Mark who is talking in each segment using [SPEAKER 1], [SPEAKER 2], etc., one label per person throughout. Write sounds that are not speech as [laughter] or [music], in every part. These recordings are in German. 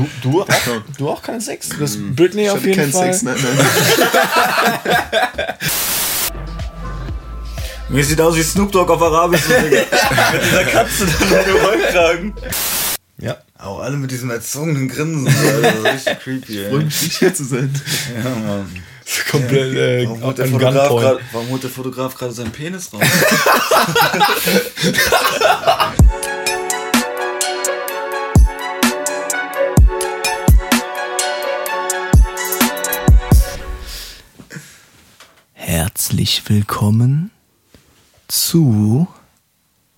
[SPEAKER 1] Du, du, auch, du auch keinen Sex? Du hast Britney
[SPEAKER 2] Ich
[SPEAKER 1] auf jeden
[SPEAKER 2] keinen
[SPEAKER 1] Fall.
[SPEAKER 2] Sex, nein, nein.
[SPEAKER 3] Mir sieht aus wie Snoop Dogg auf Arabisch, [laughs] mit dieser Katze da im Rollkragen.
[SPEAKER 1] Ja.
[SPEAKER 3] Auch alle mit diesem erzogenen Grinsen, Alter. Richtig [laughs] creepy, ey.
[SPEAKER 2] nicht hier zu sein.
[SPEAKER 3] Ja, Mann.
[SPEAKER 1] Komplett äh,
[SPEAKER 3] Warum holt, der Fotograf grad, warum holt der Fotograf gerade seinen Penis raus? [laughs]
[SPEAKER 1] Herzlich willkommen zu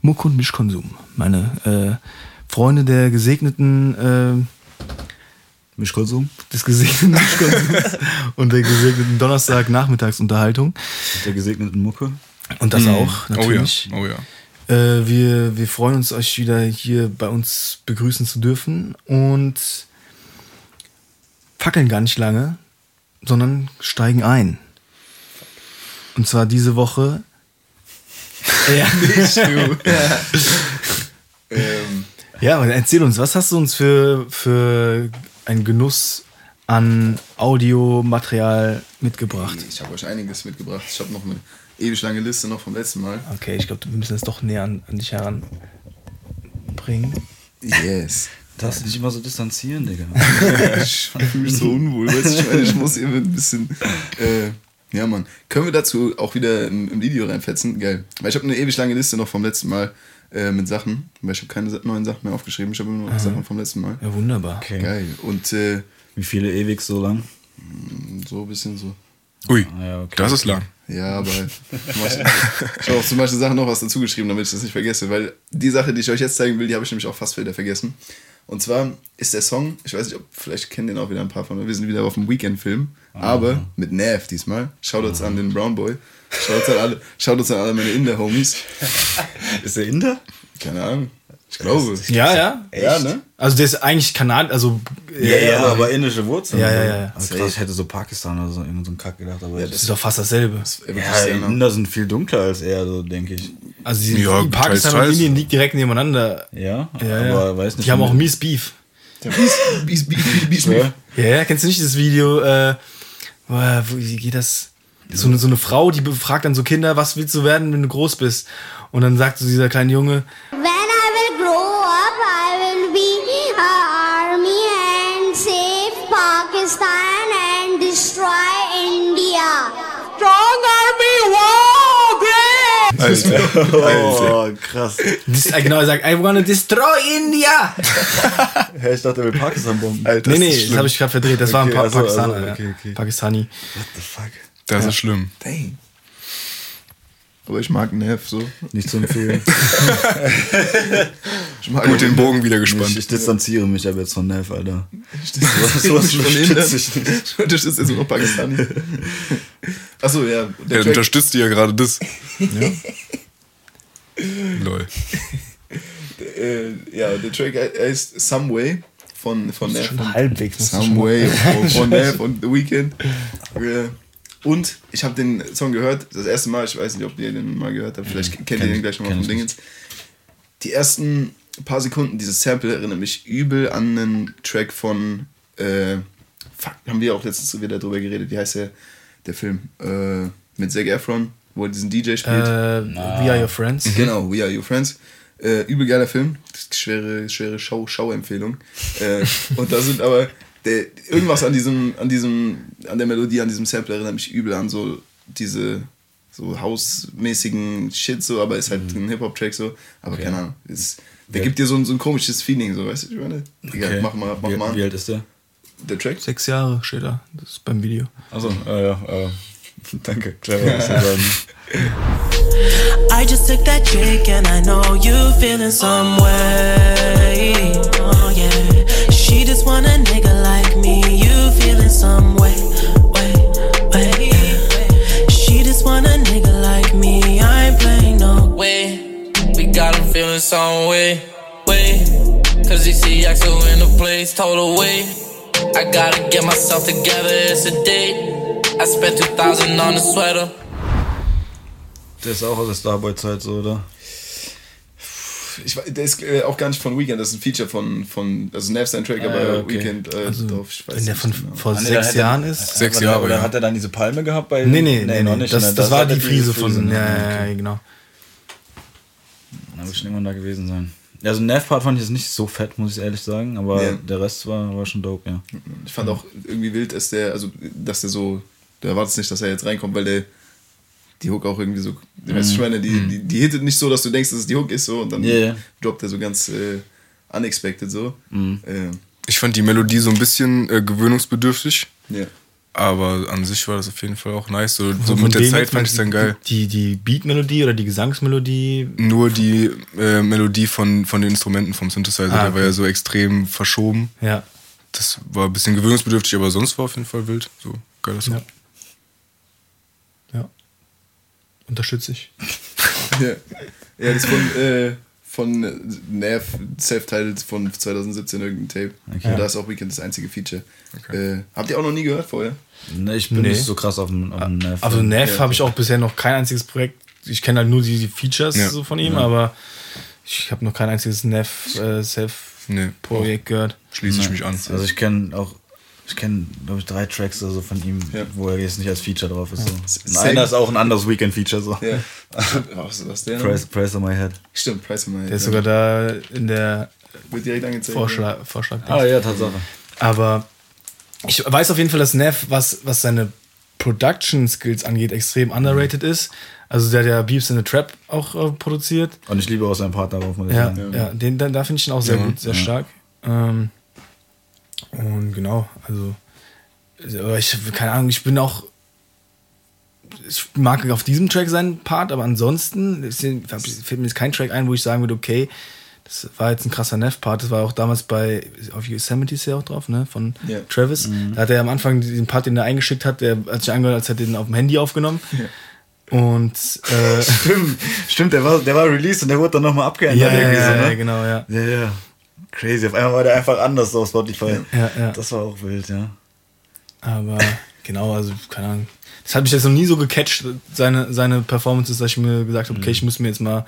[SPEAKER 1] Muck und Mischkonsum. Meine äh, Freunde der gesegneten, äh,
[SPEAKER 3] Mischkonsum?
[SPEAKER 1] des gesegneten Mischkonsums [laughs] und der gesegneten Donnerstag-Nachmittagsunterhaltung.
[SPEAKER 3] Der gesegneten Mucke.
[SPEAKER 1] Und das auch, natürlich.
[SPEAKER 4] Oh ja, oh ja.
[SPEAKER 1] Äh, wir, wir freuen uns, euch wieder hier bei uns begrüßen zu dürfen und fackeln gar nicht lange, sondern steigen ein. Und zwar diese Woche. [laughs] ja,
[SPEAKER 2] Nicht du. [laughs] ähm,
[SPEAKER 1] ja, erzähl uns, was hast du uns für, für einen Genuss an Audiomaterial mitgebracht?
[SPEAKER 2] ich habe euch einiges mitgebracht. Ich habe noch eine ewig lange Liste noch vom letzten Mal.
[SPEAKER 1] Okay, ich glaube, wir müssen es doch näher an, an dich heranbringen.
[SPEAKER 2] Yes.
[SPEAKER 3] Darfst du dich immer so distanzieren, Digga. [laughs]
[SPEAKER 2] ich fühle mich so unwohl. Weißt du, ich meine, ich muss eben ein bisschen. Äh, ja, Mann. Können wir dazu auch wieder im, im Video reinfetzen? Geil. Weil ich habe eine ewig lange Liste noch vom letzten Mal äh, mit Sachen. Weil ich habe keine neuen Sachen mehr aufgeschrieben. Ich habe immer noch Sachen vom letzten Mal.
[SPEAKER 1] Ja, wunderbar.
[SPEAKER 3] Okay.
[SPEAKER 2] Geil. Und äh,
[SPEAKER 3] Wie viele ewig so lang?
[SPEAKER 2] so ein bisschen so.
[SPEAKER 4] Ui,
[SPEAKER 3] Ah, ja, okay.
[SPEAKER 4] das ist lang.
[SPEAKER 2] Ja, aber ich habe auch zum Beispiel Sachen noch was dazu geschrieben, damit ich das nicht vergesse, weil die Sache, die ich euch jetzt zeigen will, die habe ich nämlich auch fast wieder vergessen. Und zwar ist der Song, ich weiß nicht, ob vielleicht kennen den auch wieder ein paar von euch, wir sind wieder auf dem Weekend-Film, aber mit Nav diesmal. Shoutouts an den Brown Boy. Shoutouts an alle, Shoutouts an alle meine Inder-Homies. [laughs]
[SPEAKER 3] Ist der Inder?
[SPEAKER 2] Keine Ahnung. Ich glaube.
[SPEAKER 1] Ja, ja.
[SPEAKER 2] Ja, ne?
[SPEAKER 1] Also der ist eigentlich Kanad, also
[SPEAKER 3] Ja, ja, aber indische Wurzeln.
[SPEAKER 1] Ja, ja,
[SPEAKER 3] so.
[SPEAKER 1] ja.
[SPEAKER 3] Also krass, ich hätte so Pakistan oder so, irgend so einen Kack gedacht, aber
[SPEAKER 2] Ja,
[SPEAKER 1] das ist doch fast dasselbe.
[SPEAKER 3] ja, Inder sind viel dunkler als er, so denke ich.
[SPEAKER 1] Also die,
[SPEAKER 4] Ja,
[SPEAKER 1] die Pakistan
[SPEAKER 4] teils,
[SPEAKER 1] und. Indien liegt direkt nebeneinander.
[SPEAKER 3] Ja,
[SPEAKER 1] Ja, ja.
[SPEAKER 3] aber weiß nicht.
[SPEAKER 1] Die haben auch mies Beef.
[SPEAKER 2] Bies, Bies, Bies, Bies,
[SPEAKER 3] Ja.
[SPEAKER 1] Ja, ja, kennst du nicht das Video, äh, wie geht das? So eine, so eine Frau, die befragt dann so Kinder, was willst du werden, wenn du groß bist? Und dann sagt so dieser kleine Junge,
[SPEAKER 4] Alter. Alter. [laughs]
[SPEAKER 3] Oh, krass.
[SPEAKER 1] dis, äh, genau, er sagt, I wanna destroy India! [laughs]
[SPEAKER 3] Hä, ich dachte, er will Pakistan bomben.
[SPEAKER 4] Alter,
[SPEAKER 1] nee,
[SPEAKER 4] das
[SPEAKER 1] nee, das habe ich gerade verdreht. Das war ein
[SPEAKER 3] Okay,
[SPEAKER 1] pa
[SPEAKER 3] also,
[SPEAKER 1] Pakistaner.
[SPEAKER 3] also, okay,
[SPEAKER 1] ja.
[SPEAKER 3] okay.
[SPEAKER 1] Pakistani.
[SPEAKER 3] What the fuck?
[SPEAKER 4] Das ist schlimm.
[SPEAKER 2] Dang. Aber ich mag Nav so.
[SPEAKER 3] Nicht zu empfehlen. [laughs]
[SPEAKER 2] Ich mag
[SPEAKER 4] Gut, den Bogen wieder
[SPEAKER 3] ich,
[SPEAKER 4] gespannt.
[SPEAKER 3] ich distanziere mich aber jetzt von Neff, Alter.
[SPEAKER 2] sowas
[SPEAKER 3] sowas
[SPEAKER 2] von
[SPEAKER 3] unterstütze
[SPEAKER 2] Indern.
[SPEAKER 3] ich.
[SPEAKER 2] Ich unterstütze jetzt nur Pakistani. Achso, ja. Der
[SPEAKER 4] Er
[SPEAKER 2] Track,
[SPEAKER 4] unterstützt ja gerade das. Lol.
[SPEAKER 2] äh, ja, der Track heißt Some Way von, von Nav.
[SPEAKER 1] Schon halbwegs.
[SPEAKER 2] Some
[SPEAKER 1] mal-
[SPEAKER 2] Way von, von [laughs] Nav und The Weeknd. Äh, Und ich habe den Song gehört, das erste Mal, ich weiß nicht, ob ihr den mal gehört habt, vielleicht kennt ihr den
[SPEAKER 3] ich-
[SPEAKER 2] gleich vom
[SPEAKER 3] ich
[SPEAKER 2] Dingens. Die ersten paar Sekunden dieses Sample erinnert mich übel an einen Track von, äh, fuck, haben wir auch letztens wieder drüber geredet, wie heißt der, der Film, äh, mit Zac Efron, wo er diesen DJ spielt.
[SPEAKER 1] Äh, We Are Your Friends.
[SPEAKER 2] Genau, We Are Your Friends. Äh, übel geiler Film. Schwere, schwere Schau, Schauempfehlung. Äh, [laughs] und da sind aber der, irgendwas an diesem, an diesem, an der Melodie, an diesem Sample erinnert mich übel an so diese so hausmäßigen Shit so, aber ist halt ein Hip-Hop-Track so. Aber keine Ahnung. Ist, der
[SPEAKER 3] Ja.
[SPEAKER 2] gibt dir so ein, so ein komisches Feeling, so, weißt du, ich meine? Egal, mach mal, mach
[SPEAKER 3] wie,
[SPEAKER 2] mal.
[SPEAKER 3] Wie alt ist der?
[SPEAKER 2] Der Track?
[SPEAKER 1] Sechs Jahre steht da. Das ist beim Video.
[SPEAKER 3] Achso, äh, ja, äh, [laughs] danke, clever. [laughs]
[SPEAKER 5] I just took that chick and I know you feeling some way. Oh yeah. She just want a nigga like me. You feeling some way, way, way. She just want a nigga like me. I ain't playing no way. Got him feeling some way, way. Cause he see Axel in the place, total way. I gotta get myself together, it's a date. I spent 2000 on a sweater.
[SPEAKER 3] Der ist auch aus der Starboy-Zeit so, oder?
[SPEAKER 2] Ich, der ist äh, auch gar nicht von Weekend, das ist ein Feature von, von also Nav sein Track,
[SPEAKER 3] Ah,
[SPEAKER 2] aber
[SPEAKER 3] okay.
[SPEAKER 2] Weekend äh,
[SPEAKER 1] Also,
[SPEAKER 2] drauf. Ich weiß
[SPEAKER 1] wenn der von
[SPEAKER 2] genau.
[SPEAKER 1] vor
[SPEAKER 3] Ah, nee,
[SPEAKER 1] sechs
[SPEAKER 3] hat
[SPEAKER 1] Jahren ist.
[SPEAKER 4] Sechs Jahre,
[SPEAKER 3] Oder
[SPEAKER 4] ja.
[SPEAKER 3] hat er dann diese Palme gehabt bei.
[SPEAKER 1] Nee, nee, nee,
[SPEAKER 3] noch
[SPEAKER 1] nee.
[SPEAKER 3] nicht.
[SPEAKER 1] Das,
[SPEAKER 3] ne?
[SPEAKER 1] das war
[SPEAKER 3] hat
[SPEAKER 1] die Friese von.
[SPEAKER 3] ne?
[SPEAKER 1] Ja,
[SPEAKER 3] Okay.
[SPEAKER 1] ja, ja, genau.
[SPEAKER 3] Da wird schon irgendwann da gewesen sein. Ja, also Nav-Part fand ich jetzt nicht so fett, muss ich ehrlich sagen, aber
[SPEAKER 2] Ja.
[SPEAKER 3] der Rest war, war schon dope, ja.
[SPEAKER 2] Ich fand auch irgendwie wild, dass der, also dass der so, du erwartest nicht, dass er jetzt reinkommt, weil der die Hook auch irgendwie so, du weißt, ich meine, die, die, die hittet nicht so, dass du denkst, dass es die Hook ist so und dann
[SPEAKER 3] ja.
[SPEAKER 2] droppt er so ganz äh, unexpected so. Äh,
[SPEAKER 4] Ich fand die Melodie so ein bisschen äh, gewöhnungsbedürftig,
[SPEAKER 2] ja.
[SPEAKER 4] Aber an sich war das auf jeden Fall auch nice. So, so
[SPEAKER 1] Von
[SPEAKER 4] mit der Zeit fand ich es dann geil.
[SPEAKER 1] Die, die Beat-Melodie oder die Gesangsmelodie.
[SPEAKER 4] Nur die äh, Melodie von, von den Instrumenten vom Synthesizer,
[SPEAKER 1] Ah,
[SPEAKER 4] der war ja so extrem verschoben.
[SPEAKER 1] Ja.
[SPEAKER 4] Das war ein bisschen gewöhnungsbedürftig, aber sonst war auf jeden Fall wild. So geiler Song.
[SPEAKER 1] Ja. Ja. Unterstütze ich. [laughs]
[SPEAKER 2] ja. Ja, das von, äh, von Nav, Self-Titled von 2017 irgendein Tape.
[SPEAKER 3] Okay.
[SPEAKER 2] Und da ist auch Weekend das einzige Feature. Äh, habt ihr auch noch nie gehört vorher?
[SPEAKER 3] Ne, ich bin
[SPEAKER 1] Nee.
[SPEAKER 3] nicht so krass auf dem, auf dem Nav.
[SPEAKER 1] Also Neff
[SPEAKER 2] Ja.
[SPEAKER 1] habe ich auch bisher noch kein einziges Projekt. Ich kenne halt nur die, die Features
[SPEAKER 4] Ja.
[SPEAKER 1] so von ihm, aber ich habe noch kein einziges Neff äh, Self-Projekt
[SPEAKER 4] Nee,
[SPEAKER 1] gehört.
[SPEAKER 4] schließe ich mich an.
[SPEAKER 3] Also ich kenne auch, ich kenne, glaube ich, drei Tracks oder so von ihm,
[SPEAKER 2] Ja.
[SPEAKER 3] wo er jetzt nicht als Feature drauf ist. So. Und einer ist auch ein anderes Weekend-Feature. So.
[SPEAKER 2] Ja. [laughs] was, was der?
[SPEAKER 3] Price, Price on my head.
[SPEAKER 2] Stimmt, Price of My
[SPEAKER 1] Der ist sogar da in der
[SPEAKER 2] Wird direkt angezeigt.
[SPEAKER 1] Vorschlag. Vorschlag
[SPEAKER 3] Ah ja, Tatsache.
[SPEAKER 1] Aber ich weiß auf jeden Fall, dass Neff, was, was seine Production Skills angeht, extrem underrated ist. Also der hat ja Beeps in the Trap auch äh, produziert.
[SPEAKER 3] Und ich liebe auch seinen Part darauf, muss ich
[SPEAKER 1] Ja,
[SPEAKER 3] sagen.
[SPEAKER 1] ja, den, da, da finde ich ihn auch sehr
[SPEAKER 4] Ja,
[SPEAKER 1] gut, sehr stark. Ähm, und genau, also, ich, keine Ahnung, ich bin auch, ich mag auf diesem Track seinen Part, aber ansonsten fällt mir jetzt kein Track ein, wo ich sagen würde, okay, das war jetzt ein krasser Neff-Part. Das war auch damals bei, auf Yosemite ist ja auch drauf, ne, von
[SPEAKER 2] Ja.
[SPEAKER 1] Travis. Da hat er am Anfang den Part, den er eingeschickt hat, der hat sich angehört, als hätte er den auf dem Handy aufgenommen. Und, äh, [laughs]
[SPEAKER 3] Stimmt, stimmt, der war, der war released und der wurde dann nochmal abgeändert.
[SPEAKER 1] ja,
[SPEAKER 3] irgendwie
[SPEAKER 1] ja,
[SPEAKER 3] so, ne?
[SPEAKER 1] ja, genau, ja.
[SPEAKER 3] Ja, ja. Crazy. Auf einmal war der einfach anders so auf Spotify.
[SPEAKER 1] Ja, ja.
[SPEAKER 3] Das war auch wild, ja.
[SPEAKER 1] Aber genau, also keine Ahnung. Das hat mich jetzt noch nie so gecatcht, seine, seine Performances, dass ich mir gesagt habe, okay, ich muss mir jetzt mal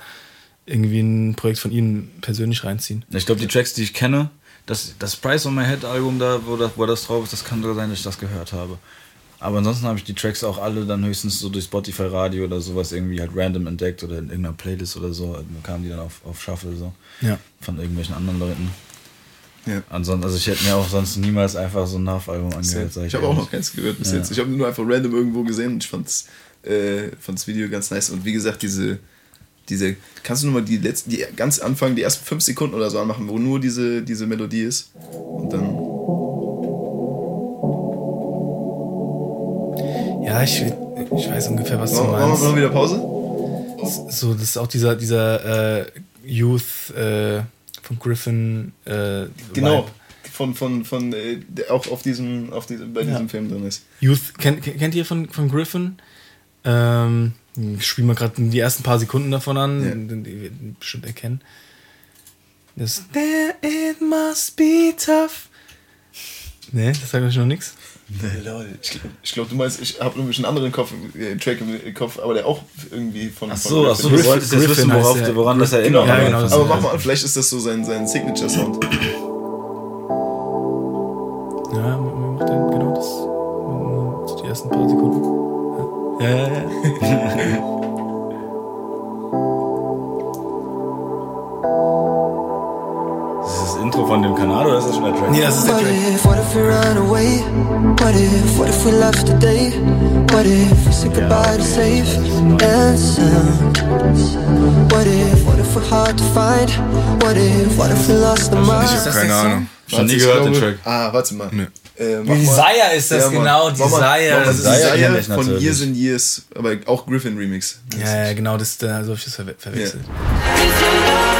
[SPEAKER 1] irgendwie ein Projekt von ihm persönlich reinziehen.
[SPEAKER 3] Ich glaube, die Tracks, die ich kenne, das, das Price on My Head Album da, wo das, wo das drauf ist, das kann sogar sein, dass ich das gehört habe. Aber ansonsten habe ich die Tracks auch alle dann höchstens so durch Spotify Radio oder sowas irgendwie halt random entdeckt oder in irgendeiner Playlist oder so. Dann kamen die dann auf, auf Shuffle so.
[SPEAKER 1] Ja.
[SPEAKER 3] Von irgendwelchen anderen Leuten.
[SPEAKER 2] Ja.
[SPEAKER 3] Ansonsten, also ich hätte mir auch sonst niemals einfach so ein Nachalbum angehört. sag
[SPEAKER 2] Ich habe auch noch keins gehört bis
[SPEAKER 3] Ja.
[SPEAKER 2] jetzt. Ich habe nur einfach random irgendwo gesehen und ich fand's, äh, fand's Video ganz nice. Und wie gesagt, diese, diese, kannst du nur mal die letzten, die ganz Anfang, die ersten fünf Sekunden oder so anmachen, wo nur diese, diese Melodie ist. Und dann.
[SPEAKER 1] Ja, ich, ich weiß ungefähr, was du
[SPEAKER 2] Machen wir machen wir
[SPEAKER 1] meinst.
[SPEAKER 2] wieder Pause?
[SPEAKER 1] So, das ist auch dieser, dieser äh, Youth äh, von Griffin äh,
[SPEAKER 2] Genau.
[SPEAKER 1] Vibe.
[SPEAKER 2] Von, von, von, äh, der auch auf diesem, auf diesem, bei diesem
[SPEAKER 1] Ja.
[SPEAKER 2] Film drin ist.
[SPEAKER 1] Youth, kennt, kennt ihr von, von Griffin? Ähm, ich spiele mal gerade die ersten paar Sekunden davon an,
[SPEAKER 2] Ja.
[SPEAKER 1] den die wir bestimmt erkennen. Das There it must be tough. Ne, das sagt euch noch nichts.
[SPEAKER 2] Lol. Ich, glaub- ich glaube, du meinst, ich habe nämlich einen anderen Kopf, äh, Track im Kopf, aber der auch irgendwie von.
[SPEAKER 3] Ach
[SPEAKER 2] von
[SPEAKER 3] so, ach so, du wolltest jetzt wissen, worauf,
[SPEAKER 1] der.
[SPEAKER 3] woran das
[SPEAKER 2] Genau,
[SPEAKER 3] erinnert.
[SPEAKER 1] Ja,
[SPEAKER 2] aber,
[SPEAKER 1] genau, das
[SPEAKER 2] aber mach mal, vielleicht ist das so sein, sein Signature-Sound.
[SPEAKER 1] Ja, macht den, genau das. Die ersten paar Sekunden. Ja, ja, ja. [laughs]
[SPEAKER 3] Intro von dem Kanal oder ist das schon der Track?
[SPEAKER 1] Nee, das ist der
[SPEAKER 6] What
[SPEAKER 1] Track.
[SPEAKER 6] if, what if we run away? What if, what if we left today? What if we said goodbye to safe and sound? What if, what if we're hard to find? What if, what if we lost the
[SPEAKER 4] Ich
[SPEAKER 6] mind?
[SPEAKER 4] habe keine Ahnung.
[SPEAKER 3] Schon nie
[SPEAKER 2] ich
[SPEAKER 3] gehört, den Track.
[SPEAKER 2] Ah, warte mal.
[SPEAKER 4] Nee.
[SPEAKER 2] Äh,
[SPEAKER 1] Desire ist das
[SPEAKER 2] Mann.
[SPEAKER 1] genau, Desire.
[SPEAKER 2] mal
[SPEAKER 1] Das ist-
[SPEAKER 3] Desire ich
[SPEAKER 2] von
[SPEAKER 3] natürlich.
[SPEAKER 2] Years and Years, aber auch Griffin Remix.
[SPEAKER 1] Ja, ja, genau, das, da so hab ich das verwe verwechselt.
[SPEAKER 6] What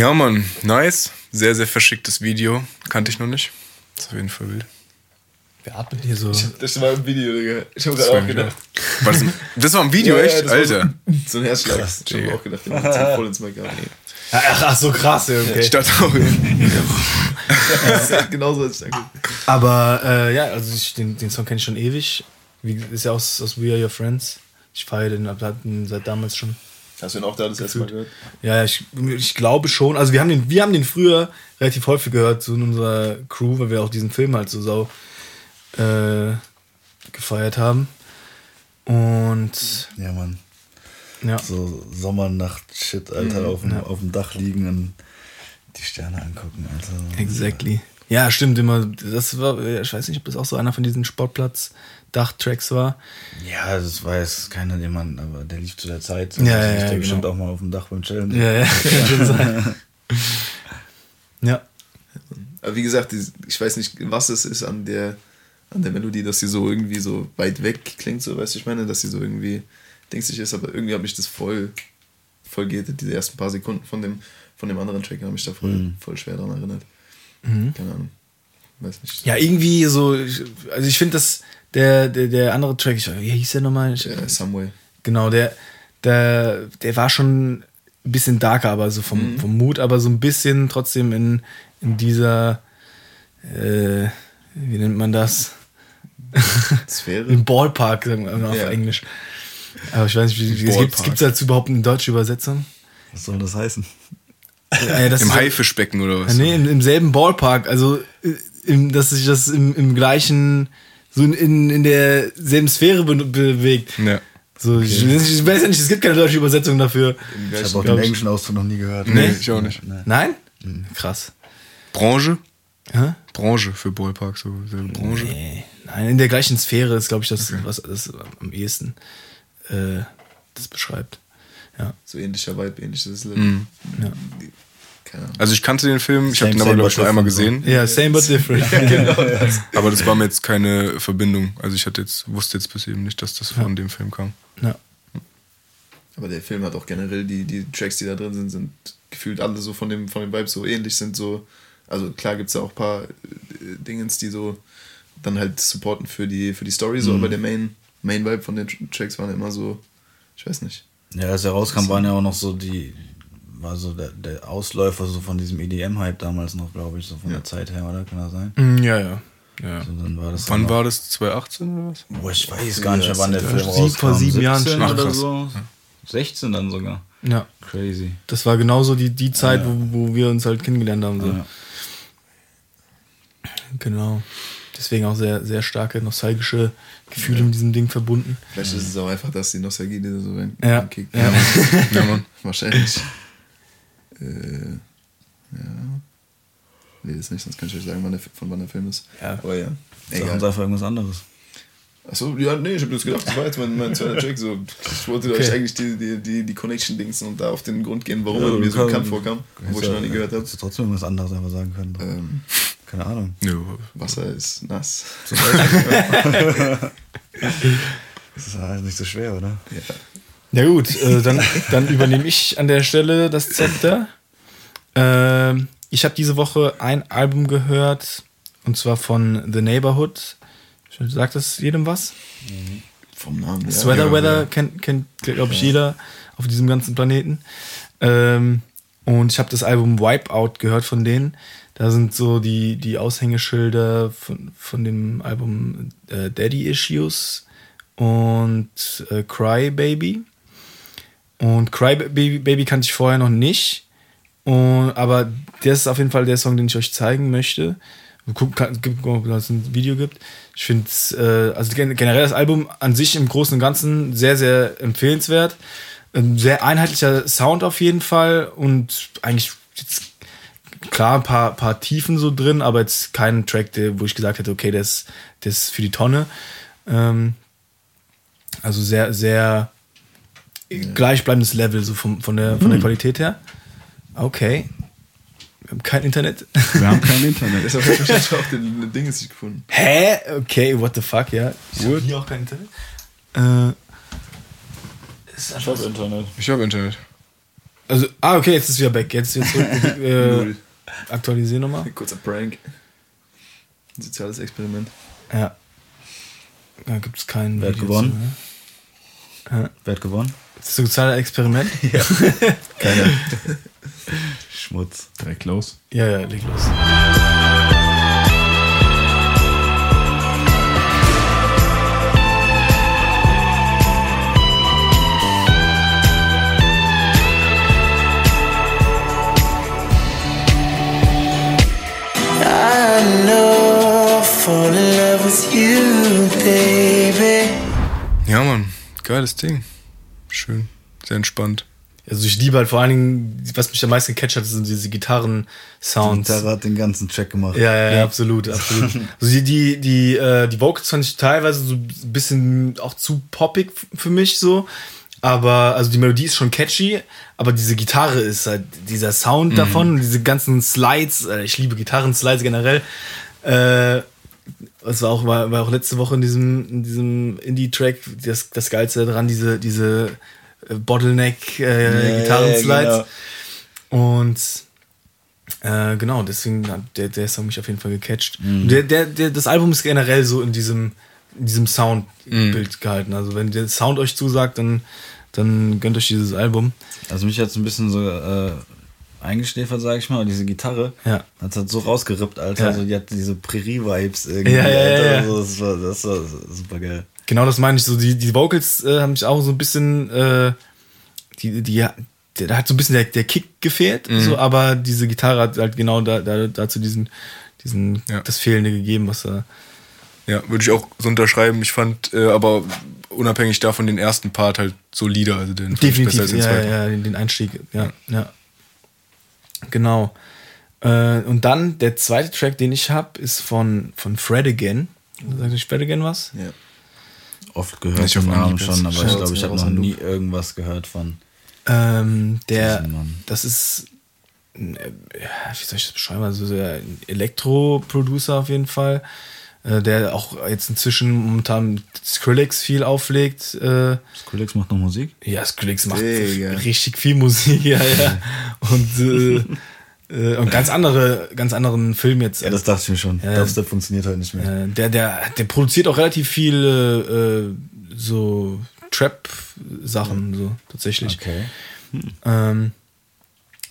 [SPEAKER 4] Ja, Mann, nice. Sehr, sehr verschicktes Video. Kannte ich noch nicht. Das ist auf jeden Fall wild.
[SPEAKER 1] Wer atmet hier so?
[SPEAKER 2] Das war im Video, Digga. Ich hab gerade auch gedacht.
[SPEAKER 4] war das, ein, das war ein Video,
[SPEAKER 2] Ja, ja,
[SPEAKER 4] echt?
[SPEAKER 2] das war
[SPEAKER 4] Alter.
[SPEAKER 2] So ein Herzschlag.
[SPEAKER 4] Krass,
[SPEAKER 2] ich hab auch gedacht, der macht so voll ins ab.
[SPEAKER 1] Ach, ach so krass, ja, okay.
[SPEAKER 4] Ich dachte auch,
[SPEAKER 2] Das [laughs] ist genauso, was ich dachte.
[SPEAKER 1] Aber äh, ja, also ich, den, den Song kenne ich schon ewig. Wie, ist ja aus, aus We Are Your Friends. Ich feiere den, den seit damals schon.
[SPEAKER 2] Hast du ihn auch da das erste Mal gehört?
[SPEAKER 1] Ja, ich, ich glaube schon. Also wir haben den, wir haben den früher relativ häufig gehört so in unserer Crew, weil wir auch diesen Film halt so sau äh, gefeiert haben. Und
[SPEAKER 3] Ja, Mann.
[SPEAKER 1] ja,
[SPEAKER 3] So Sommernacht-Shit, Alter, auf, dem,
[SPEAKER 1] ja.
[SPEAKER 3] auf dem Dach liegen und die Sterne angucken, Alter.
[SPEAKER 1] exactly. Ja, stimmt immer. Das war, ich weiß nicht, ob das auch so einer von diesen Sportplatz-Dach-Tracks war.
[SPEAKER 3] Ja, das weiß keiner, den man, aber der lief zu der Zeit.
[SPEAKER 1] Ja, ja,
[SPEAKER 3] lief
[SPEAKER 1] ja,
[SPEAKER 3] der
[SPEAKER 1] genau.
[SPEAKER 3] bestimmt auch mal auf dem Dach beim Chillen.
[SPEAKER 1] Ja, ja, [laughs] kann schon sein. [laughs] Ja.
[SPEAKER 2] Aber wie gesagt, ich weiß nicht, was es ist an der, an der Melodie, dass sie so irgendwie so weit weg klingt, so weißt du, ich meine, dass sie so irgendwie dingsig ist, aber irgendwie habe ich das voll, voll geht, diese ersten paar Sekunden von dem, von dem anderen Track habe ich da voll, voll schwer daran erinnert. Keine Ahnung. Weiß nicht.
[SPEAKER 1] Ja, irgendwie so, ich- also ich finde, dass der, der, der andere Track, ich, wie hieß der nochmal? Ich,
[SPEAKER 2] Äh, Someway.
[SPEAKER 1] Genau, der, der, der war schon ein bisschen darker, aber so vom, vom Mut, aber so ein bisschen trotzdem in, in dieser, äh, wie nennt man das?
[SPEAKER 2] Sphäre. [laughs]
[SPEAKER 1] Im Ballpark, sagen wir mal auf
[SPEAKER 2] Ja.
[SPEAKER 1] Englisch. Aber ich weiß nicht, wie, wie es gibt es dazu überhaupt eine deutsche Übersetzung?
[SPEAKER 3] Was soll das heißen?
[SPEAKER 1] Ja, das
[SPEAKER 4] Im Haifischbecken oder was?
[SPEAKER 1] Ja, nee, im, im selben Ballpark, also äh, im, dass sich das im, im gleichen, so in, in, in derselben Sphäre be bewegt.
[SPEAKER 4] Ja.
[SPEAKER 1] So, ich, ich weiß ja nicht, es gibt keine deutsche Übersetzung dafür.
[SPEAKER 3] Ich habe auch den englischen Ausdruck noch nie gehört.
[SPEAKER 4] Nee, ich auch nicht.
[SPEAKER 1] Nein? Krass.
[SPEAKER 4] Branche?
[SPEAKER 1] Hä?
[SPEAKER 4] Branche für Ballpark, so selbe Branche.
[SPEAKER 1] Nee, nein, in der gleichen Sphäre ist, glaube ich, das, was das am ehesten äh, das beschreibt. Ja.
[SPEAKER 2] So ähnlicher Vibe, ähnliches Lied.
[SPEAKER 4] Mhm.
[SPEAKER 1] Ja.
[SPEAKER 4] Also ich kannte den Film, ich habe den aber glaube ich nur einmal gesehen,
[SPEAKER 1] ja, same but different. [laughs]
[SPEAKER 4] aber das war mir jetzt keine Verbindung. Also ich hatte jetzt wusste jetzt bis eben nicht, dass das von dem Film kam.
[SPEAKER 1] ja.
[SPEAKER 2] Aber der Film hat auch generell, die, die Tracks, die da drin sind, sind gefühlt alle so von dem, von dem Vibe so ähnlich, sind so, also klar gibt es da auch ein paar äh, Dingens, die so dann halt supporten für die, für die Story, so, aber der Main, Main Vibe von den Tr- Tracks waren immer so, ich weiß nicht.
[SPEAKER 3] Ja, als er rauskam, waren ja auch noch so die, war so der, der Ausläufer so von diesem EDM-Hype damals noch, glaube ich, so von der Zeit her, oder? Kann das sein?
[SPEAKER 1] Mm, Ja, ja. ja.
[SPEAKER 3] So, dann war das
[SPEAKER 4] Wann war das? 2018 oder was?
[SPEAKER 3] Boah, ich weiß gar nicht mehr, wann der Film rauskam.
[SPEAKER 1] vor sieben Jahren
[SPEAKER 3] 17
[SPEAKER 1] schon.
[SPEAKER 3] Oder so. 16 dann sogar.
[SPEAKER 1] Ja.
[SPEAKER 3] Crazy.
[SPEAKER 1] Das war genauso die, die Zeit, wo, wo wir uns halt kennengelernt haben. So.
[SPEAKER 3] Ja.
[SPEAKER 1] Genau. Deswegen auch sehr, sehr starke nostalgische Gefühle mit diesem Ding verbunden.
[SPEAKER 2] Vielleicht ist es auch einfach, dass die Nostalgie die da so rein
[SPEAKER 1] Ja.
[SPEAKER 2] reinkickt.
[SPEAKER 1] Ja.
[SPEAKER 4] Ja, Mann.
[SPEAKER 2] Wahrscheinlich. Äh, ja. Nee, das nicht, sonst kann ich euch sagen, wann der, von wann der Film ist.
[SPEAKER 1] Ja.
[SPEAKER 2] Aber ja.
[SPEAKER 3] Sag uns
[SPEAKER 2] Egal.
[SPEAKER 3] einfach irgendwas anderes.
[SPEAKER 2] Achso, ja, nee, ich hab jetzt gedacht, das war jetzt mein, mein zweiter [laughs] Track. So. Ich wollte
[SPEAKER 1] Okay.
[SPEAKER 2] euch eigentlich die, die, die, die Connection-Dings und da auf den Grund gehen, warum
[SPEAKER 3] Ja,
[SPEAKER 2] er mir so
[SPEAKER 3] kann-
[SPEAKER 2] bekannt vorkam, wo ich noch nie gehört habe.
[SPEAKER 3] Hättest du trotzdem irgendwas anderes einfach sagen können.
[SPEAKER 2] Ähm,
[SPEAKER 3] Keine Ahnung.
[SPEAKER 4] Nö.
[SPEAKER 2] Wasser ist nass.
[SPEAKER 3] Das ist halt nicht so schwer, oder?
[SPEAKER 1] Ja gut, äh, dann, dann übernehme ich an der Stelle das Zepter. Ähm, ich habe diese Woche ein Album gehört, und zwar von The Neighborhood. Sagt das jedem was?
[SPEAKER 2] Vom Namen her.
[SPEAKER 1] Sweater
[SPEAKER 4] ja,
[SPEAKER 1] Weather
[SPEAKER 4] ja.
[SPEAKER 1] kennt, kennt glaube ich, jeder auf diesem ganzen Planeten. Ähm, und ich habe das Album Wipeout gehört von denen. Da sind so die, die Aushängeschilder von, von dem Album äh, Daddy Issues und äh, Cry Baby. Und Cry Baby, kannte ich vorher noch nicht. Und, aber das ist auf jeden Fall der Song, den ich euch zeigen möchte. Gucken, kann, gucken, ob es ein Video gibt. Ich finde äh, also gen- generell das Album an sich im Großen und Ganzen sehr, sehr empfehlenswert. Ein sehr einheitlicher Sound auf jeden Fall und eigentlich klar ein paar, paar Tiefen so drin, aber jetzt kein Track, der, wo ich gesagt hätte, okay, ist, der ist für die Tonne. Ähm, also sehr, sehr gleichbleibendes Level so vom, von, der, von der Qualität her. Okay. Wir haben kein Internet.
[SPEAKER 3] Wir haben kein Internet.
[SPEAKER 2] Deshalb habe ich wahrscheinlich auch den, den Ding ist nicht gefunden.
[SPEAKER 1] Hä? Okay, what the fuck, ja. Ich habe hier auch kein Internet. Äh, ist
[SPEAKER 3] Ich habe Internet.
[SPEAKER 4] Ich habe Internet.
[SPEAKER 1] Also, ah, okay, jetzt ist wieder back. Jetzt, jetzt zurück. [laughs] äh, aktualisieren nochmal.
[SPEAKER 2] Kurzer Prank. Ein soziales Experiment.
[SPEAKER 1] Ja. Da gibt es keinen.
[SPEAKER 3] Wer hat gewonnen?
[SPEAKER 1] ne?
[SPEAKER 3] Wer hat gewonnen?
[SPEAKER 1] Das soziale Experiment? [laughs]
[SPEAKER 3] Keiner. Schmutz.
[SPEAKER 7] Direkt los.
[SPEAKER 1] ja, ja, leg los.
[SPEAKER 4] Ja, Mann. Geiles Ding. Schön. Sehr entspannt.
[SPEAKER 1] Also ich liebe halt vor allen Dingen, was mich am meisten gecatcht hat, sind diese Gitarren-Sounds.
[SPEAKER 3] Gitarre hat den ganzen Track gemacht.
[SPEAKER 1] Ja, ja, ja, absolut, absolut. [laughs] Also die, die, die, äh, die Vocals fand ich teilweise so ein bisschen auch zu poppig für mich so. Aber, also die Melodie ist schon catchy, aber diese Gitarre ist halt, dieser Sound davon, diese ganzen Slides, äh, ich liebe Gitarren-Slides generell. Äh, das war auch, war, war auch letzte Woche in diesem, in diesem Indie-Track das, das Geilste daran, diese, diese äh, Bottleneck-Gitarren-Slides. Und äh, genau, deswegen hat der, der Song mich auf jeden Fall gecatcht. Und Der, der, der, das Album ist generell so in diesem, in diesem Soundbild gehalten. Also wenn der Sound euch zusagt, dann, dann gönnt euch dieses Album.
[SPEAKER 3] Also mich hat es ein bisschen so äh, eingeschläfert, sag ich mal. Und diese Gitarre
[SPEAKER 1] Ja.
[SPEAKER 3] hat halt so rausgerippt, Alter.
[SPEAKER 1] Ja.
[SPEAKER 3] Also die hat diese Prärie-Vibes irgendwie.
[SPEAKER 1] Ja, ja, ja,
[SPEAKER 3] Alter.
[SPEAKER 1] ja.
[SPEAKER 3] Also das, war, das war super geil.
[SPEAKER 1] Genau das meine ich. So die, die Vocals äh, haben mich auch so ein bisschen, äh, die, die, der, da hat so ein bisschen der, der Kick gefehlt, so, aber diese Gitarre hat halt genau da, da, dazu diesen, diesen,
[SPEAKER 4] Ja.
[SPEAKER 1] das Fehlende gegeben, was da.
[SPEAKER 4] Ja, würde ich auch so unterschreiben. Ich fand äh, aber unabhängig davon den ersten Part halt solider. Also den fand ich
[SPEAKER 1] Definitiv,
[SPEAKER 4] besser als den
[SPEAKER 1] ja,
[SPEAKER 4] zweiten.
[SPEAKER 1] ja, den, den Einstieg, ja, ja. Genau. Äh, und dann der zweite Track, den ich habe, ist von, von Fred Again. Sagt euch Fred Again was?
[SPEAKER 2] Ja.
[SPEAKER 3] Oft gehört
[SPEAKER 4] auf
[SPEAKER 3] den Namen schon, aber ich glaube, ich habe noch nie irgendwas gehört von.
[SPEAKER 1] Ähm, der, das ist, äh, wie soll ich das beschreiben? Also der Elektro-Producer auf jeden Fall, der auch jetzt inzwischen momentan Skrillex viel auflegt. Äh,
[SPEAKER 3] Skrillex macht noch Musik?
[SPEAKER 1] ja, Skrillex macht
[SPEAKER 2] Digga.
[SPEAKER 1] richtig viel Musik, [laughs] ja, ja. Und, äh, äh, und ganz andere, ganz anderen Film jetzt.
[SPEAKER 3] Ja, das dachte ich mir schon.
[SPEAKER 1] Ja.
[SPEAKER 3] Dubstep funktioniert halt nicht mehr.
[SPEAKER 1] Äh, der, der, der produziert auch relativ viel äh, so Trap-Sachen, so tatsächlich.
[SPEAKER 3] Okay.
[SPEAKER 1] Ähm,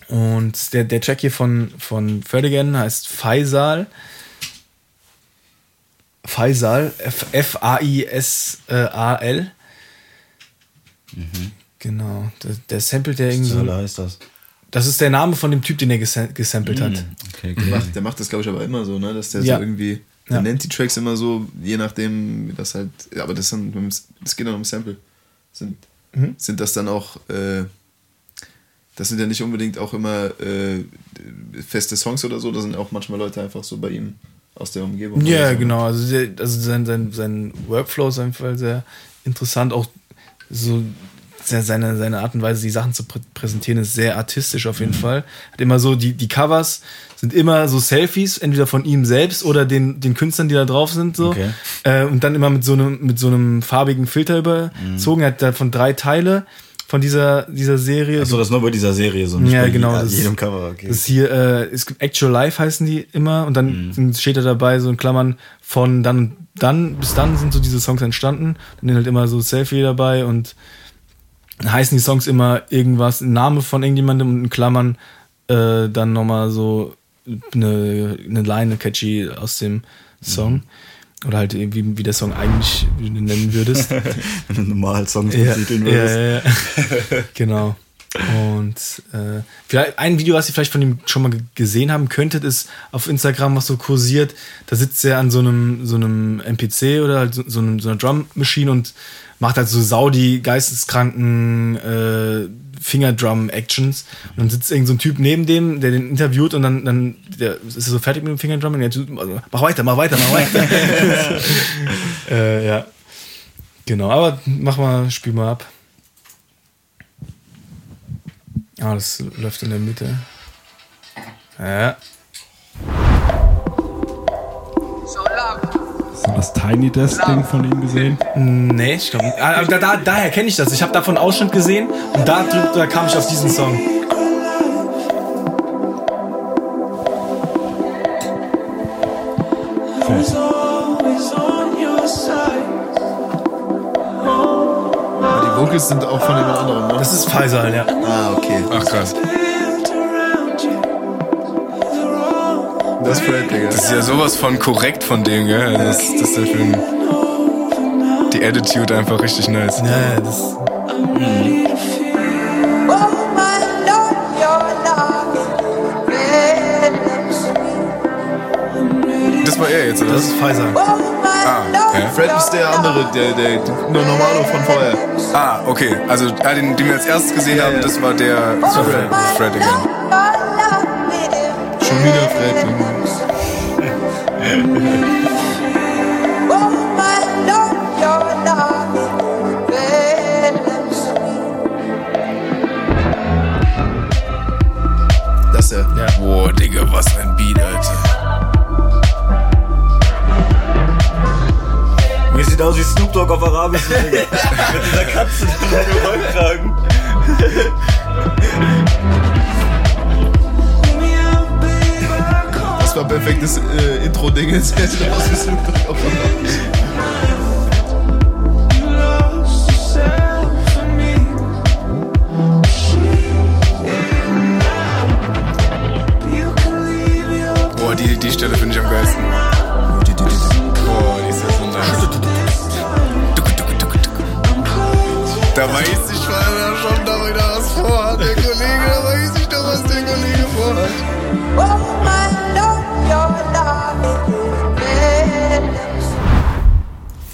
[SPEAKER 1] und der, der Track hier von, von Ferdigan heißt Faisal. Faisal, F- F-A-I-S-A-L. Genau. Der, der samplet der irgendwie so.
[SPEAKER 3] heißt das?
[SPEAKER 1] Das ist der Name von dem Typ, den er gesam- gesampelt hat.
[SPEAKER 3] Okay,
[SPEAKER 2] Der macht, der macht das, glaube ich, aber immer so, ne? Dass der
[SPEAKER 1] Ja.
[SPEAKER 2] so irgendwie. Der
[SPEAKER 1] Ja.
[SPEAKER 2] nennt die Tracks immer so, je nachdem, wie das halt. ja, Aber das, sind, das geht dann um Sample. Sind,
[SPEAKER 1] Mhm.
[SPEAKER 2] sind das dann auch. Äh, das sind ja nicht unbedingt auch immer äh, feste Songs oder so, da sind auch manchmal Leute einfach so bei ihm aus der Umgebung.
[SPEAKER 1] Ja, genau. Also, also sein, sein, sein Workflow ist auf jeden Fall sehr interessant. Auch so se- seine, seine Art und Weise, die Sachen zu prä präsentieren, ist sehr artistisch auf
[SPEAKER 3] Mhm.
[SPEAKER 1] jeden Fall. Hat immer so, die, die Covers sind immer so Selfies, entweder von ihm selbst oder den, den Künstlern, die da drauf sind. So.
[SPEAKER 3] Okay.
[SPEAKER 1] Äh, und dann immer mit so einem, mit so einem farbigen Filter überzogen. Er hat davon drei Teile von dieser, dieser Serie.
[SPEAKER 3] Achso, das bei dieser Serie so. Nicht
[SPEAKER 1] Ja, genau, das
[SPEAKER 3] jedem Cover, okay.
[SPEAKER 1] Das ist hier, äh, es gibt Actual Life heißen die immer und dann sind- steht da dabei so in Klammern von dann und dann bis dann sind so diese Songs entstanden. Dann sind halt immer so Selfie dabei und dann heißen die Songs immer irgendwas, ein Name von irgendjemandem und in Klammern äh, dann nochmal so eine, eine Line, eine catchy aus dem Song. Oder halt irgendwie, wie der Song eigentlich wie nennen würdest. [laughs]
[SPEAKER 3] Wenn du normal Songs
[SPEAKER 1] Ja,
[SPEAKER 3] betiteln
[SPEAKER 1] ja,
[SPEAKER 3] würdest.
[SPEAKER 1] ja, ja. [laughs] genau. Und äh, vielleicht ein Video, was ihr vielleicht von ihm schon mal ge- gesehen haben könntet, ist auf Instagram, was so kursiert. Da sitzt er an so einem, so einem MPC oder halt so, so, einem, so einer Drum Machine und macht halt so Saudi geisteskranken äh, Fingerdrum-Actions. Und dann sitzt irgend so Typ neben dem, der den interviewt und dann, dann der, ist er so fertig mit dem Fingerdrum und der also, mach weiter, mach weiter, mach weiter. [laughs] äh, ja. Genau, aber mach mal, spiel mal ab. Ah, das läuft in der Mitte. Ja.
[SPEAKER 7] das Tiny Desk Ding von ihm gesehen?
[SPEAKER 1] Nee, ich ah, glaube da, da, Daher kenne ich das. Ich habe davon Ausschnitt gesehen und da, da kam ich auf diesen Song.
[SPEAKER 2] Die Vocals sind auch von jemand anderem, ne?
[SPEAKER 1] Das ist Faisal, ja.
[SPEAKER 2] Ah, okay.
[SPEAKER 4] Ach krass.
[SPEAKER 2] Das ist Fred, Digga.
[SPEAKER 4] Das ist ja sowas von korrekt von dem, gell? Also Das, das ist der Film. Die Attitude einfach richtig nice.
[SPEAKER 1] Ja, ja, das.
[SPEAKER 4] Das war er jetzt, oder?
[SPEAKER 1] Das ist Faisal.
[SPEAKER 4] ah, ja.
[SPEAKER 2] Fred ist der andere, der, der, der Normalo von vorher.
[SPEAKER 4] ah, okay. Also ah, den, den wir als erstes gesehen haben, das war der das war Fred, Fred again.
[SPEAKER 2] Schon wieder Fred. [laughs] Das ist er.
[SPEAKER 1] Ja.
[SPEAKER 4] Boah, Digga, was ein Beat, Alter.
[SPEAKER 3] Mir sieht aus wie Snoop Dogg auf Arabisch. Digga. [laughs] Mit dieser Katze dem Rollkragen.
[SPEAKER 2] Perfektes äh, Intro-Ding. Jetzt hätte ich aus wie Snoop Dogg auf einmal.
[SPEAKER 4] Boah, die, die Stelle finde ich am geilsten. Boah, die ist ja so. Da weiß ich vorher schon, da wieder was vorhat, der Kollege. Da weiß ich doch, was der Kollege vorhat.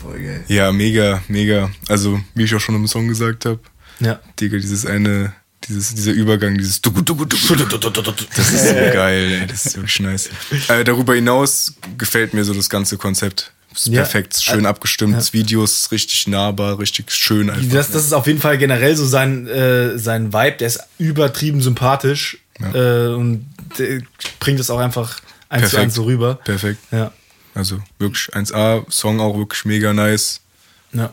[SPEAKER 2] Voll geil.
[SPEAKER 4] Ja, mega, mega. Also, wie ich auch schon im Song gesagt habe,
[SPEAKER 1] Ja.
[SPEAKER 4] Digga, dieses eine, dieses, dieser Übergang, dieses Dugu, Dugu, Dugu, Dugu, das ist so geil, ey, das ist wirklich nice. Äh, darüber hinaus gefällt mir so das ganze Konzept. Ist
[SPEAKER 1] Ja.
[SPEAKER 4] perfekt, schön abgestimmt, das Video ist richtig nahbar, richtig schön einfach.
[SPEAKER 1] Das, das ist auf jeden Fall generell so sein, äh, sein Vibe. Der ist übertrieben sympathisch äh, und der bringt es auch einfach eins zu
[SPEAKER 4] Perfekt.
[SPEAKER 1] eins so rüber.
[SPEAKER 4] Perfekt.
[SPEAKER 1] Ja.
[SPEAKER 4] Also wirklich 1A, Song auch wirklich mega nice.
[SPEAKER 1] Ja.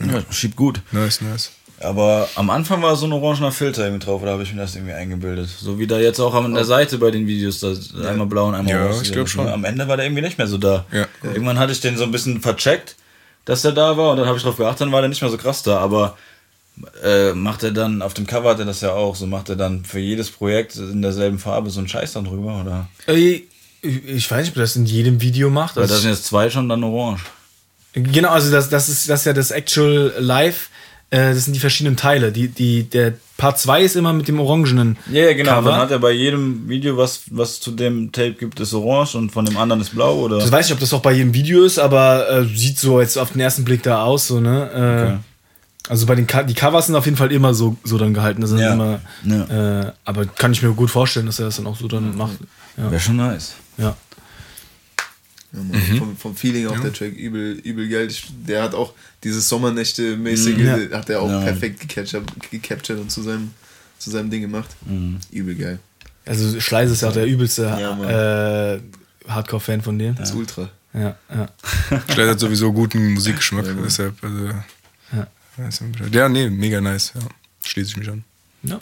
[SPEAKER 3] Ja, schiebt gut.
[SPEAKER 4] Nice, nice.
[SPEAKER 3] Aber am Anfang war so ein orangener Filter irgendwie drauf, oder habe ich mir das irgendwie eingebildet? So wie da jetzt auch an der Seite bei den Videos, da ist einmal blau und einmal
[SPEAKER 4] Ja,
[SPEAKER 3] orange.
[SPEAKER 4] ich glaub schon.
[SPEAKER 3] Am Ende war der irgendwie nicht mehr so da.
[SPEAKER 4] Ja.
[SPEAKER 3] Irgendwann hatte ich den so ein bisschen vercheckt, dass der da war und dann habe ich drauf geachtet, dann war der nicht mehr so krass da, aber äh, macht er dann, auf dem Cover hat er das ja auch, so macht er dann für jedes Projekt in derselben Farbe so einen Scheiß dann drüber, oder?
[SPEAKER 1] Äh, Ich weiß nicht, ob er das in jedem Video macht.
[SPEAKER 3] Weil
[SPEAKER 1] Also
[SPEAKER 3] da sind jetzt zwei schon dann orange.
[SPEAKER 1] Genau, also das, das, ist, das ist ja das Actual Live. Äh, das sind die verschiedenen Teile. Die, die, der Part 2 ist immer mit dem orangenen
[SPEAKER 3] Ja, ja, genau.
[SPEAKER 1] Cover.
[SPEAKER 3] Dann hat er bei jedem Video, was, was zu dem Tape gibt, ist orange und von dem anderen ist blau, oder?
[SPEAKER 1] Ich weiß nicht, ob das auch bei jedem Video ist, aber äh, sieht so jetzt auf den ersten Blick da aus, so, ne? Äh,
[SPEAKER 3] Okay.
[SPEAKER 1] Also bei den Co die Covers sind auf jeden Fall immer so, so dann gehalten. Das sind
[SPEAKER 3] Ja.
[SPEAKER 1] immer,
[SPEAKER 3] Ja.
[SPEAKER 1] äh, aber kann ich mir gut vorstellen, dass er das dann auch so dann macht. Ja.
[SPEAKER 3] Wäre schon nice.
[SPEAKER 1] ja.
[SPEAKER 2] Mann. Vom, vom Feeling auch der Track übel, übel geil. Der hat auch dieses Sommernächte-mäßige,
[SPEAKER 1] Ja.
[SPEAKER 2] hat er auch
[SPEAKER 3] Ja.
[SPEAKER 2] perfekt gecaptured, und zu seinem, zu seinem Ding gemacht. Übel geil.
[SPEAKER 1] Also Schleiß ist ja auch der übelste äh, Hardcore-Fan von dem.
[SPEAKER 2] Das ist Ultra.
[SPEAKER 1] Ja, ja.
[SPEAKER 4] Schleider hat sowieso guten Musikgeschmack,
[SPEAKER 2] Ja,
[SPEAKER 4] deshalb, also.
[SPEAKER 1] Ja.
[SPEAKER 4] Ja, nee, mega nice, ja. Schließe ich mich an.
[SPEAKER 1] ja.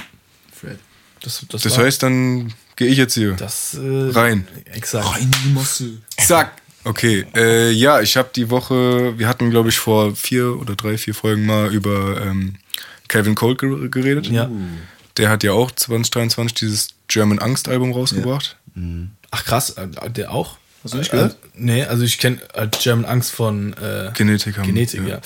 [SPEAKER 2] Fred.
[SPEAKER 1] Das, das,
[SPEAKER 4] Das heißt, dann gehe ich jetzt hier
[SPEAKER 1] das äh,
[SPEAKER 4] rein.
[SPEAKER 1] Exakt.
[SPEAKER 2] in die Mosse.
[SPEAKER 4] Zack. Okay, äh, ja, ich habe die Woche, wir hatten, glaube ich, vor vier oder drei, vier Folgen mal über ähm, Calvin Cole ger- geredet.
[SPEAKER 1] Ja.
[SPEAKER 4] Der hat ja auch 2023 dieses German Angst Album rausgebracht.
[SPEAKER 1] Ach krass, äh, der auch?
[SPEAKER 2] Hast du nicht gehört?
[SPEAKER 1] Äh, nee, also ich kenne äh, German Angst von äh,
[SPEAKER 4] Genetik.
[SPEAKER 1] Genetik, ja.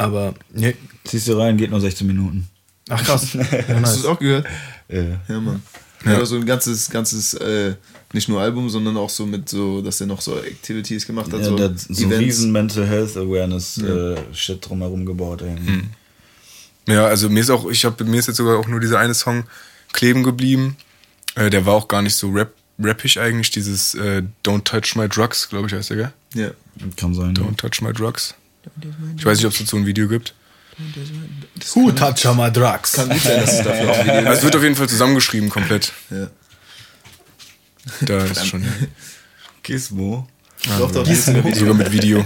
[SPEAKER 1] Aber, nee.
[SPEAKER 3] Ziehst du rein, geht nur 16 Minuten.
[SPEAKER 1] Ach krass. [laughs] Ja,
[SPEAKER 2] Hast du es auch gehört?
[SPEAKER 3] Ja.
[SPEAKER 2] Ja, Mann.
[SPEAKER 4] Ja.
[SPEAKER 2] Ja. Ja, so ein ganzes, ganzes, äh, nicht nur Album, sondern auch so mit so, dass er noch so Activities gemacht hat.
[SPEAKER 3] Ja,
[SPEAKER 2] so
[SPEAKER 3] der hat so einen riesen Mental Health Awareness äh, Shit drumherum gebaut. Irgendwie.
[SPEAKER 4] Ja, also mir ist auch, ich habe mir ist jetzt sogar auch nur dieser eine Song kleben geblieben. Äh, der war auch gar nicht so rap, rappig eigentlich, dieses äh, Don't Touch My Drugs, glaube ich, heißt der, gell?
[SPEAKER 2] Ja.
[SPEAKER 3] Kann sein.
[SPEAKER 4] Don't Touch My Drugs. Ich weiß nicht, ob es dazu ein Video gibt.
[SPEAKER 1] Who touch my drugs?
[SPEAKER 2] Kann gut sein, dass es dafür auch ein Video
[SPEAKER 4] Also es wird auf jeden Fall zusammengeschrieben komplett.
[SPEAKER 2] Ja.
[SPEAKER 4] Da ist schon. [laughs]
[SPEAKER 3] Gizmo.
[SPEAKER 2] Doch, doch, ist sogar
[SPEAKER 4] mit Video.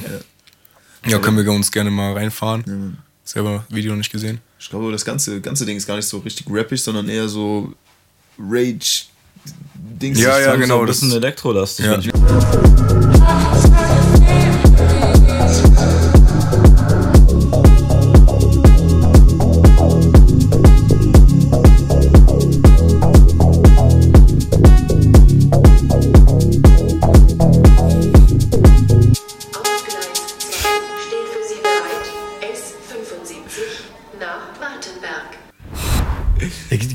[SPEAKER 4] Ja, können wir uns gerne mal reinfahren. Selber Video nicht gesehen.
[SPEAKER 2] Ich glaube, das ganze, ganze Ding ist gar nicht so richtig rappisch, sondern eher so Rage, Dings.
[SPEAKER 4] Ja, ja, genau,
[SPEAKER 3] So ein
[SPEAKER 4] das-
[SPEAKER 3] bisschen elektrolastig.
[SPEAKER 4] Ja.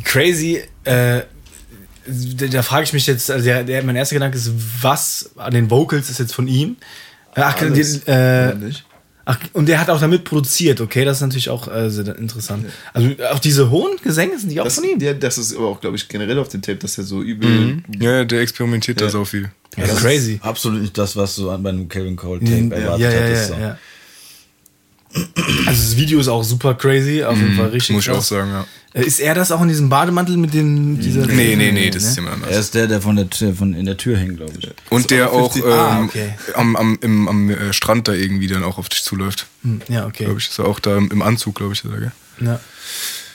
[SPEAKER 1] Crazy, äh, da, da frage ich mich jetzt, also der, der, mein erster Gedanke ist, was an den Vocals ist jetzt von ihm? Äh, Ach,
[SPEAKER 2] Alles.
[SPEAKER 1] die, äh, ach, und der hat auch damit produziert, okay, das ist natürlich auch äh, sehr interessant. Also auch diese hohen Gesänge sind die auch
[SPEAKER 2] Das,
[SPEAKER 1] von ihm?
[SPEAKER 2] ja, das ist aber auch, glaube ich, generell auf dem Tape, dass er so übel.
[SPEAKER 4] Mhm. Ja, der experimentiert da so viel.
[SPEAKER 1] Ja, das ist crazy.
[SPEAKER 3] Absolut nicht das, was du an- bei einem Calvin Cole Tape
[SPEAKER 1] Mhm,
[SPEAKER 3] erwartet
[SPEAKER 1] ja, ja,
[SPEAKER 3] hattest.
[SPEAKER 1] Ja,
[SPEAKER 3] so.
[SPEAKER 1] ja. Also das Video ist auch super crazy, auf jeden Fall richtig.
[SPEAKER 4] Mhm. Muss ich auch sagen, ja.
[SPEAKER 1] Äh, Ist er das auch in diesem Bademantel mit dem dieser
[SPEAKER 4] Nee, nee, nee, das ist
[SPEAKER 1] ne?
[SPEAKER 4] jemand
[SPEAKER 3] Er
[SPEAKER 4] anders.
[SPEAKER 3] ist der, der von der Tür, von in der Tür hängt, glaube ich.
[SPEAKER 4] Und der auch
[SPEAKER 2] 50
[SPEAKER 4] ähm,
[SPEAKER 1] Ah, okay.
[SPEAKER 4] am, am, im, am äh, Strand da irgendwie dann auch auf dich zuläuft.
[SPEAKER 1] Hm, Ja, okay.
[SPEAKER 4] Glaube ich. Ist er auch da im Anzug, glaube ich, sage.
[SPEAKER 1] Ja.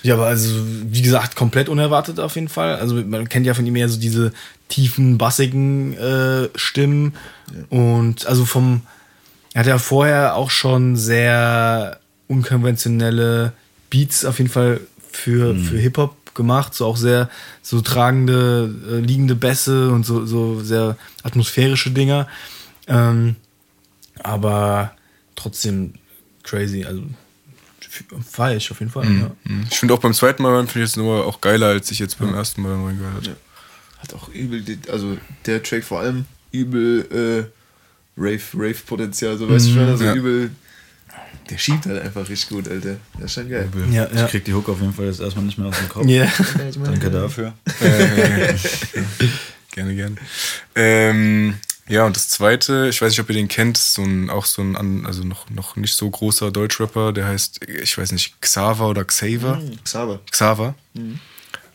[SPEAKER 1] Ja, aber also, wie gesagt, komplett unerwartet auf jeden Fall. Also, man kennt ja von ihm eher so diese tiefen, bassigen äh, Stimmen. Und also vom, er hat ja vorher auch schon sehr unkonventionelle Beats auf jeden Fall für, für Hip-Hop gemacht. So auch sehr so tragende, äh, liegende Bässe und so, so sehr atmosphärische Dinger. Ähm, aber trotzdem crazy. Also, ich auf jeden Fall. Ja.
[SPEAKER 4] Mhm. Ich finde auch beim zweiten Mal finde ich es nur auch geiler, als ich jetzt beim ersten Mal reingehört habe.
[SPEAKER 2] Hat auch übel, also der Track vor allem übel äh, Rave-Potenzial, so weißt du schon, also
[SPEAKER 4] Ja.
[SPEAKER 2] übel. Der schiebt halt einfach richtig gut, Alter. Das ist schon geil.
[SPEAKER 1] Ja, ja.
[SPEAKER 3] Ich krieg die Hook auf jeden Fall jetzt erstmal nicht mehr aus dem Kopf.
[SPEAKER 1] Ja.
[SPEAKER 3] Danke dafür. [laughs]
[SPEAKER 4] Gerne, gerne. Ähm, ja, und das zweite, ich weiß nicht, ob ihr den kennt, ist so ein, auch so ein, also noch, noch nicht so großer Deutschrapper, der heißt, ich weiß nicht, Xaver oder Xaver.
[SPEAKER 2] Xaver.
[SPEAKER 4] Xaver.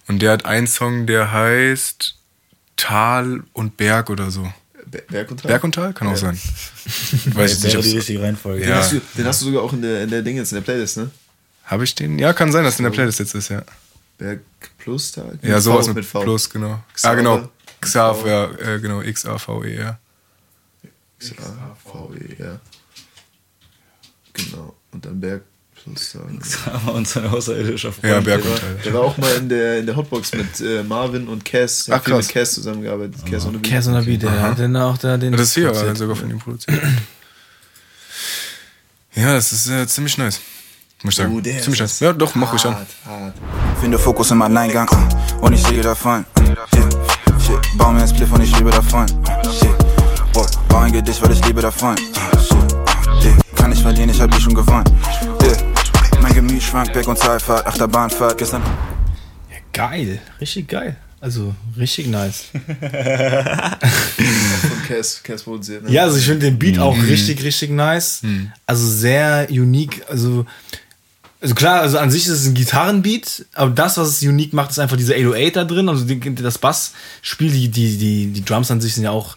[SPEAKER 4] Und der hat einen Song, der heißt Tal und Berg oder so.
[SPEAKER 2] Be- Berg und Tal.
[SPEAKER 4] Berg und Tal? Kann auch sein. [laughs] Weiß ich nicht,
[SPEAKER 3] wäre die richtige Reihenfolge.
[SPEAKER 2] Den,
[SPEAKER 4] Ja.
[SPEAKER 2] hast du, den hast du sogar auch in der, in der Ding jetzt in der Playlist, ne?
[SPEAKER 4] Habe ich den? Ja, kann sein, dass in der Playlist jetzt ist, ja.
[SPEAKER 2] Berg plus Tal?
[SPEAKER 4] Ja,
[SPEAKER 2] Mit
[SPEAKER 4] sowas
[SPEAKER 2] V,
[SPEAKER 4] mit,
[SPEAKER 2] V.
[SPEAKER 4] Plus, genau.
[SPEAKER 2] Xaver
[SPEAKER 4] ah, genau.
[SPEAKER 2] mit
[SPEAKER 4] Xav, ja, äh, genau, X-A-V-E-R.
[SPEAKER 2] X-A-V-E, ja. Genau. Und dann Berg plus Tal.
[SPEAKER 3] Aber unser außerirdischer Freund.
[SPEAKER 4] Ja, Berg
[SPEAKER 2] Der
[SPEAKER 4] und
[SPEAKER 2] der war auch mal in der, in der Hotbox mit äh, Marvin und Cass. Der
[SPEAKER 4] Ach,
[SPEAKER 2] hat viel mit
[SPEAKER 4] krass.
[SPEAKER 2] Cass zusammengearbeitet. Cass und
[SPEAKER 1] Cass Beat, der hat dann auch da den.
[SPEAKER 4] Das ist hier äh, sogar von ihm produziert. ja, das ist äh, ziemlich nice. Muss ich sagen.
[SPEAKER 2] Oh,
[SPEAKER 4] ziemlich nice. Ja, doch, mach ich an.
[SPEAKER 2] hart, hart.
[SPEAKER 8] Finde Fokus im Alleingang uh, und ich liege davon. Uh, yeah. Shit, bau mir ein Spliff und ich liebe davon. Shit. Boah, bau ein Gedicht, weil ich liebe davon. Shit. Yeah. Kann nicht verlieren, ich hab dich schon gewonnen. Yeah. Mein Gemüt schwankt, Berg- und Talfahrt, Achterbahnfahrt. Gestern
[SPEAKER 1] Geil, richtig geil. Also richtig nice. [laughs]
[SPEAKER 2] Von Cass, Cass produziert. Ne?
[SPEAKER 1] Ja, also ich finde den Beat auch richtig, richtig nice. Also sehr unique. Also, also klar, also an sich ist es ein Gitarrenbeat, aber das, was es unique macht, ist einfach diese 808 da drin. Also die, das Bassspiel, die, die, die, die Drums an sich sind ja auch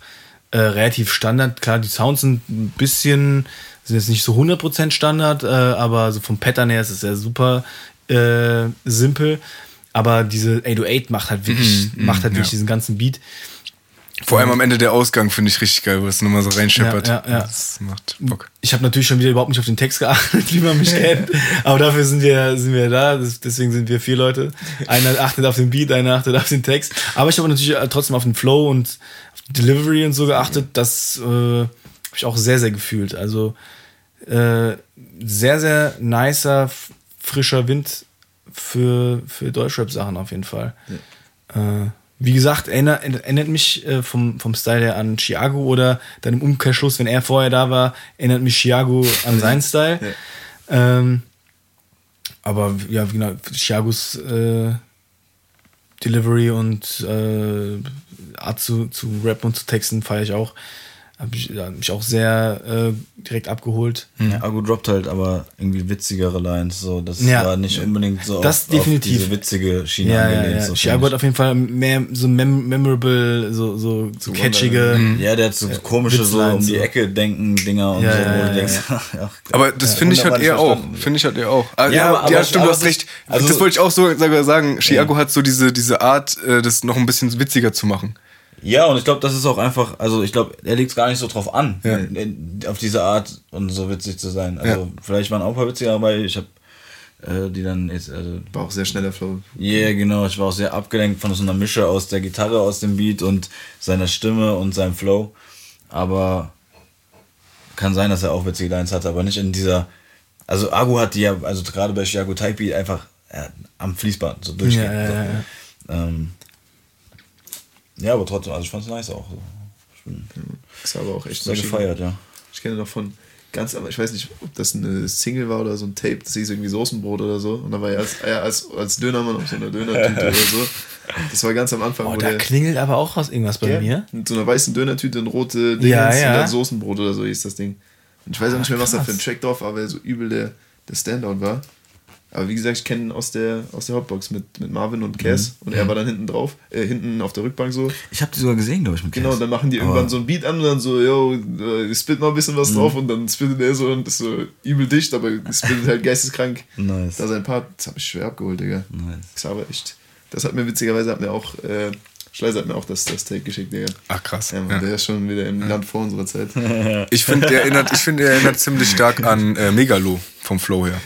[SPEAKER 1] äh, relativ Standard. Klar, die Sounds sind ein bisschen, sind jetzt nicht so 100% Standard, äh, aber so vom Pattern her ist es ja super äh, simpel. Aber diese 808 macht halt wirklich, macht halt
[SPEAKER 4] ja.
[SPEAKER 1] wirklich diesen ganzen Beat.
[SPEAKER 4] Vor allem am Ende der Ausgang finde ich richtig geil, wo es nochmal so reinscheppert.
[SPEAKER 1] Ja, ja, ja.
[SPEAKER 4] Das macht Bock.
[SPEAKER 1] Ich habe natürlich schon wieder überhaupt nicht auf den Text geachtet, [laughs] wie man mich kennt. Aber dafür sind wir, sind wir da. Das, deswegen sind wir vier Leute. Einer achtet auf den Beat, einer achtet auf den Text. Aber ich habe natürlich äh, trotzdem auf den Flow und auf die Delivery und so geachtet. Das äh, habe ich auch sehr, sehr gefühlt. Also äh, sehr, sehr nicer, frischer Wind für, für Deutschrap-Sachen auf jeden Fall. Äh, wie gesagt, erinnert, erinnert mich äh, vom, vom Style her an Chiago oder dann im Umkehrschluss, wenn er vorher da war, erinnert mich Chiago an seinen [laughs] Style. Ähm, aber ja, genau, Chiagos äh, Delivery und äh, Art zu, zu rappen und zu texten feiere ich auch. Hab ich, ja, mich auch sehr äh, direkt abgeholt.
[SPEAKER 3] Ja, Agu droppt halt aber irgendwie witzigere Lines. So, das
[SPEAKER 1] Ja.
[SPEAKER 3] war nicht unbedingt so
[SPEAKER 1] Das
[SPEAKER 3] auf,
[SPEAKER 1] definitiv.
[SPEAKER 3] auf diese witzige Schiene
[SPEAKER 1] Ja, ja,
[SPEAKER 3] angelehnt.
[SPEAKER 1] ja.
[SPEAKER 3] So
[SPEAKER 1] Chiago
[SPEAKER 3] finde
[SPEAKER 1] hat auf jeden Fall mehr so mem memorable, so, so, so catchige.
[SPEAKER 3] ich. ja, der hat so komische so um die
[SPEAKER 1] so.
[SPEAKER 3] Ecke denken Dinger und
[SPEAKER 1] Ja,
[SPEAKER 3] so, wo
[SPEAKER 1] ja,
[SPEAKER 3] du
[SPEAKER 1] ja,
[SPEAKER 3] denkst,
[SPEAKER 1] ja. [laughs]
[SPEAKER 3] ja,
[SPEAKER 4] Aber das finde ich halt eher auch. Finde ich halt eher auch. Ah,
[SPEAKER 3] Ja,
[SPEAKER 4] ja,
[SPEAKER 3] aber-
[SPEAKER 4] ja,
[SPEAKER 3] aber-
[SPEAKER 4] stimmt,
[SPEAKER 3] aber
[SPEAKER 4] du hast
[SPEAKER 3] das-
[SPEAKER 4] recht.
[SPEAKER 3] also-
[SPEAKER 4] das wollte ich auch so sagen, sagen. Chiago hat so diese, diese Art, äh, das noch ein bisschen witziger zu machen.
[SPEAKER 3] Ja, und ich glaube, das ist auch einfach, also ich glaube, er liegt es gar nicht so drauf an,
[SPEAKER 4] Ja.
[SPEAKER 3] auf diese Art und so witzig zu sein. Also
[SPEAKER 4] Ja.
[SPEAKER 3] vielleicht waren auch ein paar witzige dabei, ich habe äh, die dann jetzt, also
[SPEAKER 2] War auch sehr schneller Flow.
[SPEAKER 3] Ja, yeah, genau. Ich war auch sehr abgelenkt von so einer Mische aus der Gitarre, aus dem Beat und seiner Stimme und seinem Flow. Aber kann sein, dass er auch witzige Lines hatte, aber nicht in dieser. Also Agu hat die ja, also gerade bei Chiago Type einfach äh, am Fließband so durchgehend.
[SPEAKER 1] Ja, ja,
[SPEAKER 3] so.
[SPEAKER 1] ja, ja.
[SPEAKER 3] Ähm, ja, aber trotzdem, also ich fand's nice auch. Ich bin
[SPEAKER 2] Ist aber auch echt
[SPEAKER 3] sehr gefeiert, ja.
[SPEAKER 2] Ich kenne noch von ganz, aber ich weiß nicht, ob das eine Single war oder so ein Tape, das hieß irgendwie Soßenbrot oder so. Und da war er als, als, als Dönermann auf so einer Dönertüte oder so. Das war ganz am Anfang,
[SPEAKER 1] Oh,
[SPEAKER 2] wo
[SPEAKER 1] da
[SPEAKER 2] der
[SPEAKER 1] klingelt aber auch was irgendwas bei
[SPEAKER 2] Ja,
[SPEAKER 1] mir.
[SPEAKER 2] mit so einer weißen Dönertüte und rote Dinge
[SPEAKER 1] Ja,
[SPEAKER 2] und
[SPEAKER 1] ja.
[SPEAKER 2] dann Soßenbrot oder so hieß das Ding. Und ich weiß auch nicht mehr, was da für ein. Track drauf war, weil so übel der, der Standout war. Aber wie gesagt, ich kenne ihn aus der, aus der Hotbox mit, mit Marvin und Cass und er war dann hinten drauf, äh, hinten auf der Rückbank so.
[SPEAKER 3] Ich habe die sogar gesehen, glaube ich, mit
[SPEAKER 2] Genau,
[SPEAKER 3] Cass.
[SPEAKER 2] und dann machen die
[SPEAKER 3] Aber-
[SPEAKER 2] irgendwann so ein Beat an und dann so, yo, äh, spit mal ein bisschen was drauf und dann spittet er so und ist so übel dicht, aber spittet halt geisteskrank. [laughs]
[SPEAKER 3] Nice.
[SPEAKER 2] Da sein Part, das habe ich schwer abgeholt, Digga.
[SPEAKER 3] Nice.
[SPEAKER 2] Das aber echt. Das hat mir witzigerweise, hat mir auch, äh, Schleiser hat mir auch das, das Take geschickt, Digga.
[SPEAKER 4] Ach krass.
[SPEAKER 2] Ja, Mann,
[SPEAKER 4] Ja.
[SPEAKER 2] der ist schon wieder im Land vor unserer Zeit. [laughs]
[SPEAKER 4] Ich finde, der erinnert, ich finde, der erinnert ziemlich stark an äh, Megalo vom Flow her.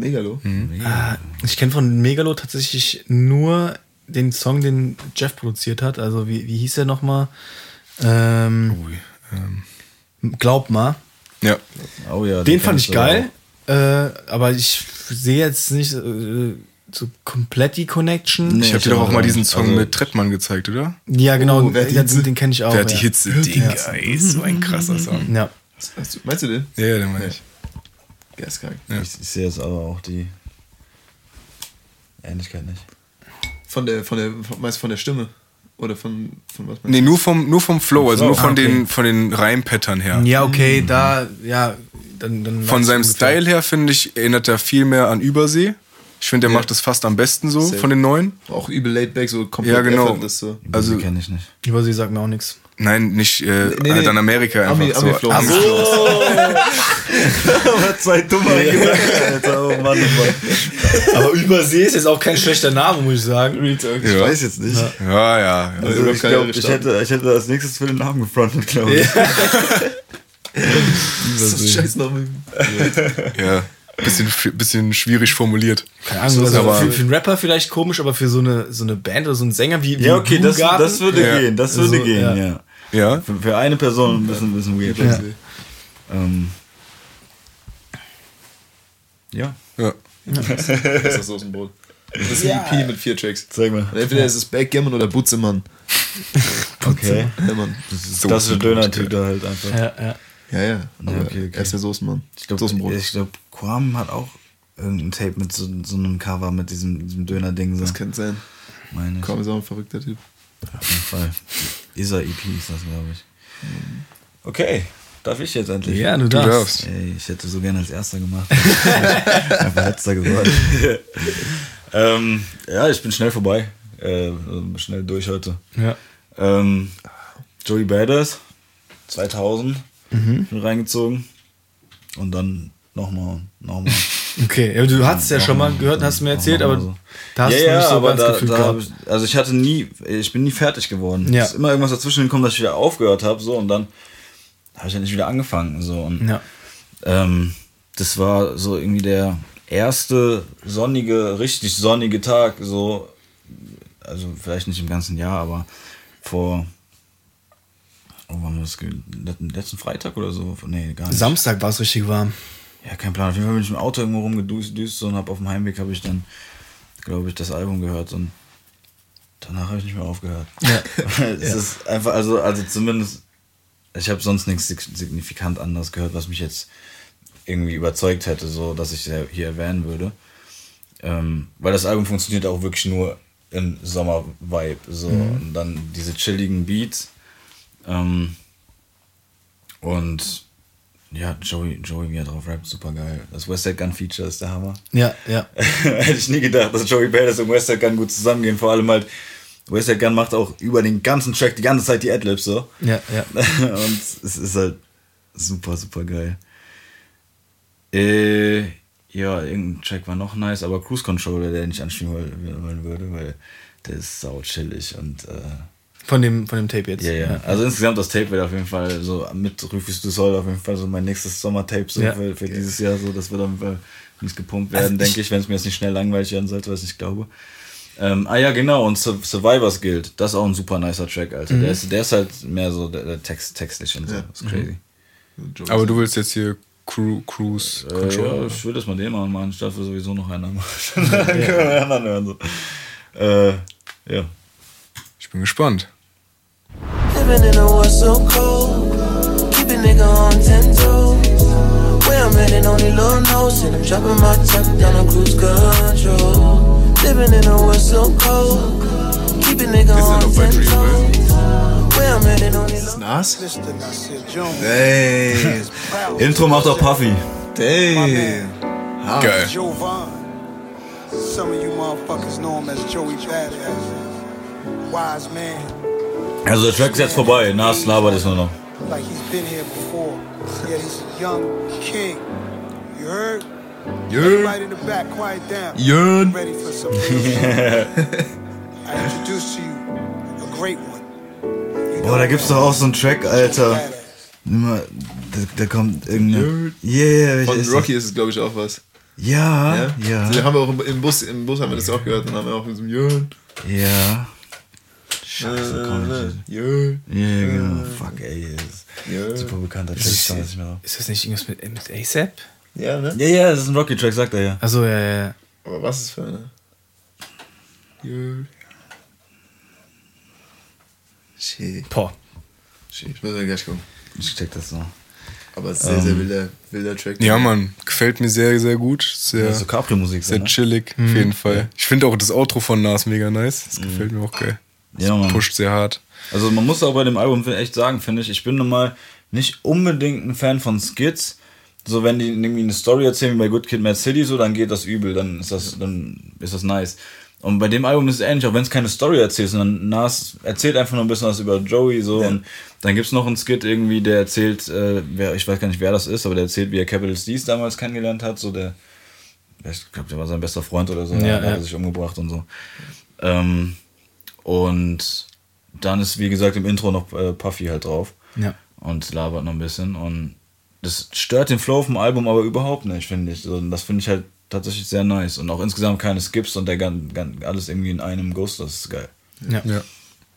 [SPEAKER 2] Megalo.
[SPEAKER 1] Ah, ich kenne von Megalo tatsächlich nur den Song, den Jeff produziert hat. Also wie, wie hieß der nochmal? Ähm,
[SPEAKER 4] Ui, ähm,
[SPEAKER 1] Glaub mal.
[SPEAKER 4] ja.
[SPEAKER 3] Oh ja,
[SPEAKER 1] Den
[SPEAKER 3] kenn
[SPEAKER 1] fand ich geil. Äh, aber ich sehe jetzt nicht äh, so komplett die Connection.
[SPEAKER 3] Nee.
[SPEAKER 4] Ich habe dir doch auch mal diesen. Song
[SPEAKER 3] Also-
[SPEAKER 4] mit Trettmann gezeigt, oder?
[SPEAKER 1] Ja, genau.
[SPEAKER 2] Oh, wer hat die
[SPEAKER 1] den, den kenne ich auch.
[SPEAKER 4] Wer hat die
[SPEAKER 1] ja.
[SPEAKER 4] Hitze? Digga, ey, ist so ein krasser Song.
[SPEAKER 1] Ja.
[SPEAKER 2] Meinst du den?
[SPEAKER 4] Ja, den meine ich.
[SPEAKER 2] Geistkrank.
[SPEAKER 4] Ja.
[SPEAKER 3] Ich, ich sehe jetzt aber auch die Ähnlichkeit nicht.
[SPEAKER 2] Von der, von der, du von der Stimme? Oder von, von was
[SPEAKER 4] Nee, nur vom, nur vom Flow, also nur von
[SPEAKER 1] Ah, okay.
[SPEAKER 4] den, von den Reimpattern her.
[SPEAKER 1] ja, okay, da, ja, dann. dann
[SPEAKER 4] Von seinem
[SPEAKER 1] ungefähr.
[SPEAKER 4] Style her, finde ich, erinnert er viel mehr an Übersee. Ich finde, der
[SPEAKER 2] Ja.
[SPEAKER 4] macht das fast am besten so,
[SPEAKER 2] Safe.
[SPEAKER 4] von den neuen.
[SPEAKER 2] Auch übel laid back, so komplett
[SPEAKER 4] Ja, genau.
[SPEAKER 2] effortless so.
[SPEAKER 4] Also,
[SPEAKER 3] kenne ich nicht.
[SPEAKER 1] Übersee sagt mir auch nichts.
[SPEAKER 4] nein, nicht äh,
[SPEAKER 2] Nee, nee.
[SPEAKER 4] halt an Amerika einfach
[SPEAKER 2] Ami-
[SPEAKER 4] so.
[SPEAKER 2] Ami-Flow.
[SPEAKER 4] Ami- [laughs]
[SPEAKER 3] Aber zwei dumme Alter, oh Mann, oh Mann.
[SPEAKER 1] Aber Übersee ist jetzt auch kein schlechter Name, muss ich sagen.
[SPEAKER 3] Ich
[SPEAKER 4] Ja.
[SPEAKER 3] weiß jetzt nicht.
[SPEAKER 4] Ja, ja. ja.
[SPEAKER 3] Also
[SPEAKER 2] überhaupt
[SPEAKER 3] ich glaube, ich hätte, ich hätte als nächstes für den Namen gefrontet, glaube ich.
[SPEAKER 2] Das [laughs] ist ein Scheißname.
[SPEAKER 4] ja. Bisschen, bisschen schwierig formuliert.
[SPEAKER 1] Keine Ahnung, also
[SPEAKER 4] aber-
[SPEAKER 1] für, für einen Rapper vielleicht komisch, aber für so eine, so eine Band oder so einen Sänger wie, wie
[SPEAKER 3] Ja, okay, das, das würde
[SPEAKER 4] Ja.
[SPEAKER 3] gehen, das würde
[SPEAKER 1] Also,
[SPEAKER 3] gehen,
[SPEAKER 1] ja.
[SPEAKER 3] ja.
[SPEAKER 4] Ja.
[SPEAKER 3] Für, für eine Person ein bisschen, ein bisschen weird.
[SPEAKER 1] Ja.
[SPEAKER 3] Ähm, ja.
[SPEAKER 4] ja. [laughs]
[SPEAKER 2] Das ist das Soßenbrot. Das ist ein EP mit vier Tracks.
[SPEAKER 3] Zeig mal.
[SPEAKER 2] Und entweder ist es Backgammon oder Butzemann. [laughs]
[SPEAKER 3] Okay.
[SPEAKER 2] Ja.
[SPEAKER 3] Das ist das ist eine Döner-Tüte halt einfach.
[SPEAKER 1] Ja, ja.
[SPEAKER 2] Ja, ja. Aber
[SPEAKER 3] okay, okay.
[SPEAKER 2] Er ist der Soßenmann.
[SPEAKER 3] Ich glaube,
[SPEAKER 2] Soßenbrot.
[SPEAKER 3] ich glaub, Quam hat auch irgendein Tape mit so, so einem Cover mit diesem, diesem Döner-Ding. So.
[SPEAKER 2] Das könnte sein.
[SPEAKER 3] meine.
[SPEAKER 2] Kaum ist auch ein verrückter Typ.
[SPEAKER 3] Auf jeden Fall. Isa EP ist das, glaube ich. Okay, darf ich jetzt endlich?
[SPEAKER 1] Ja, du
[SPEAKER 4] Du
[SPEAKER 1] darfst.
[SPEAKER 4] darfst.
[SPEAKER 3] Ey, ich hätte so gerne als erster gemacht. [laughs] Einfach letzter geworden. [laughs] ähm, ja, ich bin schnell vorbei. Äh, schnell durch heute.
[SPEAKER 1] Ja.
[SPEAKER 3] Ähm, Joey Badass, 2000,
[SPEAKER 1] Mhm.
[SPEAKER 3] bin reingezogen. Und dann nochmal, nochmal. [laughs]
[SPEAKER 1] Okay, ja, du hast es ja schon mal gehört und hast mir erzählt, aber
[SPEAKER 3] so.
[SPEAKER 1] da hast
[SPEAKER 3] ja,
[SPEAKER 1] du
[SPEAKER 3] ja,
[SPEAKER 1] nicht so
[SPEAKER 3] aber
[SPEAKER 1] ganz
[SPEAKER 3] da,
[SPEAKER 1] Gefühl
[SPEAKER 3] da ich, also ich hatte nie, ich bin nie fertig geworden.
[SPEAKER 1] Ja.
[SPEAKER 3] Es ist immer irgendwas dazwischen gekommen, dass ich wieder aufgehört habe, so und dann habe ich ja nicht wieder angefangen, so und
[SPEAKER 1] Ja.
[SPEAKER 3] ähm, das war so irgendwie der erste sonnige, richtig sonnige Tag, so also vielleicht nicht im ganzen Jahr, aber vor oh, wann war das letzten- Freitag oder so? Nee, gar nicht.
[SPEAKER 1] Samstag war es richtig warm.
[SPEAKER 3] Ja, kein Plan. Auf jeden Fall bin ich im Auto irgendwo rumgedüst düst und hab auf dem Heimweg habe ich dann, glaube ich, das Album gehört und danach habe ich nicht mehr aufgehört.
[SPEAKER 1] Ja. [laughs]
[SPEAKER 3] es ist einfach, also, also zumindest, ich habe sonst nichts sig- signifikant anderes gehört, was mich jetzt irgendwie überzeugt hätte, so dass ich hier erwähnen würde. Ähm, weil das Album funktioniert auch wirklich nur im Sommer-Vibe. So. Und dann diese chilligen Beats. Ähm, und ja, Joey, Joey, wie er drauf rappt, super geil. Das Westside Gun Feature ist der Hammer.
[SPEAKER 1] Ja, ja. [laughs]
[SPEAKER 3] Hätte ich nie gedacht, dass Joey Badass und Westside Gun gut zusammengehen. Vor allem halt, Westside Gun macht auch über den ganzen Track die ganze Zeit die Adlibs so.
[SPEAKER 1] Ja, ja. [laughs]
[SPEAKER 3] und es ist halt super, super geil. Äh, ja, irgendein Track war noch nice, aber Cruise Controller, der nicht anspielen wollen würde, weil der ist sau chillig und äh,
[SPEAKER 1] Von dem, von dem Tape jetzt.
[SPEAKER 3] Ja, ja. Also insgesamt das Tape wird auf jeden Fall so mit Rufus du Soll auf jeden Fall so mein nächstes Sommertape so
[SPEAKER 1] Ja.
[SPEAKER 3] für, für dieses Jahr so. Das wird auf jeden Fall mies gepumpt werden,
[SPEAKER 1] Also
[SPEAKER 3] denke ich, wenn es mir jetzt nicht schnell langweilig werden sollte, was ich glaube. Ähm, ah ja, genau, und Sur- Survivors Guild, das ist auch ein super nicer Track, Alter.
[SPEAKER 1] Mhm.
[SPEAKER 3] Der, ist, der ist halt mehr so der, der Text, textlich und so.
[SPEAKER 2] Ja.
[SPEAKER 3] Das ist crazy.
[SPEAKER 4] Aber du willst jetzt hier Cru Cruise
[SPEAKER 3] Äh,
[SPEAKER 4] Control.
[SPEAKER 3] ja, ich würde das mal den machen, machen, statt wir sowieso noch einer machen. [laughs] Dann können wir den anderen hören. So. Äh, ja.
[SPEAKER 4] Ich bin gespannt.
[SPEAKER 5] Living in a world so cold. Keep a nigga on ten toes. Where I'm heading, only Lord knows. And I'm dropping my top down on cruise control. Living in a world so cold. Keep a nigga on ten toes. Where I'm heading, only Lord
[SPEAKER 2] Nas? Ey. [laughs]
[SPEAKER 3] Intro macht auch Puffy.
[SPEAKER 2] Ey. Hart.
[SPEAKER 4] Geil.
[SPEAKER 9] Jovan. Some of you motherfuckers know him as Joey Badass. Wise man,
[SPEAKER 3] Also der Track ist jetzt vorbei, Nas labert es nur noch.
[SPEAKER 9] like he's been here before. Yeah, he's a young king. You heard? Everybody in the back, quiet down.
[SPEAKER 2] Jörn.
[SPEAKER 9] Ready for some [laughs] real shit. I introduce to you a great one. You
[SPEAKER 3] Boah, da gibt's doch auch so einen Track, Alter. Nimm mal, da, da kommt irgendeine. Yeah, welcher
[SPEAKER 2] Von
[SPEAKER 3] ist
[SPEAKER 2] Rocky ist es, glaube ich, auch was.
[SPEAKER 3] Ja,
[SPEAKER 2] Ja?
[SPEAKER 3] ja.
[SPEAKER 2] Also, haben wir auch im- Bus, im Bus haben wir das auch gehört und haben wir auch mit so einem Jörn.
[SPEAKER 3] Ja. Scheiße, komm ich.
[SPEAKER 2] Jörn.
[SPEAKER 3] Ja, ja, genau. Fuck, ey. Super bekannter Track.
[SPEAKER 1] Ist,
[SPEAKER 3] ich weiß nicht mehr.
[SPEAKER 1] ist das nicht irgendwas mit, mit ASAP?
[SPEAKER 2] Ja, ne?
[SPEAKER 3] Ja, ja, das ist ein Rocky-Track, sagt er ja.
[SPEAKER 1] Achso, ja, ja, ja.
[SPEAKER 2] Aber was ist für eine? Jörn. Shit.
[SPEAKER 1] Boah.
[SPEAKER 2] Shit. Ich muss mal gleich gucken.
[SPEAKER 3] Ich check das so.
[SPEAKER 2] Aber es ist sehr, sehr wilder, wilder Track.
[SPEAKER 4] Ja, Mann, gefällt mir sehr, sehr gut. Sehr,
[SPEAKER 3] Das ist so Capri-Musik,
[SPEAKER 4] sehr
[SPEAKER 3] ne?
[SPEAKER 4] chillig, auf jeden Fall. Ich finde auch das Outro von Nas mega nice. Das gefällt mir auch geil.
[SPEAKER 3] Ja, Mann.
[SPEAKER 4] Pusht sehr hart.
[SPEAKER 3] Also man muss auch bei dem Album echt sagen, finde ich, ich bin nun mal nicht unbedingt ein Fan von Skits. So, wenn die irgendwie eine Story erzählen, wie bei Good Kid, Mad City, so, dann geht das übel, dann ist das, dann ist das nice. Und bei dem Album ist es ähnlich, auch wenn es keine Story erzählt, sondern Nas erzählt einfach nur ein bisschen was über Joey, so, und dann gibt's noch einen Skit irgendwie, der erzählt, äh, wer, ich weiß gar nicht, wer das ist, aber der erzählt, wie er Capital Steez damals kennengelernt hat, so, der, ich glaube, der war sein bester Freund oder so,
[SPEAKER 1] Ja,
[SPEAKER 3] ja, hat
[SPEAKER 1] ja.
[SPEAKER 3] er sich umgebracht und so. Ähm, und dann ist, wie gesagt, im Intro noch äh, Puffy halt drauf.
[SPEAKER 1] Ja.
[SPEAKER 3] Und labert noch ein bisschen. Und das stört den Flow vom Album aber überhaupt nicht, finde ich. Das finde ich halt tatsächlich sehr nice. Und auch insgesamt keine Skips und der gan, gan, alles irgendwie in einem Guss, das ist geil.
[SPEAKER 1] Ja.
[SPEAKER 4] Ja.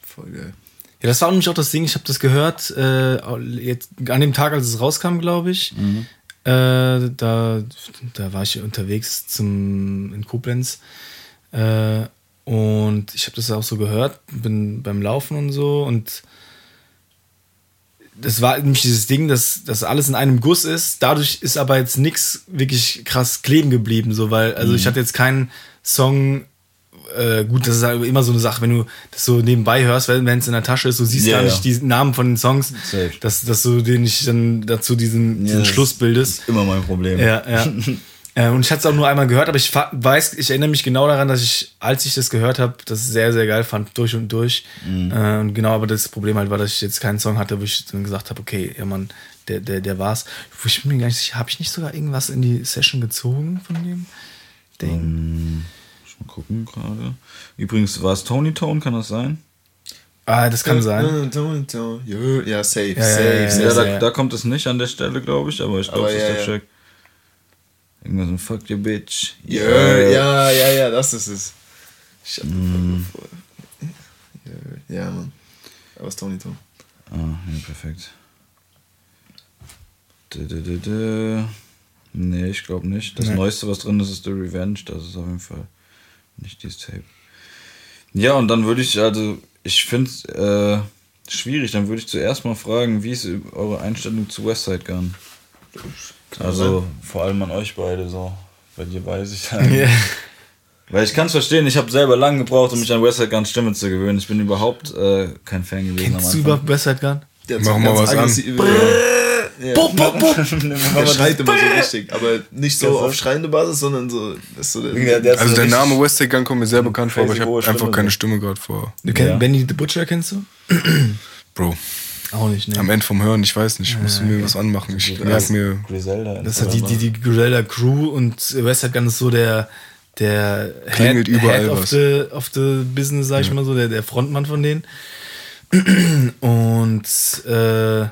[SPEAKER 2] Voll geil.
[SPEAKER 1] Ja, das war nämlich auch das Ding. Ich habe das gehört äh, jetzt an dem Tag, als es rauskam, glaube ich. Äh, da, da war ich unterwegs zum in Koblenz äh, und ich habe das auch so gehört, bin beim Laufen und so und das war nämlich dieses Ding, dass das alles in einem Guss ist. Dadurch ist aber jetzt nichts wirklich krass kleben geblieben, so weil also ich hatte jetzt keinen Song äh, gut, das ist halt immer so eine Sache, wenn du das so nebenbei hörst, wenn es in der Tasche ist, du siehst
[SPEAKER 3] Ja,
[SPEAKER 1] gar
[SPEAKER 3] ja.
[SPEAKER 1] nicht die Namen von den Songs,
[SPEAKER 3] Safe.
[SPEAKER 1] dass, dass du den nicht dann dazu diesen, diesen
[SPEAKER 3] das
[SPEAKER 1] Schluss bildest.
[SPEAKER 3] Ist immer mein Problem.
[SPEAKER 1] Ja, ja. [laughs] äh, und ich hatte es auch nur einmal gehört, aber ich weiß, ich erinnere mich genau daran, dass ich, als ich das gehört habe, das sehr, sehr geil fand, durch und durch. Äh, und genau, aber das Problem halt war, dass ich jetzt keinen Song hatte, wo ich dann gesagt habe, okay, ja Mann, der, der, der war's. Wo ich bin mir gar nicht sicher, habe ich nicht sogar irgendwas in die Session gezogen von dem Ding?
[SPEAKER 3] Mal gucken gerade. Übrigens, war es Tony Tone, kann das sein?
[SPEAKER 1] Ah, das kann sein.
[SPEAKER 2] Ja, safe,
[SPEAKER 1] Ja, ja,
[SPEAKER 2] safe,
[SPEAKER 1] ja, ja.
[SPEAKER 2] safe.
[SPEAKER 3] Ja, da, da kommt es nicht an der Stelle, glaube ich, aber ich glaube, das ist
[SPEAKER 2] ja,
[SPEAKER 3] der
[SPEAKER 2] ja.
[SPEAKER 3] Irgendwas mit Fuck your bitch.
[SPEAKER 2] Jörn, ja, ja, ja, das ist es. Ich hab
[SPEAKER 3] Mm.
[SPEAKER 2] mm. vor. Jörn. Ja, Mann. Aber es ist Tony Tom.
[SPEAKER 3] Ah, ja, perfekt. Dö, dö, dö, dö. Nee, ich glaube nicht. Das
[SPEAKER 1] Nee.
[SPEAKER 3] Neueste, was drin ist, ist The Revenge. Das ist auf jeden Fall nicht dieses Tape. Ja, und dann würde ich, also, ich finde es äh, schwierig. Dann würde ich zuerst mal fragen, wie ist eure Einstellung zu Westside Gun? Also, vor allem an euch beide so. Bei dir weiß ich dann.
[SPEAKER 1] Ja.
[SPEAKER 3] Weil ich kann es verstehen, ich habe selber lange gebraucht, um mich an Westside Guns Stimme zu gewöhnen. Ich bin überhaupt äh, kein Fan gewesen
[SPEAKER 1] Kennst du überhaupt Westside Gun?
[SPEAKER 2] Der
[SPEAKER 4] Mach mal was an.
[SPEAKER 2] Ja.
[SPEAKER 1] Bup, bup, bup. [laughs]
[SPEAKER 2] Der schreit immer so richtig, aber nicht so auf schreiende Basis, sondern so. So der,
[SPEAKER 3] Ja, der
[SPEAKER 4] Also
[SPEAKER 3] so
[SPEAKER 4] der Name West Side Gun kommt mir sehr bekannt vor, aber ich habe einfach keine. Stimme gerade vor.
[SPEAKER 1] Du kennst
[SPEAKER 3] Ja.
[SPEAKER 1] Benny the Butcher, kennst du? [clears throat]
[SPEAKER 4] Bro,
[SPEAKER 1] Auch nicht, ne?
[SPEAKER 4] am Ende vom Hören, ich weiß nicht, musst du mir was anmachen. Ich merk mir.
[SPEAKER 3] Griselda.
[SPEAKER 1] Das ist halt die, die, die Griselda Crew und Westside Gun ist so der, der
[SPEAKER 4] Klingelt überall
[SPEAKER 1] Head of
[SPEAKER 4] was.
[SPEAKER 1] the, of the Business, sag ich mal so, der, der Frontmann von denen. [clears throat] Und äh,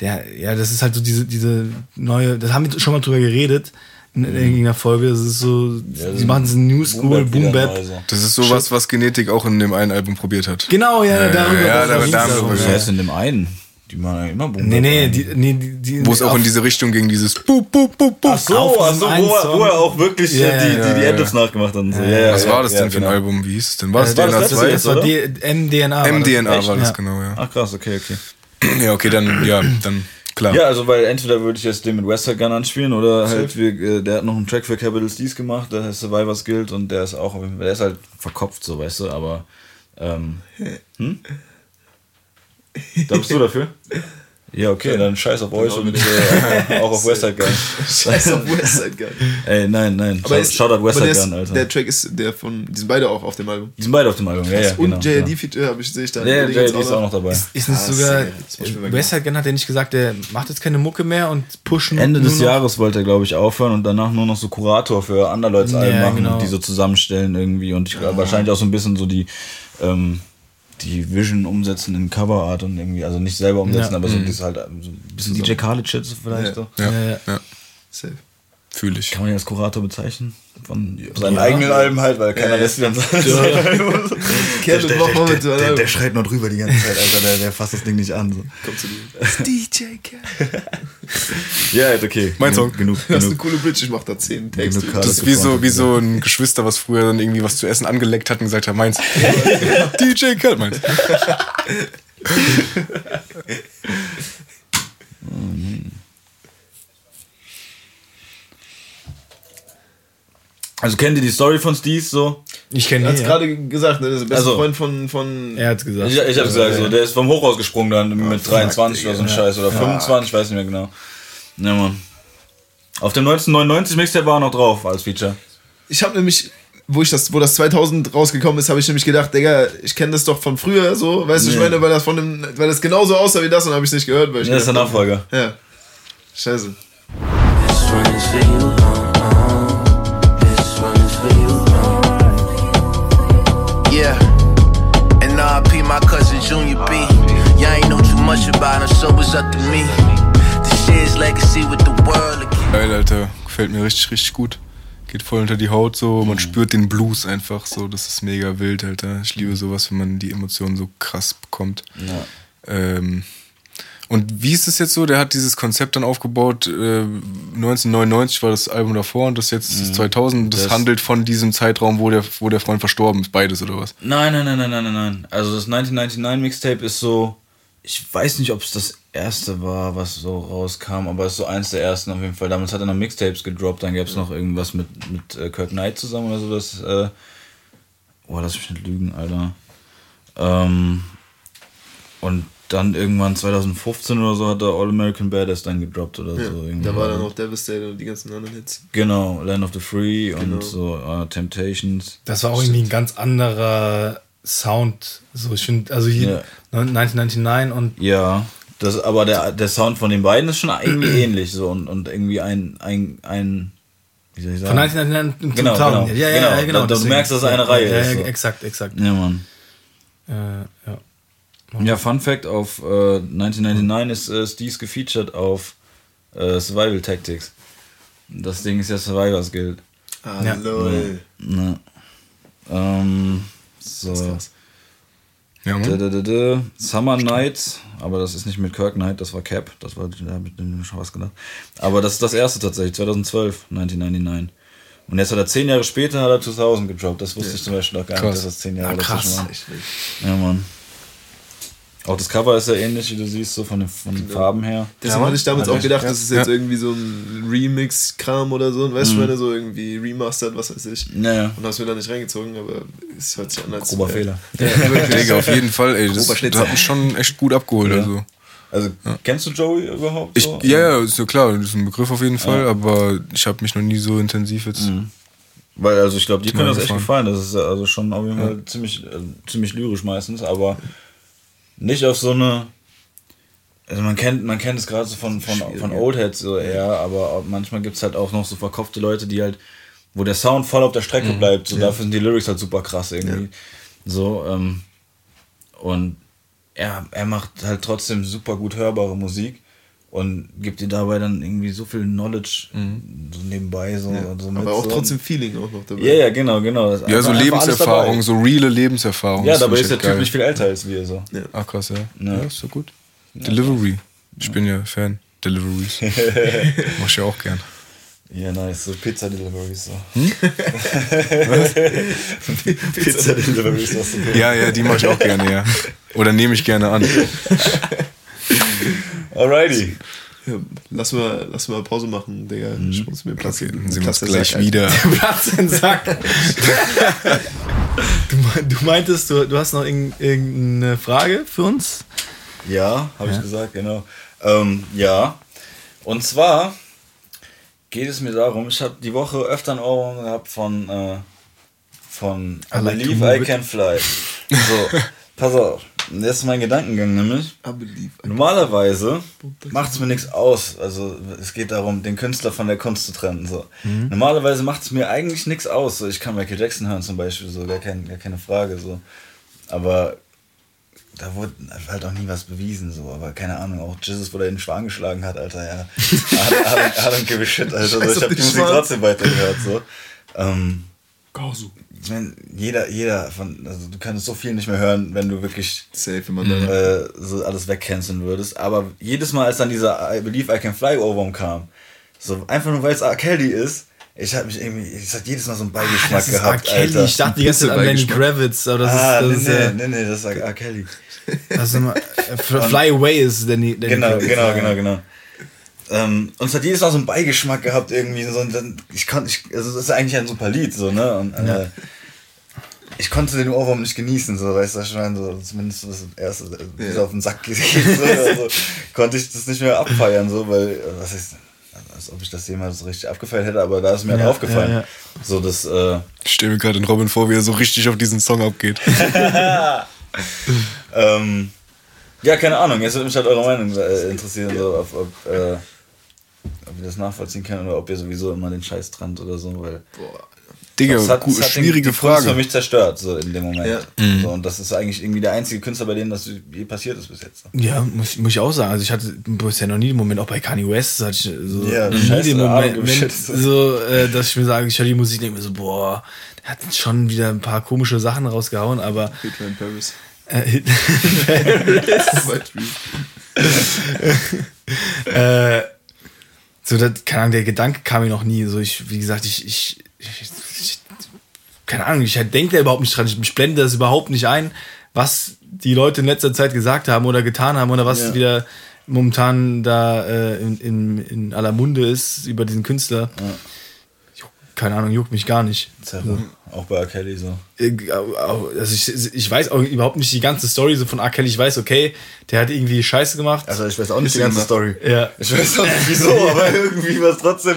[SPEAKER 1] der, ja, das ist halt so diese, diese neue, das haben wir schon mal drüber geredet in irgendeiner Folge. Das ist so, sie machen diesen New School Boom Bap.
[SPEAKER 4] Das ist sowas, was Genetik auch in dem einen Album probiert hat.
[SPEAKER 1] Genau, ja, darüber-
[SPEAKER 4] Ja,
[SPEAKER 1] darüber
[SPEAKER 4] da,
[SPEAKER 1] ging's
[SPEAKER 4] da haben wir
[SPEAKER 1] darum,
[SPEAKER 4] drüber
[SPEAKER 1] ja.
[SPEAKER 3] Ist in dem einen? Die machen ja immer Boom
[SPEAKER 1] Nee,
[SPEAKER 3] Bap
[SPEAKER 1] nee, die, nee, die, die
[SPEAKER 4] Wo es auch in diese Richtung ging, dieses Bup, Bup, Bup, Bup.
[SPEAKER 3] Ach so,
[SPEAKER 1] Auf
[SPEAKER 3] ach so wo, er, wo er auch wirklich
[SPEAKER 1] Ja,
[SPEAKER 3] äh, die,
[SPEAKER 1] ja,
[SPEAKER 3] die, die
[SPEAKER 4] ja,
[SPEAKER 3] Adlibs nachgemacht hat und so. Ja, ja,
[SPEAKER 4] Was
[SPEAKER 3] ja,
[SPEAKER 4] war das
[SPEAKER 3] ja,
[SPEAKER 4] denn für ein
[SPEAKER 3] genau.
[SPEAKER 4] Album? Wie hieß es denn? War es
[SPEAKER 3] war das
[SPEAKER 4] DNA
[SPEAKER 3] letzte
[SPEAKER 4] 2?
[SPEAKER 3] jetzt,
[SPEAKER 1] Das war MDNA. das.
[SPEAKER 4] MDNA war das,
[SPEAKER 1] Ja.
[SPEAKER 4] genau, ja.
[SPEAKER 3] Ach krass, okay, okay.
[SPEAKER 4] Ja, okay, dann, ja, dann, klar.
[SPEAKER 3] Ja, also weil entweder würde ich jetzt den mit Westside Gun anspielen oder halt wir, äh, der hat noch einen Track für Capital Steez gemacht, der heißt Survivors Guild und der ist auch, der ist halt verkopft so, weißt du, aber ähm, hm? [laughs] Da bist du dafür? Ja, okay, dann scheiß auf euch und äh, auch auf [laughs] Westside Gun.
[SPEAKER 2] Scheiß auf Westside Gun.
[SPEAKER 3] Ey, nein, nein.
[SPEAKER 2] Aber ist-
[SPEAKER 3] Shoutout Westside
[SPEAKER 2] der ist-
[SPEAKER 3] Gun, Alter.
[SPEAKER 2] Der Track ist der von, die sind beide auch auf dem Album.
[SPEAKER 3] Die sind beide auf dem Album, ja, ja.
[SPEAKER 2] Und
[SPEAKER 3] genau,
[SPEAKER 2] JLD-Feature habe ich, sehe ich da.
[SPEAKER 3] Ja, JLD ist auch noch dabei.
[SPEAKER 1] Ist nicht
[SPEAKER 2] Ah,
[SPEAKER 1] sogar, Westside Gun hat er nicht gesagt, der macht jetzt keine Mucke mehr und pushen
[SPEAKER 3] Ende des
[SPEAKER 1] noch-
[SPEAKER 3] Jahres wollte er, glaube ich, aufhören und danach nur noch so Kurator für andere Leute Alben
[SPEAKER 1] Ja,
[SPEAKER 3] machen,
[SPEAKER 1] genau.
[SPEAKER 3] die so zusammenstellen irgendwie und ich glaube wahrscheinlich auch so ein bisschen so die, ähm, die Vision umsetzen in Coverart und irgendwie, also nicht selber umsetzen,
[SPEAKER 1] Ja.
[SPEAKER 3] aber so,
[SPEAKER 1] Mhm.
[SPEAKER 3] das halt so ein bisschen DJ so vielleicht
[SPEAKER 2] Ja.
[SPEAKER 3] so.
[SPEAKER 4] Ja,
[SPEAKER 1] Ja, ja.
[SPEAKER 4] ja.
[SPEAKER 2] Safe.
[SPEAKER 4] Fühle ich.
[SPEAKER 3] Kann man ja als Kurator bezeichnen von seinen
[SPEAKER 1] Ja.
[SPEAKER 3] eigenen Alben halt, weil keiner lässt sie dann sagen.
[SPEAKER 2] Kerle,
[SPEAKER 3] der, der, der, der, der schreit noch drüber die ganze Zeit, Alter, der, der fasst das Ding nicht an. So.
[SPEAKER 2] Komm zu dir. DJ Kerle. [laughs]
[SPEAKER 3] Ja, ist okay.
[SPEAKER 4] Mein Song.
[SPEAKER 3] Genug,
[SPEAKER 2] Das ist eine coole Bridge, ich mach da 10 Takes.
[SPEAKER 3] Genug
[SPEAKER 4] Das ist wie so, wie so ein Geschwister, was früher dann irgendwie was zu essen angeleckt hat und gesagt hat, meins. [laughs] DJ Cut, meins. [laughs]
[SPEAKER 3] Also kennt ihr die Story von Steez so?
[SPEAKER 1] Ich kenne
[SPEAKER 2] Er
[SPEAKER 1] ihn.
[SPEAKER 2] hat
[SPEAKER 1] Ja.
[SPEAKER 2] gerade gesagt, ne? Das ist der beste
[SPEAKER 3] Also-
[SPEAKER 2] Freund von, von
[SPEAKER 1] Er hat's gesagt.
[SPEAKER 3] Ich, ich hab's gesagt, so, der ist vom Hochhaus gesprungen dann mit 23
[SPEAKER 2] Digga.
[SPEAKER 3] oder so ein Scheiß oder 25, ich weiß nicht mehr genau. Ja, Mann. Auf dem 1999 Mixtape war er noch drauf als Feature.
[SPEAKER 2] Ich habe nämlich, wo ich das, wo das 2000 rausgekommen ist, habe ich nämlich gedacht, Digga, ich kenne das doch von früher, so, weißt du, ich
[SPEAKER 3] Nee.
[SPEAKER 2] meine, weil das von dem, weil das genauso aussah wie das und habe ich es nicht gehört, weil ich
[SPEAKER 3] Ja, das ist der Nachfolger.
[SPEAKER 2] Ja. Scheiße.
[SPEAKER 10] Much about him, so it's up to me. This shit's legacy with the world.
[SPEAKER 4] Geil, Alter. Gefällt mir richtig, richtig gut. Geht voll unter die Haut so.
[SPEAKER 3] Mhm.
[SPEAKER 4] Man spürt den Blues einfach so. Das ist mega wild, Alter. Ich liebe sowas, wenn man die Emotionen so krass bekommt.
[SPEAKER 3] Ja.
[SPEAKER 4] Ähm, und wie ist es jetzt so? Der hat dieses Konzept dann aufgebaut. Äh, 1999 war das Album davor und das jetzt ist 2000. Das,
[SPEAKER 3] Mhm. Das-
[SPEAKER 4] handelt von diesem Zeitraum, wo der, wo der Freund verstorben ist. Beides oder was?
[SPEAKER 3] Nein, nein, nein, nein, nein, nein. Also das 1999 Mixtape ist so, ich weiß nicht, ob es das erste war, was so rauskam, aber es ist so eins der ersten auf jeden Fall. Damals hat er noch Mixtapes gedroppt, dann gab es noch irgendwas mit, mit äh, Kirk Knight zusammen oder so, das, äh, boah, lass mich nicht lügen, Alter. Ähm, und dann irgendwann 2015 oder so hat er All American Badass dann gedroppt oder
[SPEAKER 2] Ja.
[SPEAKER 3] so. irgendwie.
[SPEAKER 2] Da war dann auch Devastator und die ganzen anderen Hits.
[SPEAKER 3] Genau, Land of the Free
[SPEAKER 2] Genau.
[SPEAKER 3] und so äh, Temptations.
[SPEAKER 1] Das war auch irgendwie ein ganz anderer Sound. So, ich finde, also hier
[SPEAKER 3] Ja.
[SPEAKER 1] 1999 und
[SPEAKER 3] Ja, das, aber der, der Sound von den beiden ist schon irgendwie [clears throat] ähnlich so und, und irgendwie ein, ein, ein, wie soll ich sagen?
[SPEAKER 1] von 1999 und
[SPEAKER 3] Genau,
[SPEAKER 1] 2000.
[SPEAKER 3] genau,
[SPEAKER 1] Ja, ja, ja,
[SPEAKER 3] genau.
[SPEAKER 1] genau.
[SPEAKER 3] Da- du merkst, dass es eine Reihe
[SPEAKER 1] ja,
[SPEAKER 3] ist,
[SPEAKER 1] Ja,
[SPEAKER 3] so.
[SPEAKER 1] exakt, exakt.
[SPEAKER 3] Ja, Mann.
[SPEAKER 1] Äh, ja.
[SPEAKER 3] Ja, Fun Fact: Auf äh, 1999 ist äh, Steez gefeatured auf äh, Survival Tactics. Das Ding ist ja Survivors Guild.
[SPEAKER 2] Ah,
[SPEAKER 1] Ja.
[SPEAKER 2] lol.
[SPEAKER 3] Ja. Ähm, so.
[SPEAKER 4] Ja,
[SPEAKER 3] Da, da, da. Summer Nights, aber das ist nicht mit Kirk Knight, das war Cap, das war, da habe ich schon was gedacht. Aber das ist das erste tatsächlich, 2012, 1999. Und jetzt hat er zehn Jahre später hat er 2000 gedroppt, das wusste ich zum Beispiel auch gar nicht, dass das zehn Jahre
[SPEAKER 1] Ah, krass.
[SPEAKER 3] dazwischen waren. Ja, Mann. Auch das Cover ist ja ähnlich, wie du siehst, so von den, von den Farben her.
[SPEAKER 2] Deswegen hatte ich damals
[SPEAKER 3] Ja,
[SPEAKER 2] auch gedacht,
[SPEAKER 4] ja.
[SPEAKER 2] das ist jetzt
[SPEAKER 4] Ja.
[SPEAKER 2] irgendwie so ein Remix-Kram oder so. Und weißt du,
[SPEAKER 3] Mhm.
[SPEAKER 2] ich meine, so irgendwie remastered, was weiß ich.
[SPEAKER 3] Naja,
[SPEAKER 2] Und hast mir da nicht reingezogen, aber es hört sich an als.
[SPEAKER 3] grober Fehler.
[SPEAKER 2] Ja, [laughs]
[SPEAKER 4] auf jeden Fall, ey. Das,
[SPEAKER 2] Grober
[SPEAKER 4] das hat mich schon echt gut abgeholt.
[SPEAKER 3] Ja.
[SPEAKER 4] Also.
[SPEAKER 3] Also, kennst du Joey überhaupt?
[SPEAKER 4] Ich,
[SPEAKER 3] so?
[SPEAKER 4] ja, ja, ist ja klar, das ist ein Begriff auf jeden Fall, aber ich habe mich noch nie so intensiv jetzt.
[SPEAKER 3] Mhm. Weil, also ich glaube, die
[SPEAKER 4] Ist
[SPEAKER 3] können das echt
[SPEAKER 4] gefallen.
[SPEAKER 3] Das ist ja also schon auf jeden Fall ziemlich, äh, ziemlich lyrisch meistens, aber nicht auf so eine. Also man kennt, man kennt es gerade so von, von, von Oldheads so eher, aber manchmal gibt es halt auch noch so verkopfte Leute, die halt, wo der Sound voll auf der Strecke bleibt. So dafür sind die Lyrics halt super krass irgendwie. So, ähm, und er, er macht halt trotzdem super gut hörbare Musik und gibt dir dabei dann irgendwie so viel Knowledge so nebenbei. So,
[SPEAKER 2] Ja,
[SPEAKER 3] so
[SPEAKER 2] aber
[SPEAKER 3] mit
[SPEAKER 2] auch
[SPEAKER 3] so.
[SPEAKER 2] trotzdem Feeling auch noch dabei.
[SPEAKER 3] Ja, ja, genau, genau.
[SPEAKER 4] Ja, so Lebenserfahrung, so reale Lebenserfahrung.
[SPEAKER 3] Ja, dabei ist der Typ nicht viel älter als wir. So.
[SPEAKER 4] Ah, krass, ja.
[SPEAKER 3] Ja.
[SPEAKER 4] Ja, ist so gut. Delivery. Ich bin ja Fan. Deliveries. [laughs] Mach ich ja auch gern.
[SPEAKER 3] Ja, nice. So Pizza Deliveries. So.
[SPEAKER 4] Hm? [laughs]
[SPEAKER 3] Pizza Deliveries, was du
[SPEAKER 4] Ja, ja, die mache ich auch gerne, ja. Oder nehme ich gerne an. [laughs]
[SPEAKER 3] Alrighty.
[SPEAKER 2] Ja, lass mal, lass mal Pause machen, Digga. Ich muss mir Platz
[SPEAKER 4] Okay, sehen wir uns gleich wieder. [laughs]
[SPEAKER 1] Platz in den Sack. [laughs] du, du meintest, du, du hast noch irgend- irgendeine Frage für uns?
[SPEAKER 3] Ja, habe
[SPEAKER 1] Ja.
[SPEAKER 3] ich gesagt, genau. Ähm, ja. Und zwar geht es mir darum, ich habe die Woche öfter ein Ohrwurm gehabt von, äh, von I,
[SPEAKER 1] I
[SPEAKER 3] Believe I. Can Fly. [laughs] So, pass auf. Jetzt ist mein Gedankengang nämlich. Normalerweise macht es mir nichts aus. Also es geht darum, den Künstler von der Kunst zu trennen. So.
[SPEAKER 1] Mhm.
[SPEAKER 3] Normalerweise macht es mir eigentlich nichts aus. So, ich kann Michael Jackson hören zum Beispiel, so gar, kein, gar keine Frage. So. Aber da wurde halt auch nie was bewiesen. So. Aber keine Ahnung, auch Jesus, wo er den Schwan geschlagen hat, Alter, ja. I don't- give a shit, Alter. So,
[SPEAKER 2] Scheiß
[SPEAKER 3] ich habe die Musik trotzdem weitergehört. So. Ähm,
[SPEAKER 2] Gosu.
[SPEAKER 3] Ich mein, jeder, jeder von, also du könntest so viel nicht mehr hören, wenn du wirklich
[SPEAKER 2] Safe, man da.
[SPEAKER 3] äh, so alles wegcanceln würdest. Aber jedes Mal, als dann dieser I Believe I Can Fly Ohrwurm kam, so einfach nur weil es R. Kelly ist, ich habe mich irgendwie, es hat jedes Mal so einen Beigeschmack
[SPEAKER 1] Ah, das ist R.
[SPEAKER 3] gehabt,
[SPEAKER 1] Kelly.
[SPEAKER 3] Alter.
[SPEAKER 1] Ich dachte die ganze Zeit an Lenny. Kravitz, aber das
[SPEAKER 3] ah,
[SPEAKER 1] ist, das
[SPEAKER 3] nee,
[SPEAKER 1] ist,
[SPEAKER 3] nee,
[SPEAKER 1] äh,
[SPEAKER 3] nee, nee, das ist R. Kelly.
[SPEAKER 1] immer, äh, Fly Away ist Lenny, Lenny
[SPEAKER 3] Genau,
[SPEAKER 1] Kravitz.
[SPEAKER 3] genau,
[SPEAKER 1] ja.
[SPEAKER 3] genau, genau. Ähm, und es hat jedes Mal so einen Beigeschmack gehabt irgendwie. So, und dann, ich konnte, ich, also das ist eigentlich ein super Lied, so, ne? Und, äh, ich konnte den Ohrwurm nicht genießen, so, weißt du, meine? so, zumindest das erste, äh, wie es auf den Sack geht, [laughs] so, also, konnte ich das nicht mehr abfeiern, so, weil, äh, was ist, als ob ich das jemals so richtig abgefeiert hätte, aber da ist mir halt
[SPEAKER 1] Ja,
[SPEAKER 3] aufgefallen.
[SPEAKER 1] ja, ja.
[SPEAKER 3] So, das, äh,
[SPEAKER 4] Ich stelle mir gerade den Robin vor, wie er so richtig auf diesen Song abgeht. [laughs] [laughs]
[SPEAKER 3] ähm, ja, keine Ahnung, jetzt würde mich halt eure Meinung äh, interessieren, so, ob, ob, äh, ob ihr das nachvollziehen könnt oder ob ihr sowieso immer den Scheiß trennt oder so, weil.
[SPEAKER 4] Digga,
[SPEAKER 3] das hat, das hat den-
[SPEAKER 4] schwierige
[SPEAKER 3] Kunst
[SPEAKER 4] Frage.
[SPEAKER 3] für mich zerstört, so in dem Moment.
[SPEAKER 2] Ja.
[SPEAKER 3] So, und das ist eigentlich irgendwie der einzige Künstler, bei dem das je passiert ist bis jetzt.
[SPEAKER 1] Ja, muss, muss ich auch sagen. Also ich hatte bisher noch nie den Moment, auch bei Kanye West, hatte ich so
[SPEAKER 3] Ja,
[SPEAKER 1] nie
[SPEAKER 3] scheiße,
[SPEAKER 1] den Moment,
[SPEAKER 3] shit.
[SPEAKER 1] so, äh, dass ich mir sage, ich höre die Musik, denke mir so, boah, der hat schon wieder ein paar komische Sachen rausgehauen, aber
[SPEAKER 2] Hitler in Paris.
[SPEAKER 1] äh, Hit- [laughs]
[SPEAKER 2] Beispiel. [laughs]
[SPEAKER 1] äh, so, das, keine Ahnung, der Gedanke kam mir noch nie. So, ich, wie gesagt, ich, ich, ich, keine Ahnung, ich denke da überhaupt nicht dran. Ich, blende das überhaupt nicht ein, was die Leute in letzter Zeit gesagt haben oder getan haben oder was
[SPEAKER 3] Ja.
[SPEAKER 1] wieder momentan da äh, in, in, in aller Munde ist über diesen Künstler. Juck- Keine Ahnung, juckt mich gar nicht.
[SPEAKER 3] Zerre. Auch bei R. Kelly so.
[SPEAKER 1] Äh, Also ich, ich weiß auch überhaupt nicht die ganze Story so von R. Kelly. Ich weiß, okay, der hat irgendwie Scheiße gemacht.
[SPEAKER 3] Also ich weiß auch nicht die ganze. Story.
[SPEAKER 1] Ja.
[SPEAKER 3] Ich weiß auch nicht wieso, aber [laughs] irgendwie war es trotzdem.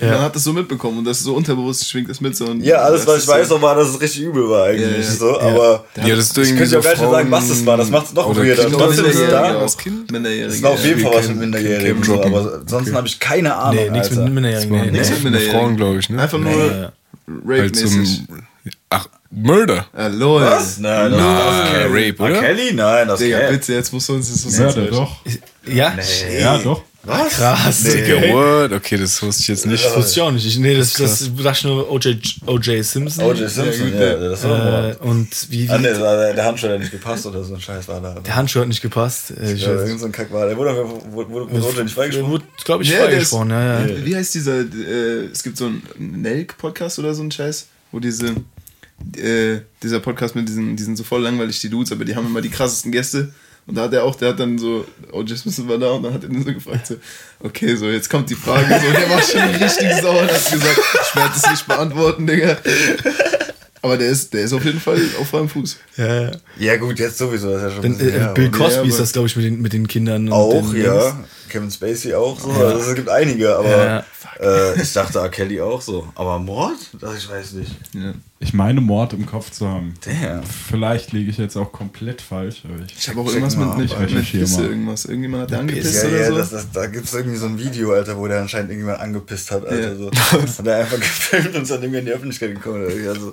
[SPEAKER 2] Man hat das so mitbekommen und das ist so unterbewusst schwingt das mit so. Und
[SPEAKER 3] Ja, alles,
[SPEAKER 2] das
[SPEAKER 3] was ich weiß,
[SPEAKER 2] so,
[SPEAKER 3] war, dass es richtig übel war eigentlich.
[SPEAKER 2] Ja, ja.
[SPEAKER 3] So, aber
[SPEAKER 4] Ja, das ist
[SPEAKER 3] ich könnte ja
[SPEAKER 4] so
[SPEAKER 3] gar nicht mehr sagen, was das war. Das macht es noch weirder. Trotzdem ist es da.
[SPEAKER 2] aus Kind, Minderjährige.
[SPEAKER 3] Es war auf jeden
[SPEAKER 4] Ja,
[SPEAKER 3] Fall was mit Minderjährigen. So, aber ansonsten habe ich keine Ahnung.
[SPEAKER 1] Nee, nichts mit Minderjährigen. Nee,
[SPEAKER 2] Nichts
[SPEAKER 1] nee.
[SPEAKER 2] mit
[SPEAKER 4] Mit
[SPEAKER 2] Minderjährigen.
[SPEAKER 4] Frauen, glaube ich, ne?
[SPEAKER 2] Einfach nur
[SPEAKER 1] Ja, ja.
[SPEAKER 4] Halt
[SPEAKER 2] Rape-mäßig.
[SPEAKER 4] Murder.
[SPEAKER 2] Ah, lol.
[SPEAKER 3] Was? Nein, das,
[SPEAKER 4] Nein,
[SPEAKER 3] das ist Kelly.
[SPEAKER 4] Rape, oder?
[SPEAKER 3] Ah, Kelly? Nein, das ist
[SPEAKER 2] Digga,
[SPEAKER 3] Kelly.
[SPEAKER 2] bitte, jetzt musst du uns das was
[SPEAKER 7] Mörder
[SPEAKER 2] erzählen.
[SPEAKER 7] doch.
[SPEAKER 1] Ja?
[SPEAKER 3] Nee.
[SPEAKER 7] Ja, doch.
[SPEAKER 3] Was?
[SPEAKER 1] Krass,
[SPEAKER 3] Nee.
[SPEAKER 1] okay.
[SPEAKER 4] What? Okay, das wusste ich jetzt nicht.
[SPEAKER 1] Das wusste ich auch nicht. Ich, nee, das, das, das dachte ich nur O.J. O.J. Simpson.
[SPEAKER 3] O.J. Simpson, ja, das war
[SPEAKER 1] Äh, und wie, wie
[SPEAKER 3] Ah, nee, das war der, der Handschuh hat nicht gepasst oder so ein Scheiß war da.
[SPEAKER 1] der Handschuh hat nicht gepasst. Äh, ich
[SPEAKER 3] ja,
[SPEAKER 1] weiß
[SPEAKER 3] irgend so ein Kack war. Der wurde, wurde, wurde, wurde O.J. nicht
[SPEAKER 1] Der
[SPEAKER 3] freigesprochen.
[SPEAKER 1] wurde, glaube ich,
[SPEAKER 2] Ja,
[SPEAKER 1] freigesprochen. Ja, ja.
[SPEAKER 2] Wie heißt dieser, äh, es gibt so einen Nelk-Podcast oder so ein Scheiß, wo diese, äh, dieser Podcast mit diesen, die sind so voll langweilig, die Dudes, aber die haben immer die krassesten Gäste. Und da hat er auch, der hat dann so, O.J. Simpson war da und dann hat er den so gefragt, so, okay, so, jetzt kommt die Frage, so, der war schon richtig sauer und hat gesagt, ich werde es nicht beantworten, Digga. Aber der ist, der ist auf jeden Fall auf freiem Fuß.
[SPEAKER 1] ja, ja.
[SPEAKER 3] Ja, gut, jetzt sowieso. Das ist ja schon
[SPEAKER 1] Dann,
[SPEAKER 3] ein bisschen
[SPEAKER 1] äh,
[SPEAKER 3] her,
[SPEAKER 1] Bill Cosby
[SPEAKER 2] Ja,
[SPEAKER 1] ist das, glaube ich, mit den, mit den Kindern. und
[SPEAKER 3] Auch,
[SPEAKER 1] den
[SPEAKER 3] ja.
[SPEAKER 1] Dings.
[SPEAKER 3] Kevin Spacey auch so. Also, es gibt einige, aber
[SPEAKER 1] Ja.
[SPEAKER 3] äh, ich dachte R. Kelly auch so. Aber Mord? Das ich weiß nicht.
[SPEAKER 2] Ja.
[SPEAKER 7] Ich meine Mord im Kopf zu haben.
[SPEAKER 3] Damn.
[SPEAKER 7] Vielleicht liege ich jetzt auch komplett falsch. Aber ich,
[SPEAKER 2] Ich habe auch irgendwas mit,
[SPEAKER 3] ab,
[SPEAKER 2] mit, Pisse,
[SPEAKER 7] mal.
[SPEAKER 2] irgendwas. Irgendjemand hat der angepisst
[SPEAKER 3] Ja,
[SPEAKER 2] oder
[SPEAKER 3] ja,
[SPEAKER 2] so.
[SPEAKER 3] das, das, da gibt es irgendwie so ein Video, Alter, wo der anscheinend irgendjemand angepisst hat, Alter.
[SPEAKER 2] Ja.
[SPEAKER 3] So. Hat er einfach [laughs] gefilmt und ist dann irgendwie in die Öffentlichkeit gekommen. Also,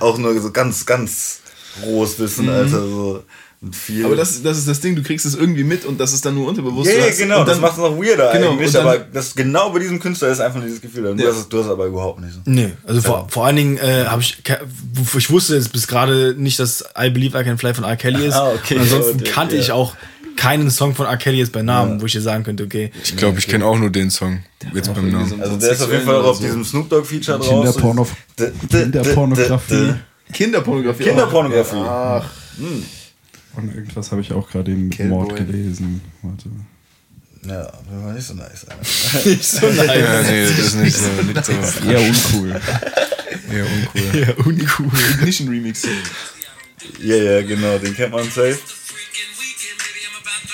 [SPEAKER 3] auch nur so ganz, ganz rohes Wissen,
[SPEAKER 2] Mhm.
[SPEAKER 3] Alter. So. Und viel.
[SPEAKER 2] Aber das, das ist das Ding, du kriegst es irgendwie mit und das ist dann nur unterbewusst.
[SPEAKER 3] ja, ja,
[SPEAKER 2] hast-
[SPEAKER 3] genau,
[SPEAKER 2] und
[SPEAKER 3] das
[SPEAKER 2] dann-
[SPEAKER 3] macht es noch weirder
[SPEAKER 2] Genau,
[SPEAKER 3] eigentlich,
[SPEAKER 2] dann-
[SPEAKER 3] aber das genau bei diesem Künstler ist einfach dieses Gefühl. Und Du,
[SPEAKER 2] Ja.
[SPEAKER 3] hast, es- du hast aber überhaupt nicht so.
[SPEAKER 1] Nee, also vor, vor allen Dingen äh, habe ich, ich wusste jetzt bis gerade nicht, dass I Believe I Can Fly von R. Kelly ist. [laughs]
[SPEAKER 3] Ah, okay.
[SPEAKER 1] Und ansonsten
[SPEAKER 3] Okay,
[SPEAKER 1] kannte
[SPEAKER 3] ja.
[SPEAKER 1] ich auch keinen Song von R. Kelly jetzt bei Namen, wo ich dir sagen könnte, okay.
[SPEAKER 4] Ich glaube, ich kenne auch nur den Song. Jetzt beim Namen.
[SPEAKER 3] Also der ist auf jeden Fall auch auf diesem Snoop Dogg Feature drauf.
[SPEAKER 7] Kinderporno
[SPEAKER 3] D- d-
[SPEAKER 7] Kinderpornografie.
[SPEAKER 2] Kinderpornografie. Ach,
[SPEAKER 7] Und irgendwas habe ich auch gerade im
[SPEAKER 2] Cowboy.
[SPEAKER 7] Mord gelesen. Warte.
[SPEAKER 3] Ja, das war nicht so nice. Alter. [laughs]
[SPEAKER 1] Nicht so nice.
[SPEAKER 4] Ja, nee, das ist nicht so. Nicht so
[SPEAKER 7] Eher uncool. [laughs]
[SPEAKER 4] eher uncool.
[SPEAKER 1] Ja, uncool.
[SPEAKER 2] Ignition Remix.
[SPEAKER 3] Ja, ja, genau, den kennt man safe.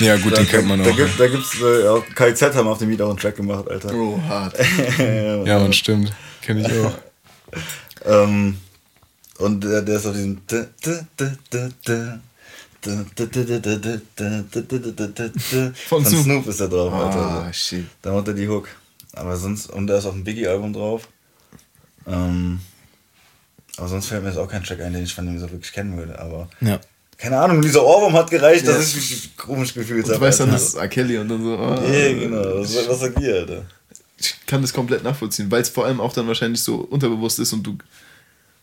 [SPEAKER 4] Ja, gut, den kennt man
[SPEAKER 3] Da,
[SPEAKER 4] auch.
[SPEAKER 3] gibt, da gibt's äh, auch KZ haben auf dem Lied auch einen Track gemacht, Alter.
[SPEAKER 2] Oh, hart. [laughs]
[SPEAKER 4] Ja, man stimmt. Kenne ich auch.
[SPEAKER 3] Ähm, und der, der ist auf diesem
[SPEAKER 2] Von Snoop.
[SPEAKER 3] Snoop ist der drauf, Alter.
[SPEAKER 2] Ah, shit.
[SPEAKER 3] Da macht er die Hook. Aber sonst, und da ist auch ein Biggie-Album drauf. Ähm, aber sonst fällt mir jetzt auch kein Track ein, den ich von dem so wirklich kennen würde. Aber
[SPEAKER 1] Ja.
[SPEAKER 3] keine Ahnung, dieser Ohrwurm hat gereicht,
[SPEAKER 2] Ja.
[SPEAKER 3] dass ich mich komisch gefühlt
[SPEAKER 2] Und du
[SPEAKER 3] habe.
[SPEAKER 2] weißt dann, das ist R. Kelly und dann so. ah.
[SPEAKER 3] Ja, genau. Was, was sagt ihr, Alter?
[SPEAKER 2] ich kann das komplett nachvollziehen, weil es vor allem auch dann wahrscheinlich so unterbewusst ist und du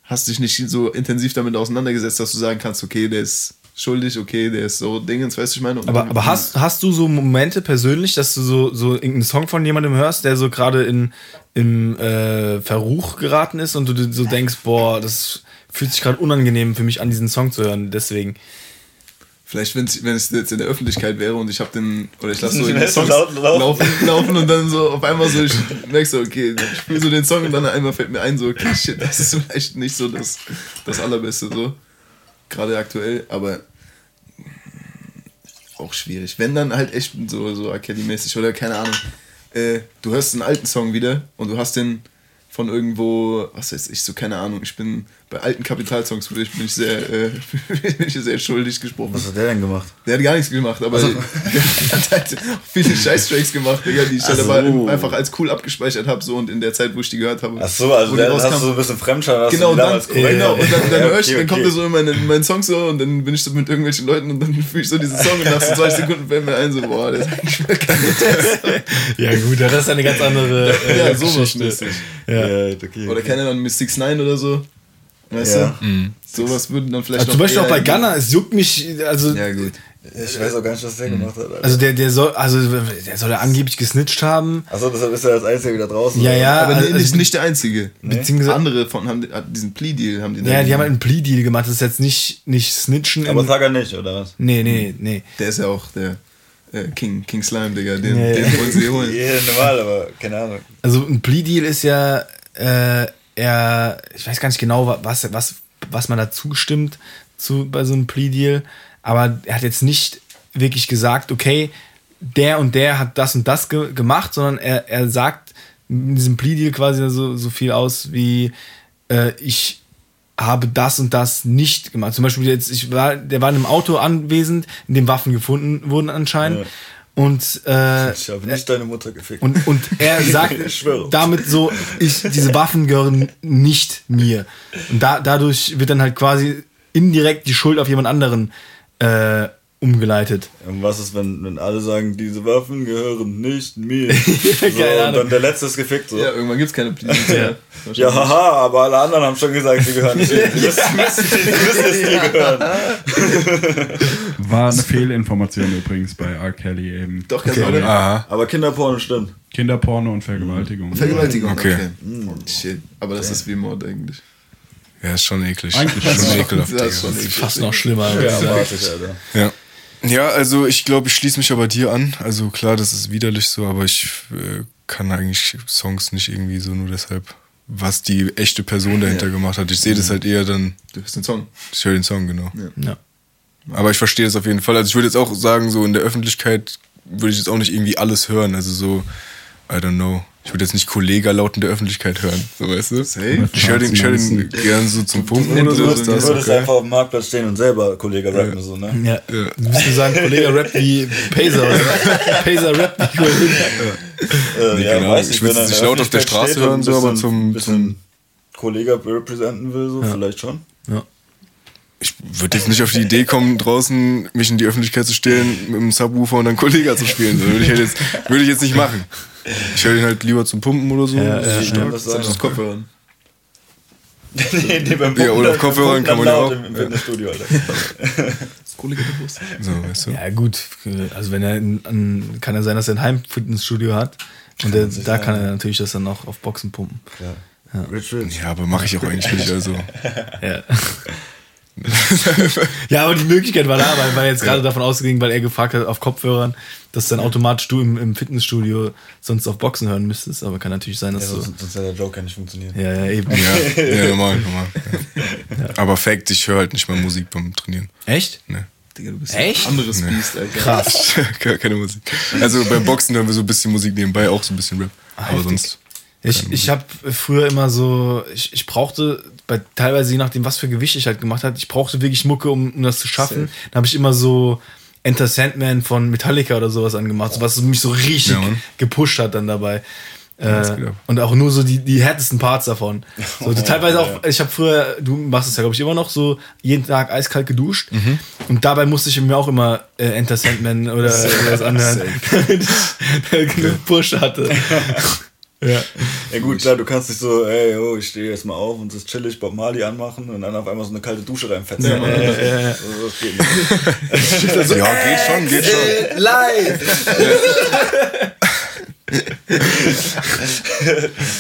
[SPEAKER 2] hast dich nicht so intensiv damit auseinandergesetzt, dass du sagen kannst, okay, der ist schuldig, okay, der ist so Dingens, weißt du, ich meine.
[SPEAKER 1] Aber, aber hast, hast du so Momente persönlich, dass du so, so irgendeinen Song von jemandem hörst, der so gerade in im äh, Verruch geraten ist und du so denkst, boah, das fühlt sich gerade unangenehm für mich an, diesen Song zu hören. Deswegen.
[SPEAKER 2] Vielleicht, wenn's, wenn es jetzt in der Öffentlichkeit wäre und ich habe den, oder ich lasse so Songs
[SPEAKER 3] laut laufen.
[SPEAKER 2] laufen, laufen und dann so auf einmal so, ich merke so, okay, ich spiele so den Song und dann einmal fällt mir ein, so, okay, shit, das ist vielleicht nicht so das, das Allerbeste, so. Gerade aktuell, aber auch schwierig. Wenn dann halt echt so, so R. Kelly-mäßig oder keine Ahnung, äh, du hörst einen alten Song wieder und du hast den von irgendwo, was weiß ich, so keine Ahnung, ich bin bei alten Kapitalsongs bin ich, bin ich sehr, äh, [laughs] bin ich sehr schuldig gesprochen.
[SPEAKER 3] Was hat der denn gemacht?
[SPEAKER 2] Der hat gar nichts gemacht, aber [laughs] der hat halt viele Scheiß-Tracks gemacht, Digga, die ich
[SPEAKER 3] Ach
[SPEAKER 2] halt
[SPEAKER 3] so.
[SPEAKER 2] aber einfach als cool abgespeichert habe, so und in der Zeit, wo ich die gehört habe.
[SPEAKER 3] Ach so, also der, hast du so ein bisschen Fremdscham, hast
[SPEAKER 2] Genau,
[SPEAKER 3] du
[SPEAKER 2] und dann,
[SPEAKER 3] korrekt-
[SPEAKER 2] genau, und dann, dann, [laughs]
[SPEAKER 3] Ja,
[SPEAKER 2] hör ich,
[SPEAKER 3] okay,
[SPEAKER 2] dann kommt
[SPEAKER 3] okay.
[SPEAKER 2] er so in meinen, meinen Song so und dann bin ich so mit irgendwelchen Leuten und dann fühle ich so diesen Song und nach so 20 Sekunden fällt mir ein, so, boah, der ist eigentlich geil.
[SPEAKER 1] Ja, gut, das ist eine ganz andere äh,
[SPEAKER 2] ja, sowas
[SPEAKER 1] Geschichte. Ja.
[SPEAKER 3] Ja, okay.
[SPEAKER 2] Oder keine Ahnung, Miss 6 9 oder so. Weißt
[SPEAKER 3] Ja.
[SPEAKER 2] du? Sowas würden dann vielleicht
[SPEAKER 1] Also zum Beispiel auch bei Gunner, es juckt mich, also,
[SPEAKER 2] Ja, gut.
[SPEAKER 3] Ich weiß auch gar nicht, was der gemacht hat. Alter.
[SPEAKER 1] also der, der soll, also der soll ja angeblich gesnitcht haben.
[SPEAKER 3] Achso, deshalb ist er als Einziger wieder draußen.
[SPEAKER 1] Ja,
[SPEAKER 3] oder?
[SPEAKER 1] ja,
[SPEAKER 2] Aber
[SPEAKER 1] also,
[SPEAKER 2] nee, nicht, nicht der einzige.
[SPEAKER 1] Beziehungsweise-
[SPEAKER 2] Andere von haben diesen Plea-Deal haben die da
[SPEAKER 1] Ja, die haben halt einen Plea-Deal gemacht, das ist jetzt nicht, nicht Snitchen.
[SPEAKER 3] Aber
[SPEAKER 1] im-
[SPEAKER 3] Tager nicht, oder was?
[SPEAKER 1] nee, nee, nee.
[SPEAKER 2] Der ist ja auch der äh, King, King Slime, Digga. Den,
[SPEAKER 1] Ja, ja.
[SPEAKER 2] den wollen sie holen. [laughs]
[SPEAKER 3] Ja, normal, aber keine Ahnung.
[SPEAKER 1] Also ein Plea-Deal ist ja, äh, er, ich weiß gar nicht genau, wa- was, was, was man da zugestimmt zu, bei so einem Plea-Deal, aber er hat jetzt nicht wirklich gesagt, okay, der und der hat das und das ge gemacht, sondern er, er sagt in diesem Plea-Deal quasi so, so viel aus wie, äh, ich habe das und das nicht gemacht. Zum Beispiel jetzt, ich war, der war in einem Auto anwesend, in dem Waffen gefunden wurden anscheinend.
[SPEAKER 3] Ja.
[SPEAKER 1] Und äh,
[SPEAKER 3] Ich habe nicht deine Mutter gefickt.
[SPEAKER 1] und, und er [laughs] sagt damit so, ich, diese Waffen gehören nicht mir. Und da, dadurch wird dann halt quasi indirekt die Schuld auf jemand anderen äh, umgeleitet.
[SPEAKER 3] Und was ist, wenn, wenn alle sagen, diese Waffen gehören nicht mir? [laughs]
[SPEAKER 1] keine
[SPEAKER 3] so, und dann der letzte ist gefickt. So.
[SPEAKER 2] Ja,
[SPEAKER 3] Ja,
[SPEAKER 2] irgendwann gibt's keine Plea-Deals mehr.
[SPEAKER 3] ja, haha, aber alle anderen haben schon gesagt, sie gehören nicht mir. [laughs] Die müssen, es dir gehören. [laughs]
[SPEAKER 7] War eine Fehlinformation übrigens bei R. Kelly eben.
[SPEAKER 2] Doch, ganz okay.
[SPEAKER 4] Aha.
[SPEAKER 3] Aber Kinderporno stimmt.
[SPEAKER 7] Kinderporno und Vergewaltigung.
[SPEAKER 2] Vergewaltigung.
[SPEAKER 4] Okay.
[SPEAKER 2] okay. Shit. Aber das ist wie Mord eigentlich.
[SPEAKER 4] Ja, ist schon eklig.
[SPEAKER 7] Eigentlich
[SPEAKER 4] schon
[SPEAKER 7] schon.
[SPEAKER 4] ekelhaft.
[SPEAKER 2] Das ist schon eklig.
[SPEAKER 1] Fast noch schlimmer.
[SPEAKER 3] Ja.
[SPEAKER 4] Ja. Ja, also ich glaube, ich schließe mich aber dir an. Also klar, das ist widerlich so, aber ich äh, kann eigentlich Songs nicht irgendwie so nur deshalb, was die echte Person dahinter gemacht hat. Ich sehe das halt eher dann,
[SPEAKER 2] Du hörst den Song.
[SPEAKER 4] ich höre den Song, genau.
[SPEAKER 1] Ja.
[SPEAKER 4] Aber ich verstehe das auf jeden Fall. Also ich würde jetzt auch sagen, so in der Öffentlichkeit würde ich jetzt auch nicht irgendwie alles hören. Also so, I don't know. Ich würde jetzt nicht Kollega laut in der Öffentlichkeit hören, so weißt du?
[SPEAKER 2] Safe.
[SPEAKER 4] Ich höre den, ich hör den gern so zum Pumpen oder
[SPEAKER 3] Du
[SPEAKER 4] so.
[SPEAKER 3] du
[SPEAKER 4] das
[SPEAKER 3] würdest
[SPEAKER 4] okay.
[SPEAKER 3] einfach auf dem Marktplatz stehen und selber Kollege rappen, so, ne?
[SPEAKER 1] Ja. Du müsstest sagen, Kollege rappt wie Pacer. Oder? Pacer rappt wie Kollege.
[SPEAKER 3] Äh,
[SPEAKER 4] Nee, genau.
[SPEAKER 3] weiß
[SPEAKER 4] Ich jetzt
[SPEAKER 3] in
[SPEAKER 4] nicht laut auf der Straße hören, so,
[SPEAKER 3] ein
[SPEAKER 4] aber
[SPEAKER 3] bisschen-
[SPEAKER 4] zum-
[SPEAKER 3] bisschen Kollege representen will, so, vielleicht schon.
[SPEAKER 1] Ja.
[SPEAKER 4] Ich würde jetzt nicht auf die Idee kommen, draußen mich in die Öffentlichkeit zu stellen, mit einem Subwoofer und einem Kollega zu spielen. So, würde ich halt jetzt, würde ich jetzt nicht machen. Ich höre den halt lieber zum Pumpen oder so.
[SPEAKER 1] Ja,
[SPEAKER 4] Das ist
[SPEAKER 1] ja,
[SPEAKER 4] stark.
[SPEAKER 1] ja.
[SPEAKER 3] Sagst du?
[SPEAKER 2] Das Kopfhören. [laughs]
[SPEAKER 3] nee, nee, beim
[SPEAKER 4] Ja, oder auf Kopfhörern kann man ja
[SPEAKER 3] laut
[SPEAKER 4] auch.
[SPEAKER 3] Im, im Fitnessstudio, Alter. [laughs]
[SPEAKER 2] Das Kollege.
[SPEAKER 4] So, weißt du?
[SPEAKER 1] Ja, gut. Also, wenn er, ein, ein, kann ja sein, dass er ein Heimfitnessstudio hat. Und der, da
[SPEAKER 3] sein,
[SPEAKER 1] kann er natürlich das dann auch auf Boxen pumpen.
[SPEAKER 3] Ja. Rich Rich.
[SPEAKER 4] Ja, aber mache ich auch eigentlich nicht. Also. [laughs]
[SPEAKER 1] Ja. [laughs] ja, aber die Möglichkeit war da, weil, weil jetzt gerade davon ausgegangen, weil er gefragt hat auf Kopfhörern, dass dann automatisch du im, im Fitnessstudio sonst auf Boxen hören müsstest. Aber kann natürlich sein,
[SPEAKER 3] Ja,
[SPEAKER 1] dass du.
[SPEAKER 3] sonst, sonst hätte der Joke ja nicht funktioniert.
[SPEAKER 1] Ja, ja, eben.
[SPEAKER 4] Ja, ja [laughs] normal, normal. Ja. Aber Fact, ich höre halt nicht mal Musik beim Trainieren.
[SPEAKER 1] Echt?
[SPEAKER 4] Nee.
[SPEAKER 2] Digga, du bist
[SPEAKER 1] Echt?
[SPEAKER 2] ein anderes
[SPEAKER 4] Nee.
[SPEAKER 2] Biest, Alter.
[SPEAKER 1] Krass. [laughs]
[SPEAKER 4] Keine keine Musik. Also beim Boxen hören wir so ein bisschen Musik nebenbei, auch so ein bisschen Rap. Aber
[SPEAKER 1] heftig.
[SPEAKER 4] sonst.
[SPEAKER 1] Ich, ich habe früher immer so, ich, ich brauchte, bei, teilweise je nachdem, was für Gewicht ich halt gemacht habe, ich brauchte wirklich Mucke, um, um das zu schaffen.
[SPEAKER 2] Safe.
[SPEAKER 1] Da habe ich immer so Enter Sandman von Metallica oder sowas angemacht, so was mich so richtig
[SPEAKER 4] Ja,
[SPEAKER 1] gepusht hat dann dabei. Äh, und auch nur so die, die härtesten Parts davon. [laughs] So, teilweise auch, ich habe früher, du machst es ja, glaube ich, immer noch so jeden Tag eiskalt geduscht.
[SPEAKER 4] Mhm.
[SPEAKER 1] Und dabei musste ich mir auch immer äh, Enter Sandman oder was anhören, [laughs] damit ich [laughs] genug Push hatte. Ja. [laughs]
[SPEAKER 3] Ja gut, klar, du kannst nicht so, ey, oh, ich stehe jetzt mal auf und das chillig Bob Marley anmachen und dann auf einmal so eine kalte Dusche reinfetzen.
[SPEAKER 1] Ja, ja, ja, ja.
[SPEAKER 3] So, das geht nicht. [laughs]
[SPEAKER 4] Ja, geht schon, geht schon.
[SPEAKER 1] Live!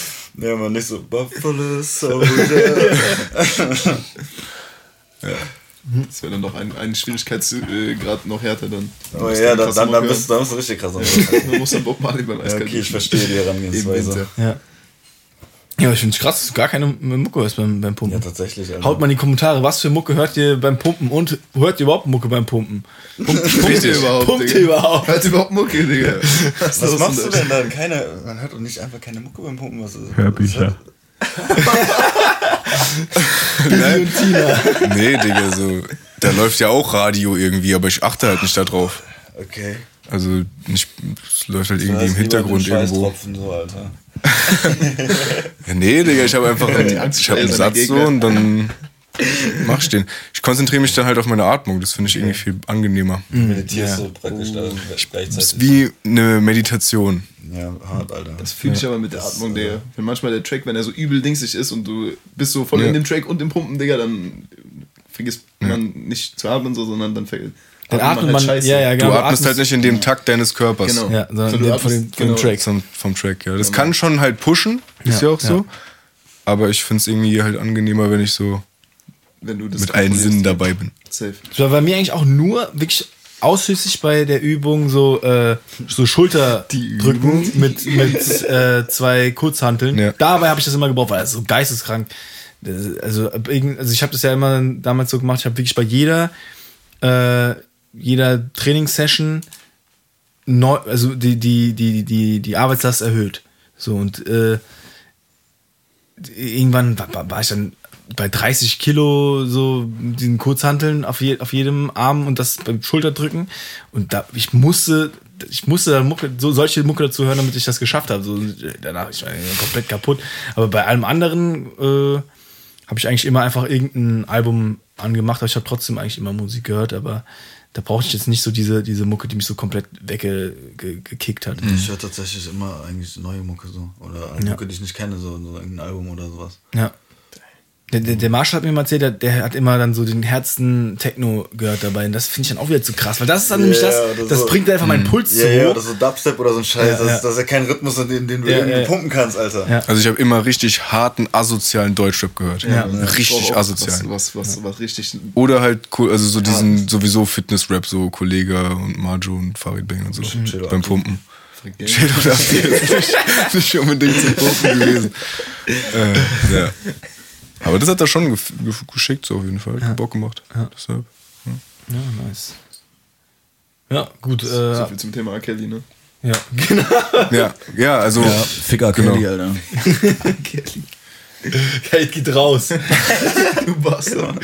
[SPEAKER 1] [laughs]
[SPEAKER 3] Ja, man nicht so Buffalo Soldier.
[SPEAKER 2] Das wäre dann doch ein, ein Schwierigkeitsgrad noch härter dann.
[SPEAKER 3] Aber ja, dann, dann, dann, bist, dann bist du richtig krass. [laughs]
[SPEAKER 2] Man muss dann Bob Marley beim
[SPEAKER 3] Ja,
[SPEAKER 2] Eiskalt
[SPEAKER 3] okay, ich verstehe die Herangehensweise.
[SPEAKER 1] Ja. Ja, ich finde es krass, dass du gar keine Mucke hörst beim, beim Pumpen.
[SPEAKER 3] Ja, tatsächlich. Alter.
[SPEAKER 1] Haut mal in die Kommentare, was für Mucke hört ihr beim Pumpen und hört ihr überhaupt Mucke beim Pumpen? Pumpt,
[SPEAKER 2] Pumpt ihr überhaupt,
[SPEAKER 1] Pumpt ihr
[SPEAKER 2] Digga?
[SPEAKER 1] überhaupt?
[SPEAKER 2] Hört überhaupt Mucke, Digga. [laughs] Was,
[SPEAKER 3] Was machst du denn dann? Keine, man hört doch nicht einfach keine Mucke beim Pumpen. Was ist,
[SPEAKER 7] Hörbücher. [laughs] [laughs]
[SPEAKER 1] Billy und Tina.
[SPEAKER 4] Nee, Digga, so. Da läuft ja auch Radio irgendwie, aber ich achte halt nicht darauf.
[SPEAKER 3] Okay.
[SPEAKER 4] Also nicht, es läuft halt irgendwie im Hintergrund irgendwo.
[SPEAKER 3] So, Alter. [laughs]
[SPEAKER 4] Nee, Digga, ich habe einfach [laughs] einen, ich hab einen Satz so und dann mach ich den. Ich konzentriere mich dann halt auf meine Atmung, das finde ich irgendwie viel angenehmer.
[SPEAKER 3] Meditierst du praktisch da
[SPEAKER 4] Das
[SPEAKER 3] gleichzeitig.
[SPEAKER 4] ist wie eine Meditation.
[SPEAKER 3] ja, hart, Alter.
[SPEAKER 2] Das fühle ich aber mit der Atmung, Digga. Wenn manchmal der Track, wenn er so übel dingsig ist und du bist so voll
[SPEAKER 4] Ja.
[SPEAKER 2] in dem Track und im Pumpen, Digga, dann vergisst man nicht zu atmen, so, sondern dann ver
[SPEAKER 1] Dann
[SPEAKER 2] atmet
[SPEAKER 1] atmet man,
[SPEAKER 2] scheiße.
[SPEAKER 1] ja, ja,
[SPEAKER 4] Du
[SPEAKER 1] genau.
[SPEAKER 4] atmest halt nicht in dem Takt deines Körpers.
[SPEAKER 2] Genau.
[SPEAKER 1] Ja, sondern
[SPEAKER 2] So, du atmest-
[SPEAKER 1] von dem, von
[SPEAKER 2] genau.
[SPEAKER 1] Track.
[SPEAKER 4] Vom, vom Track, ja. Das kann schon halt pushen, ist
[SPEAKER 1] Ja,
[SPEAKER 4] ja, auch so.
[SPEAKER 1] ja.
[SPEAKER 4] Aber ich finde es irgendwie halt angenehmer, wenn ich so
[SPEAKER 2] Wenn du das
[SPEAKER 4] mit allen. Sinnen dabei bin.
[SPEAKER 2] Safe.
[SPEAKER 1] Das war bei mir eigentlich auch nur wirklich ausschließlich bei der Übung so, äh, so Schulterdrücken mit, mit [laughs] äh, zwei Kurzhanteln.
[SPEAKER 4] Ja.
[SPEAKER 1] Dabei habe ich das immer gebraucht, weil das ist so geisteskrank. Das- Also, also ich habe das ja immer damals so gemacht, ich habe wirklich bei jeder, äh, jeder Trainingssession neu, also die, die, die, die, die Arbeitslast erhöht. So und äh, irgendwann war, war ich dann bei 30 Kilo so diesen Kurzhanteln auf, je, auf jedem Arm und das beim Schulterdrücken und da ich musste ich musste dann Mucke, so solche Mucke dazu hören, damit ich das geschafft habe. So, danach ich war komplett kaputt. Aber bei allem anderen äh, habe ich eigentlich immer einfach irgendein Album angemacht, aber ich habe trotzdem eigentlich immer Musik gehört, aber da brauchte ich jetzt nicht so diese, diese Mucke, die mich so komplett weggekickt hat.
[SPEAKER 3] Ich höre tatsächlich immer eigentlich neue Mucke so. Oder eine
[SPEAKER 1] Ja.
[SPEAKER 3] Mucke, die ich nicht kenne, so, so irgendein Album oder sowas.
[SPEAKER 1] Ja. Der, der, der Marshall hat mir mal erzählt, der, der hat immer dann so den Herzen Techno gehört dabei. Und das finde ich dann auch wieder zu krass, weil das ist dann nämlich das,
[SPEAKER 3] oder
[SPEAKER 1] das
[SPEAKER 3] so.
[SPEAKER 1] bringt einfach meinen Puls
[SPEAKER 3] Ja,
[SPEAKER 1] zu
[SPEAKER 3] ja, oder so Dubstep oder so ein Scheiß.
[SPEAKER 1] Ja,
[SPEAKER 3] das,
[SPEAKER 1] ja.
[SPEAKER 3] Ist, das ist ja kein Rhythmus, in den, den du
[SPEAKER 1] Ja,
[SPEAKER 3] irgendwie
[SPEAKER 1] ja.
[SPEAKER 3] pumpen kannst, Alter.
[SPEAKER 1] Ja.
[SPEAKER 4] Also ich habe immer richtig harten, asozialen Deutschrap gehört.
[SPEAKER 1] Ja.
[SPEAKER 4] Richtig
[SPEAKER 2] Auch was,
[SPEAKER 4] asozial.
[SPEAKER 2] was, was, was richtig.
[SPEAKER 4] Oder halt, cool, also so diesen sowieso Fitness-Rap, so Kollega und Marjo und Farid Bang und so.
[SPEAKER 3] Chill
[SPEAKER 4] beim. Pumpen. Chill oder nicht, nicht unbedingt zum Pumpen gewesen. [laughs] Äh, ja. Aber das hat er schon geschickt, so auf jeden Fall. Hat Bock gemacht. Deshalb.
[SPEAKER 1] Ja, nice. Ja, gut. Äh,
[SPEAKER 2] So viel zum Thema R. Kelly, ne?
[SPEAKER 1] ja, genau. [laughs]
[SPEAKER 4] Ja, ja, also.
[SPEAKER 3] Ficker
[SPEAKER 4] Genau.
[SPEAKER 3] Kelly, Alter.
[SPEAKER 1] Kate geht raus.
[SPEAKER 2] Du Bastard. [laughs]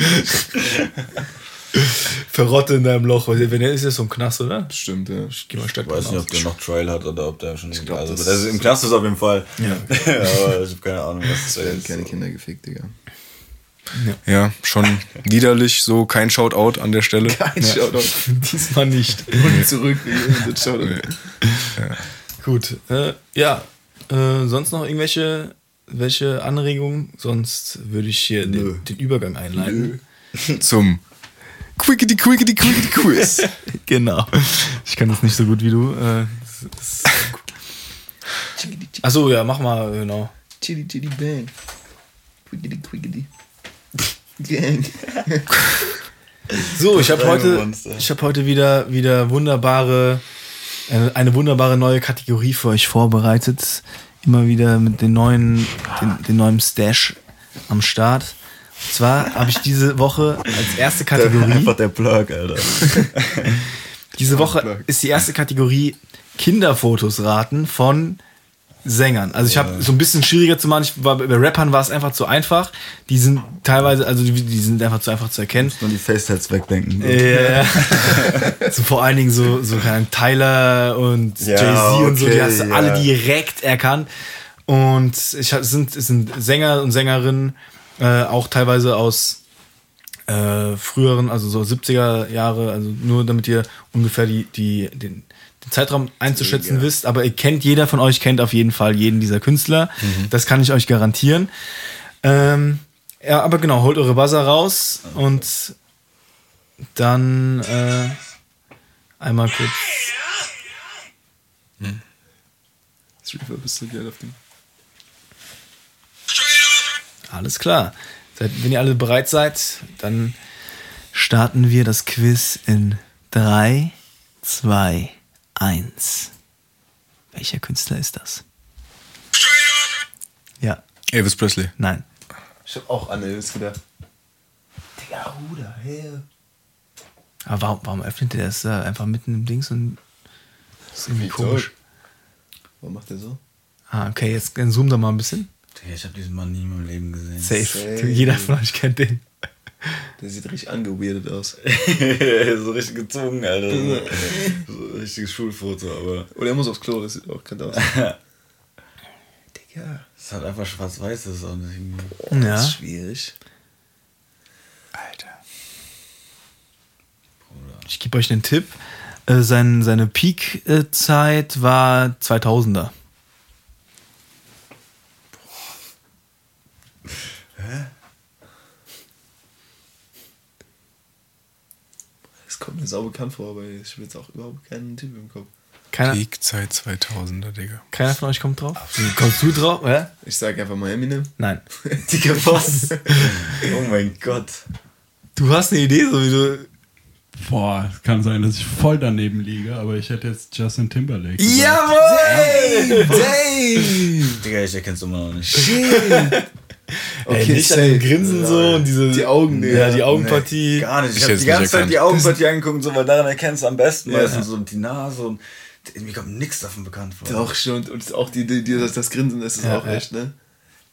[SPEAKER 1] Verrotte in deinem Loch. Wenn er ist, ist so ein Knast, oder?
[SPEAKER 2] Stimmt, ja.
[SPEAKER 1] Geh mal stark
[SPEAKER 3] Ich weiß nicht,
[SPEAKER 1] aus.
[SPEAKER 3] ob der noch Trial hat oder ob der schon.
[SPEAKER 2] glaub,
[SPEAKER 3] also,
[SPEAKER 2] das-
[SPEAKER 3] ist, Im Knast ist auf jeden Fall.
[SPEAKER 1] Ja. [laughs]
[SPEAKER 3] aber ich habe keine Ahnung, was das [laughs] ist.
[SPEAKER 2] keine Kinder gefickt, Digga.
[SPEAKER 4] Ja, schon widerlich, so kein Shoutout an der Stelle. [laughs]
[SPEAKER 2] Kein
[SPEAKER 1] Ja.
[SPEAKER 2] Shoutout.
[SPEAKER 1] Diesmal nicht.
[SPEAKER 2] Und zurück. Das Shoutout.
[SPEAKER 1] Gut. Äh, ja. Äh, sonst noch irgendwelche welche Anregungen? Sonst würde ich hier den, den Übergang einleiten.
[SPEAKER 4] Zum Quickity Quickity Quickity Quiz. [laughs]
[SPEAKER 1] genau. Ich kann das nicht so gut wie du. Äh, Achso, ja, mach mal, genau.
[SPEAKER 2] Chitty chitty bang. Quickity quickity. Gang.
[SPEAKER 1] So, ich habe heute, ich habe heute wieder, wieder wunderbare, eine, eine wunderbare neue Kategorie für euch vorbereitet. Immer wieder mit den neuen, den, den neuen Stash am Start. Und zwar habe ich diese Woche als erste Kategorie. [laughs]
[SPEAKER 3] Einfach der Plug, Alter. [laughs]
[SPEAKER 1] Diese Woche ist die erste Kategorie Kinderfotos raten von Sängern. Also ich habe so ein bisschen schwieriger zu machen. Ich war, bei Rappern war es einfach zu einfach. Die sind teilweise, also die, die sind einfach zu einfach zu erkennen.
[SPEAKER 3] Nur die Facetats wegdenken.
[SPEAKER 1] Ja. [laughs] so vor allen Dingen so, so keine Ahnung, Tyler und
[SPEAKER 3] Ja,
[SPEAKER 1] Jay-Z und so, die hast du
[SPEAKER 3] ja.
[SPEAKER 1] alle direkt erkannt. Und ich hab, es sind, es sind Sänger und Sängerinnen, äh, auch teilweise aus äh, früheren, also so 70er Jahre, also nur damit ihr ungefähr die, die, den, den Zeitraum einzuschätzen wisst, aber ihr kennt, jeder von euch kennt auf jeden Fall jeden dieser Künstler. Das kann ich euch garantieren. Ähm, ja, aber genau, holt eure Buzzer raus und dann äh, einmal kurz.
[SPEAKER 2] Das Reverb ist so geil auf dem.
[SPEAKER 1] Alles klar. Wenn ihr alle bereit seid, dann starten wir das Quiz in 3, 2, 1. Welcher Künstler ist das? Ja,
[SPEAKER 4] Elvis Presley.
[SPEAKER 1] nein.
[SPEAKER 2] Ich hab auch an Elvis gedacht. Digga, Bruder, her.
[SPEAKER 1] Aber warum, warum öffnet der das da einfach mitten im Dings und das ist irgendwie
[SPEAKER 2] Wie
[SPEAKER 1] komisch.
[SPEAKER 2] Warum macht der so?
[SPEAKER 1] Ah, okay, jetzt dann zoom da mal ein bisschen.
[SPEAKER 3] Digga, ich habe diesen Mann nie in meinem Leben gesehen.
[SPEAKER 1] Safe.
[SPEAKER 2] Safe.
[SPEAKER 1] Jeder von euch kennt den.
[SPEAKER 2] Der sieht richtig angeweirdet aus. [laughs]
[SPEAKER 3] so richtig gezogen, Alter. So, so ein richtiges Schulfoto, aber.
[SPEAKER 2] Oder er muss aufs Klo, das sieht auch gerade aus. [laughs] Digga.
[SPEAKER 3] Es ist halt einfach schwarz-weiß, das ist auch nicht irgendwie.
[SPEAKER 1] Ja.
[SPEAKER 2] Das ist schwierig.
[SPEAKER 1] Ich gebe euch einen Tipp. Äh, sein, seine Peak-Zeit war 2000er.
[SPEAKER 2] Das kommt mir sau bekannt vor, aber ich habe jetzt auch überhaupt keinen Typ im Kopf.
[SPEAKER 1] Keiner,
[SPEAKER 4] Peakzeit 2000er, Digga.
[SPEAKER 1] keiner von euch kommt drauf? Kommst du drauf? Ja?
[SPEAKER 2] Ich sag einfach mal Eminem.
[SPEAKER 1] Nein. [laughs]
[SPEAKER 3] Digga, was? [laughs] oh mein Gott.
[SPEAKER 1] Du hast eine Idee, so wie du.
[SPEAKER 7] Boah, es kann sein, dass ich voll daneben liege, aber ich hätte jetzt Justin Timberlake.
[SPEAKER 1] Jawohl!
[SPEAKER 3] Digga, ich erkenn's immer noch nicht. [laughs]
[SPEAKER 1] Okay,
[SPEAKER 2] Okay,
[SPEAKER 1] nicht
[SPEAKER 2] safe.
[SPEAKER 1] Grinsen so und diese.
[SPEAKER 2] Die Augen,
[SPEAKER 1] Ja,
[SPEAKER 2] ja.
[SPEAKER 1] die Augenpartie.
[SPEAKER 3] Gar nicht. Ich,
[SPEAKER 4] Ich
[SPEAKER 3] hab
[SPEAKER 4] hätt's
[SPEAKER 3] die ganze Zeit die Augenpartie angeguckt, so, weil daran erkennst du am besten
[SPEAKER 2] Ja.
[SPEAKER 3] meistens so die Nase und mir kommt nichts davon bekannt vor.
[SPEAKER 2] Doch schon. Und auch die, die, die, das, das Grinsen ist es
[SPEAKER 1] Ja,
[SPEAKER 2] auch
[SPEAKER 1] ja.
[SPEAKER 2] echt, ne?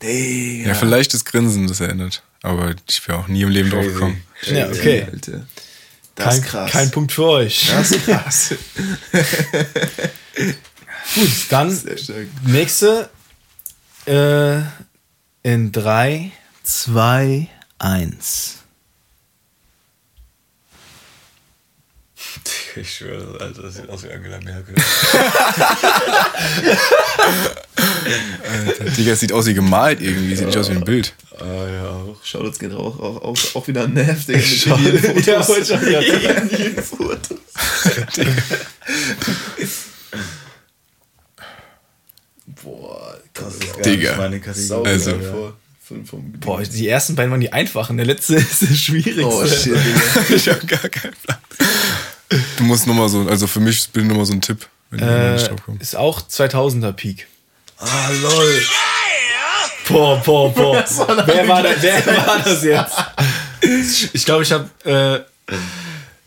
[SPEAKER 2] Digga.
[SPEAKER 4] Ja, vielleicht das Grinsen, das erinnert. Aber ich wäre auch nie im Leben drauf
[SPEAKER 3] Crazy.
[SPEAKER 4] gekommen.
[SPEAKER 1] Ja, okay.
[SPEAKER 2] Alter. Das
[SPEAKER 1] Kein,
[SPEAKER 2] ist krass.
[SPEAKER 1] kein Punkt für euch.
[SPEAKER 2] Das ist krass. [laughs] [laughs]
[SPEAKER 1] Gut, dann nächste. Äh, in 3, 2, 1.
[SPEAKER 3] Ich schwöre, Alter, das sieht aus wie Angela Merkel. [laughs]
[SPEAKER 4] Digga, es sieht aus wie gemalt irgendwie. Sieht nicht aus wie ein Bild.
[SPEAKER 3] ah, ja, auch.
[SPEAKER 2] Shoutouts geht auch, auch, auch, auch wieder an Nerv, Digga. Mit [laughs] jeden
[SPEAKER 1] Ja,
[SPEAKER 2] Fotos.
[SPEAKER 1] wollte schon wieder sagen.
[SPEAKER 2] jeden Fotos. Boah,
[SPEAKER 3] Das ist gar
[SPEAKER 4] Digga.
[SPEAKER 3] nicht meine Kategorie.
[SPEAKER 4] Also-
[SPEAKER 2] vor.
[SPEAKER 1] Boah, die ersten beiden waren die einfachen. Der letzte [laughs] ist der schwierigste.
[SPEAKER 2] Oh shit, Digga. [laughs]
[SPEAKER 4] Ich hab gar keinen Plan. Du musst nochmal so, also für mich bin nochmal so ein Tipp, wenn du äh, nicht drauf kommst.
[SPEAKER 1] ist auch 2000er Peak.
[SPEAKER 2] Ah, lol.
[SPEAKER 1] Boah, boah, boah. [laughs] wer, war das, wer war das jetzt? Ich glaube, ich habe äh,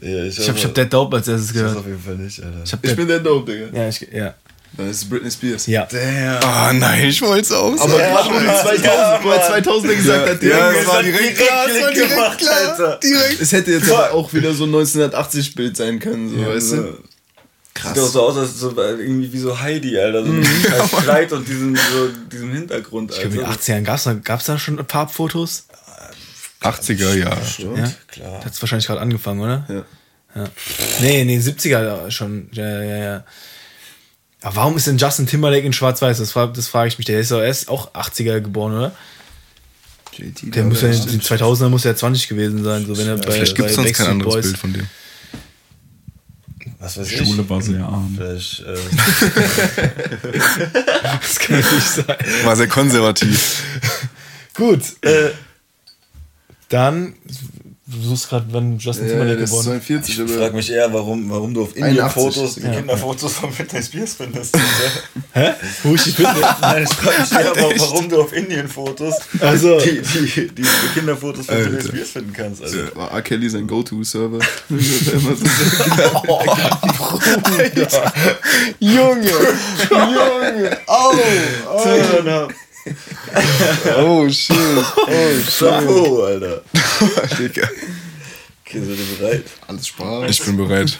[SPEAKER 3] Ja,
[SPEAKER 1] ich hab, ich hab Dead Dope als erstes
[SPEAKER 3] Ich
[SPEAKER 1] gehört.
[SPEAKER 3] auf jeden Fall nicht, Alter.
[SPEAKER 1] Ich,
[SPEAKER 2] Ich
[SPEAKER 1] Dead,
[SPEAKER 2] bin der Dope, Digga.
[SPEAKER 1] ja, ich, ja.
[SPEAKER 2] Dann ist es Britney Spears.
[SPEAKER 1] Ja.
[SPEAKER 3] Damn.
[SPEAKER 4] Ah, nein, ich wollte es aus.
[SPEAKER 2] Aber gerade wo du 2000, wo er 2000 gesagt hat,
[SPEAKER 4] ja, es war direkt klar, war direkt
[SPEAKER 3] gemacht,
[SPEAKER 4] klar.
[SPEAKER 3] Alter.
[SPEAKER 4] Direkt.
[SPEAKER 2] es hätte jetzt aber auch wieder so ein 1980-Bild sein können, so, weißt du?
[SPEAKER 3] Sieht auch so aus, als so irgendwie wie so Heidi, Alter. So mit diesem [laughs] scheiß Kleid und diesem, so, diesem Hintergrund,
[SPEAKER 1] Ich glaube, in den
[SPEAKER 3] Alter.
[SPEAKER 1] 80ern gab es da, gab's da schon Farbfotos?
[SPEAKER 4] 80er, ja.
[SPEAKER 1] Ja?
[SPEAKER 3] klar.
[SPEAKER 1] Hat es wahrscheinlich gerade angefangen, oder?
[SPEAKER 2] Ja.
[SPEAKER 1] ja. Nee, nee, 70er schon. Ja, ja, ja. Aber warum ist denn Justin Timberlake in Schwarz-Weiß? Das, fra- das frage ich mich. Der ist auch 80er geboren, oder?
[SPEAKER 2] JT,
[SPEAKER 1] Der muss ja in den 2000er muss er 20 gewesen sein, so wenn er bei,
[SPEAKER 4] Vielleicht gibt es sonst kein anderes
[SPEAKER 1] Boys-
[SPEAKER 4] Bild von dem.
[SPEAKER 3] Was weiß
[SPEAKER 7] Schule
[SPEAKER 3] ich?
[SPEAKER 7] war sehr arm.
[SPEAKER 3] Vielleicht, äh, [laughs]
[SPEAKER 1] Das kann nicht sein.
[SPEAKER 4] War sehr konservativ.
[SPEAKER 1] Gut, äh, dann, du suchst gerade, wann Justin
[SPEAKER 2] Ja,
[SPEAKER 1] Timberlake
[SPEAKER 2] ist
[SPEAKER 1] geboren ist.
[SPEAKER 2] 42,
[SPEAKER 3] ich frage mich eher, warum, warum du auf Indien-Fotos,
[SPEAKER 2] 81,
[SPEAKER 3] die Kinderfotos von Britney Spears findest. [laughs]
[SPEAKER 1] Hä? Wo ich die finde? [laughs]
[SPEAKER 3] Nein, ich frage mich eher, warum, warum du auf Indien-Fotos
[SPEAKER 1] Also-
[SPEAKER 3] die, die, die Kinderfotos von Britney. Spears finden kannst. Also,
[SPEAKER 2] War R. Kelly sein Go-To-Server? [laughs] Er sagt.
[SPEAKER 1] Junge, Junge, au,
[SPEAKER 3] Turn up. [laughs]
[SPEAKER 2] Oh shit. Oh shit.
[SPEAKER 3] Bravo, Alter.
[SPEAKER 2] Digga.
[SPEAKER 3] Okay, seid ihr bereit?
[SPEAKER 2] Alles Spaß.
[SPEAKER 4] Ich bin bereit.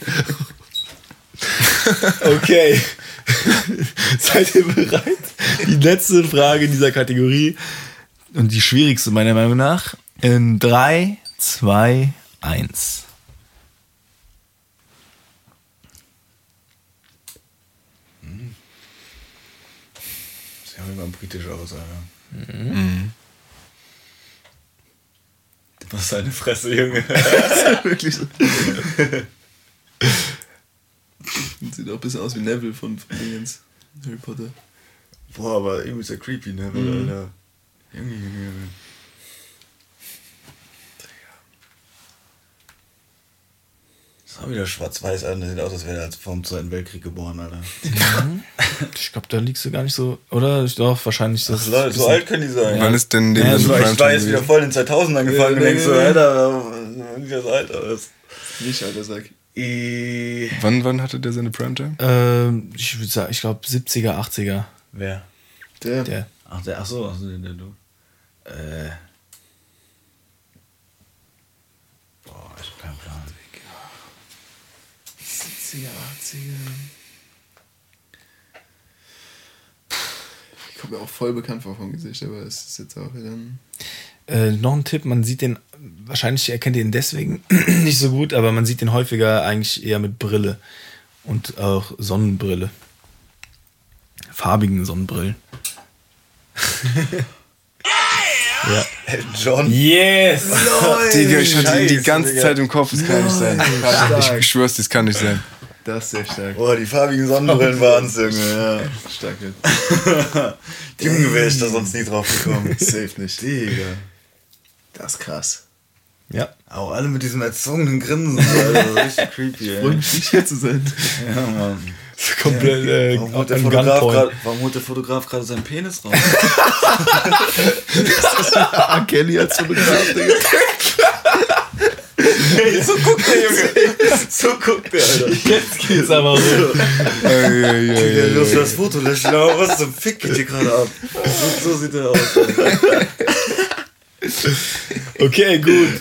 [SPEAKER 1] Okay. Seid ihr bereit? Die letzte Frage in dieser Kategorie und die schwierigste meiner Meinung nach. In 3, 2, 1.
[SPEAKER 3] Sieht immer britisch aus, Alter.
[SPEAKER 4] Mhm.
[SPEAKER 3] Was ist deine Fresse, Junge? [laughs]
[SPEAKER 2] Wirklich so. Sieht auch ein bisschen aus wie Neville von, von Dingens. Harry Potter.
[SPEAKER 3] Boah, aber irgendwie ist er creepy, ne?
[SPEAKER 2] Mhm.
[SPEAKER 3] Alter. Junge, Junge, Junge. Das ist auch wieder schwarz-weiß an. Das sieht aus, als wäre er als vom Zweiten Weltkrieg geboren, Alter. [laughs]
[SPEAKER 1] Ich glaube, da liegst du gar nicht so, oder? Ich doch, wahrscheinlich das.
[SPEAKER 3] Ach, Leute, so alt können die sein.
[SPEAKER 4] Wann ist denn dem
[SPEAKER 1] Ja, so
[SPEAKER 3] Ich war jetzt wieder voll in den 2000 angefangen
[SPEAKER 2] Ja,
[SPEAKER 3] und denk so. Alter, die das alt aus.
[SPEAKER 2] Nicht, alter Sack.
[SPEAKER 3] I
[SPEAKER 4] Wann, wann hatte der seine Primetime?
[SPEAKER 1] Ähm, ich würde sagen, ich glaube 70er, 80er.
[SPEAKER 3] Wer?
[SPEAKER 2] Der.
[SPEAKER 1] Der.
[SPEAKER 3] Ach, der, ach so, ach so, der, der du. Äh. Boah, ich hab keinen Plan.
[SPEAKER 2] 70er, 80er. Ich komme mir auch voll bekannt vor vom Gesicht, aber es ist jetzt auch wieder ein.
[SPEAKER 1] Äh, noch ein Tipp, man sieht den, wahrscheinlich erkennt ihr ihn deswegen [clears throat] nicht so gut, aber man sieht den häufiger eigentlich eher mit Brille und auch Sonnenbrille. Farbigen Sonnenbrillen. [laughs] ja.
[SPEAKER 3] Elton John.
[SPEAKER 1] Yes!
[SPEAKER 4] Digga, ich hatte ihn die ganze
[SPEAKER 3] Digga.
[SPEAKER 4] Zeit im Kopf. Das kann nicht sein. Ich schwör's, das kann nicht sein.
[SPEAKER 2] Das ist sehr stark.
[SPEAKER 3] Boah, die farbigen Sonnenbrillen waren's, Junge, ja.
[SPEAKER 2] Stark jetzt. [laughs]
[SPEAKER 3] Junge, wäre ich da sonst nie drauf gekommen. [laughs]
[SPEAKER 2] Safe nicht.
[SPEAKER 3] Digga.
[SPEAKER 2] Das ist krass.
[SPEAKER 1] Ja.
[SPEAKER 3] Auch alle mit diesem erzwungenen Grinsen, Alter. [laughs] Richtig creepy, ey.
[SPEAKER 2] Freue mich nicht hier zu sein.
[SPEAKER 3] Ja, Mann. [laughs]
[SPEAKER 1] Komplett äh,
[SPEAKER 3] Warum holt, der Fotograf grad, warum holt der Fotograf gerade seinen Penis raus? [laughs] [laughs]
[SPEAKER 2] R. Kelly als Fotograf, Digga.
[SPEAKER 3] hey, so guckt der Junge. So guckt der, Alter.
[SPEAKER 1] Jetzt geht's aber so.
[SPEAKER 4] Ey, ey, ey, ey,
[SPEAKER 3] das Foto löschen, aber was zum Fick geht hier gerade ab? So, so sieht er aus. Alter.
[SPEAKER 1] Okay, gut.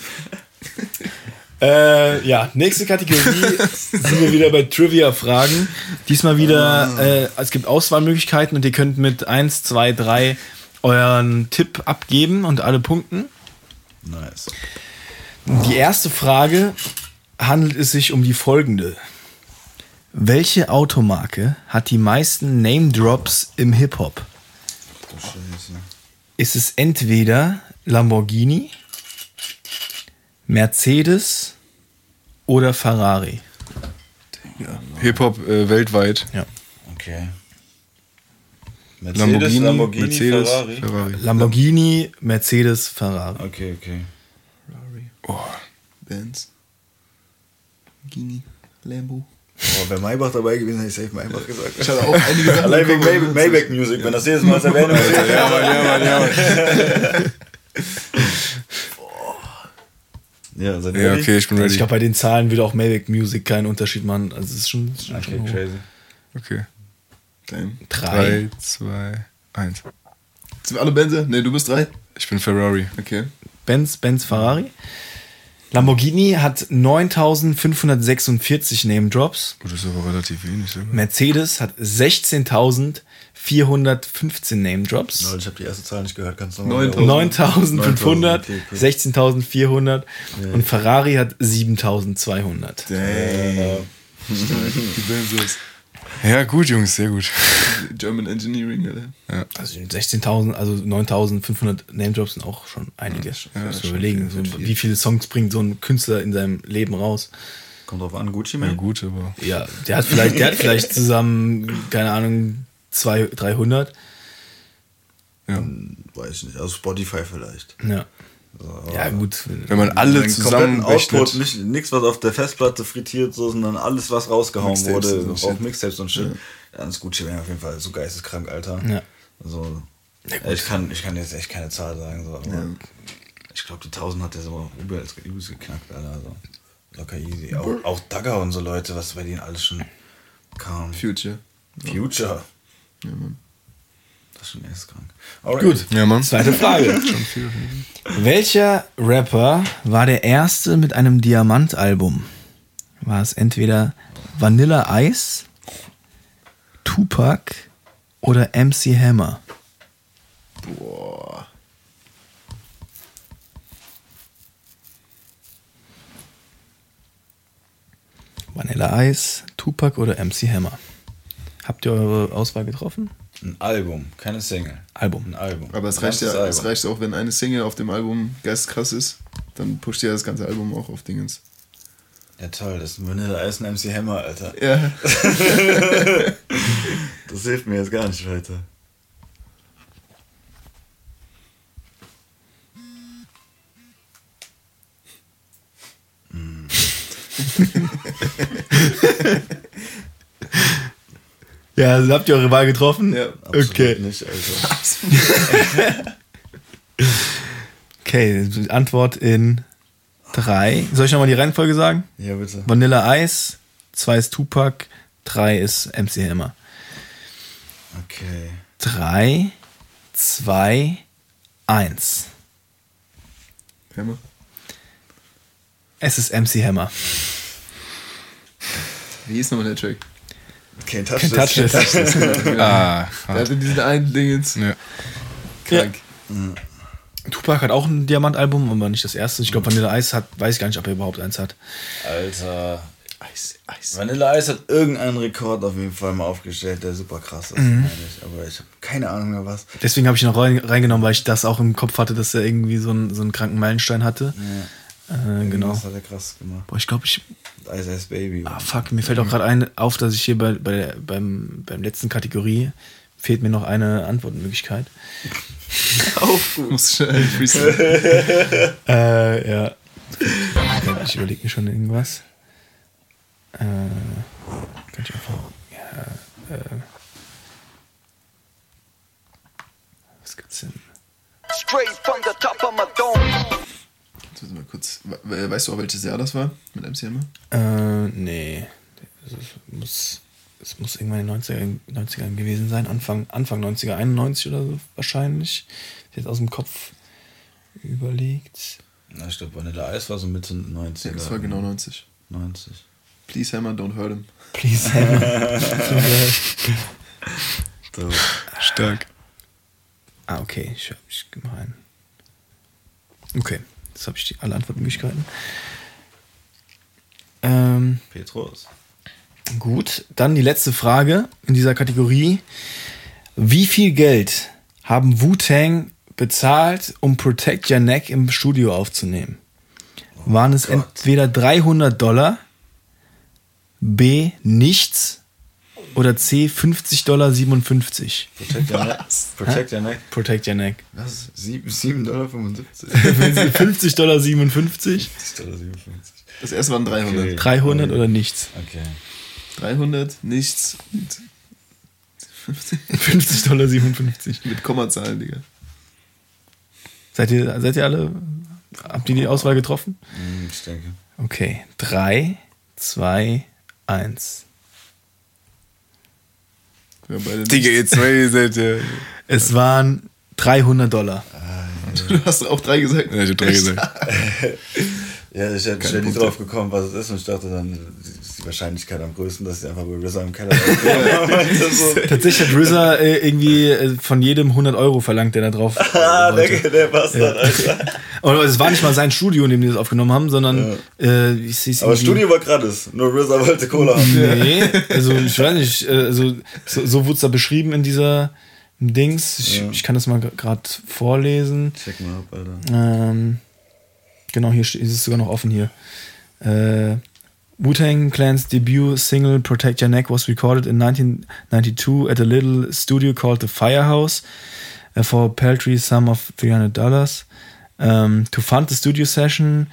[SPEAKER 1] Äh, ja, nächste Kategorie [laughs] sind wir wieder bei Trivia-Fragen. Diesmal wieder, äh, es gibt Auswahlmöglichkeiten und ihr könnt mit 1, 2, 3 euren Tipp abgeben und alle punkten.
[SPEAKER 3] Nice.
[SPEAKER 1] Die erste Frage handelt es sich um die folgende. Welche Automarke hat die meisten Name-Drops im Hip-Hop? Ist es entweder Lamborghini, Mercedes oder Ferrari?
[SPEAKER 4] Hip-Hop äh, weltweit.
[SPEAKER 1] Ja.
[SPEAKER 3] Okay. Mercedes,
[SPEAKER 4] Lamborghini,
[SPEAKER 3] Lamborghini,
[SPEAKER 4] Mercedes,
[SPEAKER 3] Ferrari.
[SPEAKER 4] Ferrari.
[SPEAKER 1] Lamborghini, Mercedes, Ferrari.
[SPEAKER 3] Okay, okay.
[SPEAKER 2] Benz. Gini. Lambo.
[SPEAKER 3] Boah, wäre Maybach dabei gewesen, hätte ich safe Maybach gesagt.
[SPEAKER 2] Ich hatte auch einige Sachen
[SPEAKER 3] Allein wegen
[SPEAKER 2] bekommen,
[SPEAKER 3] May Maybach Music, wenn das jedes Mal erwähnt wird.
[SPEAKER 4] Ja, Mann, ja, Mann, ja, Mann. [laughs]
[SPEAKER 3] Ja, seid ihr
[SPEAKER 4] Ja,
[SPEAKER 3] ready?
[SPEAKER 4] okay, ich bin
[SPEAKER 1] Also
[SPEAKER 4] ready.
[SPEAKER 1] ich glaube, bei den Zahlen würde auch Mavic Music keinen Unterschied machen. Also es ist schon, es ist schon,
[SPEAKER 3] Okay,
[SPEAKER 1] schon hoch.
[SPEAKER 3] crazy.
[SPEAKER 4] Okay.
[SPEAKER 2] Damn.
[SPEAKER 1] Drei.
[SPEAKER 4] Drei, zwei, eins.
[SPEAKER 2] Sind wir alle Benze? Ne, du bist drei?
[SPEAKER 4] Ich bin Ferrari.
[SPEAKER 2] Okay.
[SPEAKER 1] Benz, Benz, Ferrari. Lamborghini hat 9546 Name Drops.
[SPEAKER 4] Oh, das ist aber relativ wenig. Sogar.
[SPEAKER 1] Mercedes hat 16.464 9415 Name Drops.
[SPEAKER 3] Leute, ich habe die erste Zahl nicht gehört. Kannst du nochmal
[SPEAKER 1] 9500,
[SPEAKER 3] Okay, okay.
[SPEAKER 1] 16.400 und Ferrari hat 7200.
[SPEAKER 2] Dang. Die Benzos.
[SPEAKER 4] Ja, gut, Jungs, sehr gut.
[SPEAKER 2] German Engineering, Alter.
[SPEAKER 1] Also 16.000, also 9.500 Name Drops sind auch schon einige.
[SPEAKER 2] Ja,
[SPEAKER 1] man überlegen,
[SPEAKER 2] viel,
[SPEAKER 1] so,
[SPEAKER 2] viel.
[SPEAKER 1] wie viele Songs bringt so ein Künstler in seinem Leben raus.
[SPEAKER 3] Kommt drauf an, Gucci
[SPEAKER 4] Ja,
[SPEAKER 3] Mane?
[SPEAKER 4] gut, aber.
[SPEAKER 1] Ja, der hat vielleicht, der hat vielleicht zusammen, keine Ahnung, 200, 300.
[SPEAKER 3] Weiß ich nicht. Also Spotify vielleicht.
[SPEAKER 1] Ja.
[SPEAKER 3] So,
[SPEAKER 1] Ja, gut.
[SPEAKER 4] Wenn man alle zusammen
[SPEAKER 3] Output, nicht, nichts, was auf der Festplatte frittiert, so, sondern alles, was rausgehauen
[SPEAKER 2] Mixtapes
[SPEAKER 3] wurde, auf
[SPEAKER 2] shit.
[SPEAKER 3] Mixtapes und shit. Dann ist Gucci Mane auf jeden Fall so geisteskrank, Alter.
[SPEAKER 1] Ja.
[SPEAKER 3] Also, ich, kann, ich kann jetzt echt keine Zahl sagen, so, aber ich glaube, die 1000 hat der so übelst geknackt, Alter. Also, locker easy. Auch, auch Dagger und so Leute, was bei denen alles schon kam.
[SPEAKER 2] Future.
[SPEAKER 3] Future.
[SPEAKER 2] Ja, Mann.
[SPEAKER 3] Das ist schon erst krank. Alright.
[SPEAKER 1] Gut.
[SPEAKER 4] Ja, Mann.
[SPEAKER 1] Zweite Frage. [laughs] Welcher Rapper war der erste mit einem Diamantalbum? War es entweder Vanilla Ice, Tupac oder MC Hammer?
[SPEAKER 2] Boah.
[SPEAKER 1] Vanilla Ice, Tupac oder MC Hammer? Habt ihr eure Auswahl getroffen?
[SPEAKER 3] Ein Album, keine Single.
[SPEAKER 1] Album.
[SPEAKER 3] Ein Album.
[SPEAKER 2] Aber es
[SPEAKER 3] Ein
[SPEAKER 2] reicht ja,
[SPEAKER 3] ganzes
[SPEAKER 2] es
[SPEAKER 3] Album.
[SPEAKER 2] reicht auch, wenn eine Single auf dem Album geistkrass ist, dann pusht ja das ganze Album auch auf Dingens.
[SPEAKER 3] Ja toll, das ist Vanilla Ice und MC Hammer, Alter.
[SPEAKER 2] Ja. [laughs]
[SPEAKER 3] Das hilft mir jetzt gar nicht weiter. [laughs] [laughs]
[SPEAKER 1] Ja, also habt ihr eure Wahl getroffen?
[SPEAKER 2] Ja,
[SPEAKER 3] Absolut
[SPEAKER 1] Okay.
[SPEAKER 3] nicht, Alter. [laughs]
[SPEAKER 1] Okay, die Antwort in drei. Soll ich nochmal die Reihenfolge sagen?
[SPEAKER 3] Ja, bitte.
[SPEAKER 1] Vanilla Ice, zwei ist Tupac, drei ist MC Hammer.
[SPEAKER 3] Okay.
[SPEAKER 1] Drei, zwei, eins.
[SPEAKER 2] Hammer.
[SPEAKER 1] Es ist MC Hammer.
[SPEAKER 2] Wie hieß nochmal der Track?
[SPEAKER 3] Can't touch
[SPEAKER 1] Can't
[SPEAKER 3] this.
[SPEAKER 1] touch this. [laughs]
[SPEAKER 4] Ah, [laughs]
[SPEAKER 2] Der hatte diesen einen Dingens.
[SPEAKER 4] ja.
[SPEAKER 2] Krank.
[SPEAKER 1] Tupac hat auch ein Diamantalbum, aber nicht das erste. Ich glaube, Vanilla Ice hat, weiß ich gar nicht, ob er überhaupt eins hat.
[SPEAKER 3] Alter.
[SPEAKER 2] Eis, Eis.
[SPEAKER 3] Vanilla Ice hat irgendeinen Rekord auf jeden Fall mal aufgestellt, der super krass ist,
[SPEAKER 1] Mhm.
[SPEAKER 3] meine ich. Aber ich habe keine Ahnung mehr was.
[SPEAKER 1] Deswegen habe ich ihn noch rein, reingenommen, weil ich das auch im Kopf hatte, dass er irgendwie so einen, so einen kranken Meilenstein hatte. Äh, genau.
[SPEAKER 3] Das hat er krass gemacht.
[SPEAKER 1] Boah, ich glaube, ich.
[SPEAKER 3] Ice Ice Baby.
[SPEAKER 1] Ah, fuck, mir fällt auch gerade ein, auf, dass ich hier bei, bei der, beim, beim letzten Kategorie fehlt mir noch eine Antwortmöglichkeit. [laughs]
[SPEAKER 2] Muss schnell. [laughs]
[SPEAKER 1] Äh, ja. Ich überlege mir schon irgendwas. Äh, kann ich einfach. Ja, äh, was gibt's denn?
[SPEAKER 2] Jetzt müssen wir kurz. we- Weißt du auch, welches Jahr das war mit MC Hammer?
[SPEAKER 1] Äh, nee. Das ist- muss, es muss irgendwann in den 90er, 90ern gewesen sein. Anfang, Anfang 90er, 91 oder so wahrscheinlich. Ich jetzt aus dem Kopf überlegt.
[SPEAKER 3] Na, ich glaube, Vanilla Ice war so Mitte 90er.
[SPEAKER 2] Ja, das war genau 90.
[SPEAKER 3] 90.
[SPEAKER 2] Please Hammer, don't hurt him.
[SPEAKER 1] Please, Hammer. [laughs]
[SPEAKER 3] So.
[SPEAKER 4] Stark.
[SPEAKER 1] ah, okay. Ich, ich mal rein. Okay. Jetzt habe ich die, alle Antwortmöglichkeiten. Ähm,
[SPEAKER 3] Petrus.
[SPEAKER 1] Gut, dann die letzte Frage in dieser Kategorie. Wie viel Geld haben Wu-Tang bezahlt, um Protect Your Neck im Studio aufzunehmen? Waren es entweder 300 Dollar, B nichts oder C 50 Dollar 57?
[SPEAKER 3] Protect your neck. Protect your neck.
[SPEAKER 1] Protect Your Neck.
[SPEAKER 3] Was? 7,75 Dollar?
[SPEAKER 1] 50 [laughs] Dollar 57,
[SPEAKER 3] 50 Dollar 57.
[SPEAKER 2] Das erste waren 300.
[SPEAKER 3] Okay.
[SPEAKER 1] 300 oder nichts?
[SPEAKER 3] Okay.
[SPEAKER 2] 300, nichts. Und
[SPEAKER 1] 50 Dollar 57.
[SPEAKER 2] mit Kommazahlen, Digga.
[SPEAKER 1] Seid ihr, seid ihr alle, habt ihr die Auswahl getroffen?
[SPEAKER 3] Hm, Ich denke.
[SPEAKER 1] Okay, 3, 2, 1.
[SPEAKER 4] Digga, jetzt zwei ihr seid ja.
[SPEAKER 1] Es waren 300 Dollar.
[SPEAKER 2] Du hast auch drei gesagt.
[SPEAKER 4] Ja, ich hab drei [laughs] gesagt.
[SPEAKER 3] Ja, ich hätte nie
[SPEAKER 2] Punkte.
[SPEAKER 3] drauf gekommen, was es ist. Und ich dachte dann, ist die Wahrscheinlichkeit am größten, dass sie einfach bei RZA im Keller [laughs] [laughs] so.
[SPEAKER 1] Tatsächlich hat RZA äh, irgendwie äh, von jedem 100 Euro verlangt, der da drauf [laughs] äh,
[SPEAKER 3] Ah,
[SPEAKER 1] wollte.
[SPEAKER 3] der, der Bastard, Alter.
[SPEAKER 1] Und es war nicht mal sein Studio, in dem die das aufgenommen haben, sondern äh, ich sehe
[SPEAKER 3] Aber Studio war gratis. Nur RZA wollte Cola haben.
[SPEAKER 1] Nee, also ich weiß nicht, äh, also so, so wurde es da beschrieben in dieser Dings. Ich,
[SPEAKER 3] Ja.
[SPEAKER 1] ich kann das mal gerade vorlesen.
[SPEAKER 3] Check mal ab, Alter.
[SPEAKER 1] Ähm, genau, hier ist es sogar noch offen hier. Äh, Wu-Tang Clan's debut single Protect Your Neck was recorded in 1992 at a little studio called the Firehouse uh, for a paltry sum of $300. Um, to fund the studio session,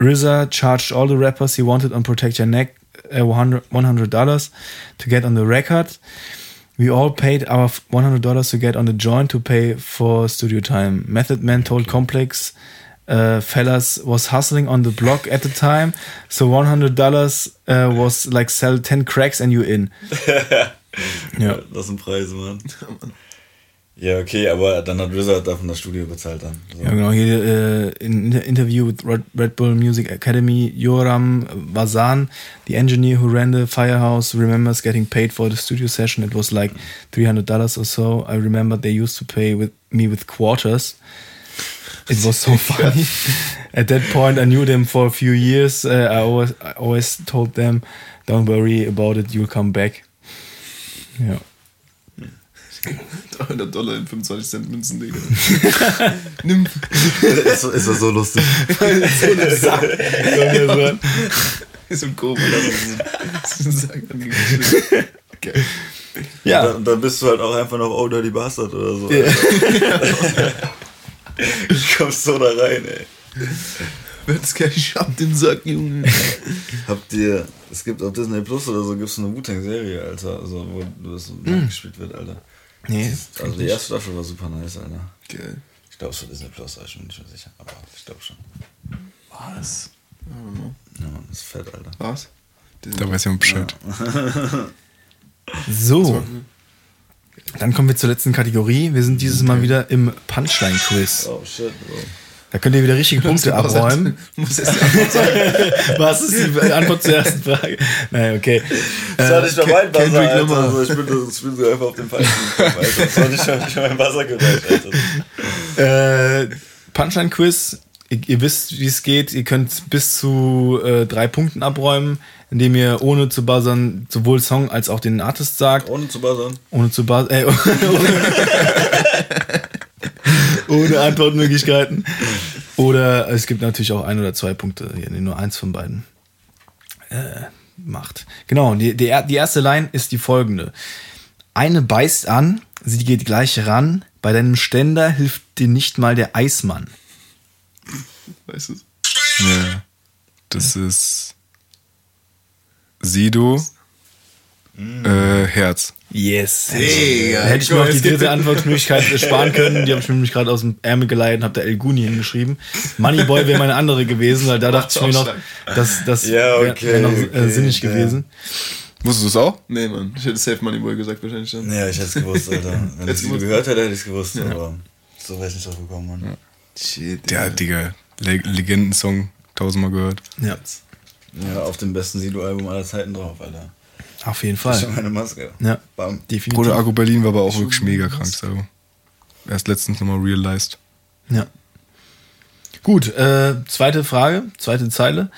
[SPEAKER 1] RZA charged all the rappers he wanted on Protect Your Neck $100 $100 to get on the record. We all paid our $100 to get on the joint to pay for studio time. Method Man told Complex uh, fellas was hustling on the block at the time, so $100 uh, was like sell 10 cracks and you in. [laughs] Ja.
[SPEAKER 3] Das sind Preise, Mann. Ja, okay, aber dann hat RZA davon das Studio bezahlt dann. So.
[SPEAKER 1] Ja, genau. Hier äh, in in Interview with Red, Red Bull Music Academy, Yoram Vazan, the engineer who ran the firehouse, remembers getting paid for the studio session. It was like $300 or so. I remember they used to pay with me with quarters. It was so [laughs] funny. At that point, I knew them for a few years. Uh, I, always, I always told them, don't worry about it, you'll come back. Ja.
[SPEAKER 2] 300 Dollar in 25 Cent Münzen, Digga. [laughs] Nimm.
[SPEAKER 3] ist, ist das so lustig?
[SPEAKER 2] so eine Sack. so ein Kobra. Das ist ein Sack. Okay.
[SPEAKER 3] Ja. Und dann, dann bist du halt auch einfach noch Oh Dirty Bastard oder so.
[SPEAKER 2] Ja. [laughs] [laughs]
[SPEAKER 3] du kommst so da rein, ey.
[SPEAKER 2] Wird's gleich, ich hab den Sack, Junge.
[SPEAKER 3] Habt ihr, es gibt auf Disney Plus oder so, gibt es eine Wu-Tang-Serie, Alter, also, wo das so
[SPEAKER 1] Mm.
[SPEAKER 3] nachgespielt wird, Alter.
[SPEAKER 1] Nee,
[SPEAKER 3] Das- Also die erste Staffel war super nice, Alter.
[SPEAKER 2] Geil.
[SPEAKER 3] Ich glaube, es war Disney Plus, ich bin nicht mehr sicher, aber ich glaube schon.
[SPEAKER 2] Was?
[SPEAKER 3] Ja, Mann, das ist fett, Alter.
[SPEAKER 2] Was?
[SPEAKER 4] Da weiß jemand Bescheid. [laughs]
[SPEAKER 1] So. Dann kommen wir zur letzten Kategorie. Wir sind dieses Mal wieder im Punchline-Quiz.
[SPEAKER 3] Oh shit, Bro.
[SPEAKER 1] Da könnt ihr wieder richtige Punkte abräumen. [laughs]
[SPEAKER 2] Muss erst. [laughs]
[SPEAKER 1] Was ist die Antwort zur ersten Frage? Nein, okay.
[SPEAKER 3] Das war nicht mal mein Buzzer,
[SPEAKER 2] Kendrick
[SPEAKER 3] Alter. Also ich, bin, ich bin so einfach auf dem falschen Kopf, Alter. Mal nicht mal mein Buzzer gereicht, Alter.
[SPEAKER 1] Äh, Punchline-Quiz. Ihr, ihr wisst, wie es geht. Ihr könnt bis zu äh, drei Punkten abräumen, indem ihr ohne zu buzzern sowohl Song als auch den Artist sagt.
[SPEAKER 3] Ohne zu buzzern.
[SPEAKER 1] Ohne zu buzzern. Äh, [laughs] ohne Antwortmöglichkeiten. Oder es gibt natürlich auch ein oder zwei Punkte, hier, nee, nur eins von beiden äh, macht. Genau, die, die, die erste Line ist die folgende. Eine beißt an, sie geht gleich ran, bei deinem Ständer hilft dir nicht mal der Eismann.
[SPEAKER 2] Weißt du?
[SPEAKER 4] Ja. Das ist Sido, äh, Herz.
[SPEAKER 1] Yes. Da hätte ich mir auch die dritte Antwortmöglichkeit sparen können. Die habe ich mir nämlich gerade aus dem Ärmel geleitet und habe da El Guni hingeschrieben. Moneyboy wäre meine andere gewesen, weil da dachte ich mir noch, das, das
[SPEAKER 3] Ja,
[SPEAKER 1] wäre
[SPEAKER 3] okay,
[SPEAKER 1] wär noch äh,
[SPEAKER 3] okay,
[SPEAKER 1] sinnig
[SPEAKER 3] ja.
[SPEAKER 1] gewesen.
[SPEAKER 4] Wusstest du es auch?
[SPEAKER 2] Nee, Mann. Ich hätte Safe Money Boy gesagt, wahrscheinlich dann.
[SPEAKER 3] Ja, ich hätte es gewusst, Alter. Wenn ich es gehört hätte, hätte ich es gewusst, aber so wäre ich nicht drauf gekommen, Mann.
[SPEAKER 2] Shit.
[SPEAKER 4] Ja, Digga. Le Legendensong, tausendmal gehört.
[SPEAKER 1] Ja,
[SPEAKER 3] Ja, auf dem besten Sido-Album aller Zeiten drauf, Alter.
[SPEAKER 1] auf jeden
[SPEAKER 3] Das ist schon
[SPEAKER 1] Fall.
[SPEAKER 3] meine Maske.
[SPEAKER 1] Ja,
[SPEAKER 3] Bam.
[SPEAKER 1] definitiv.
[SPEAKER 4] Bruder Akku Berlin war aber auch wirklich mega krank, so. Erst letztens nochmal realized.
[SPEAKER 1] Ja. Gut, äh, zweite Frage, zweite Zeile.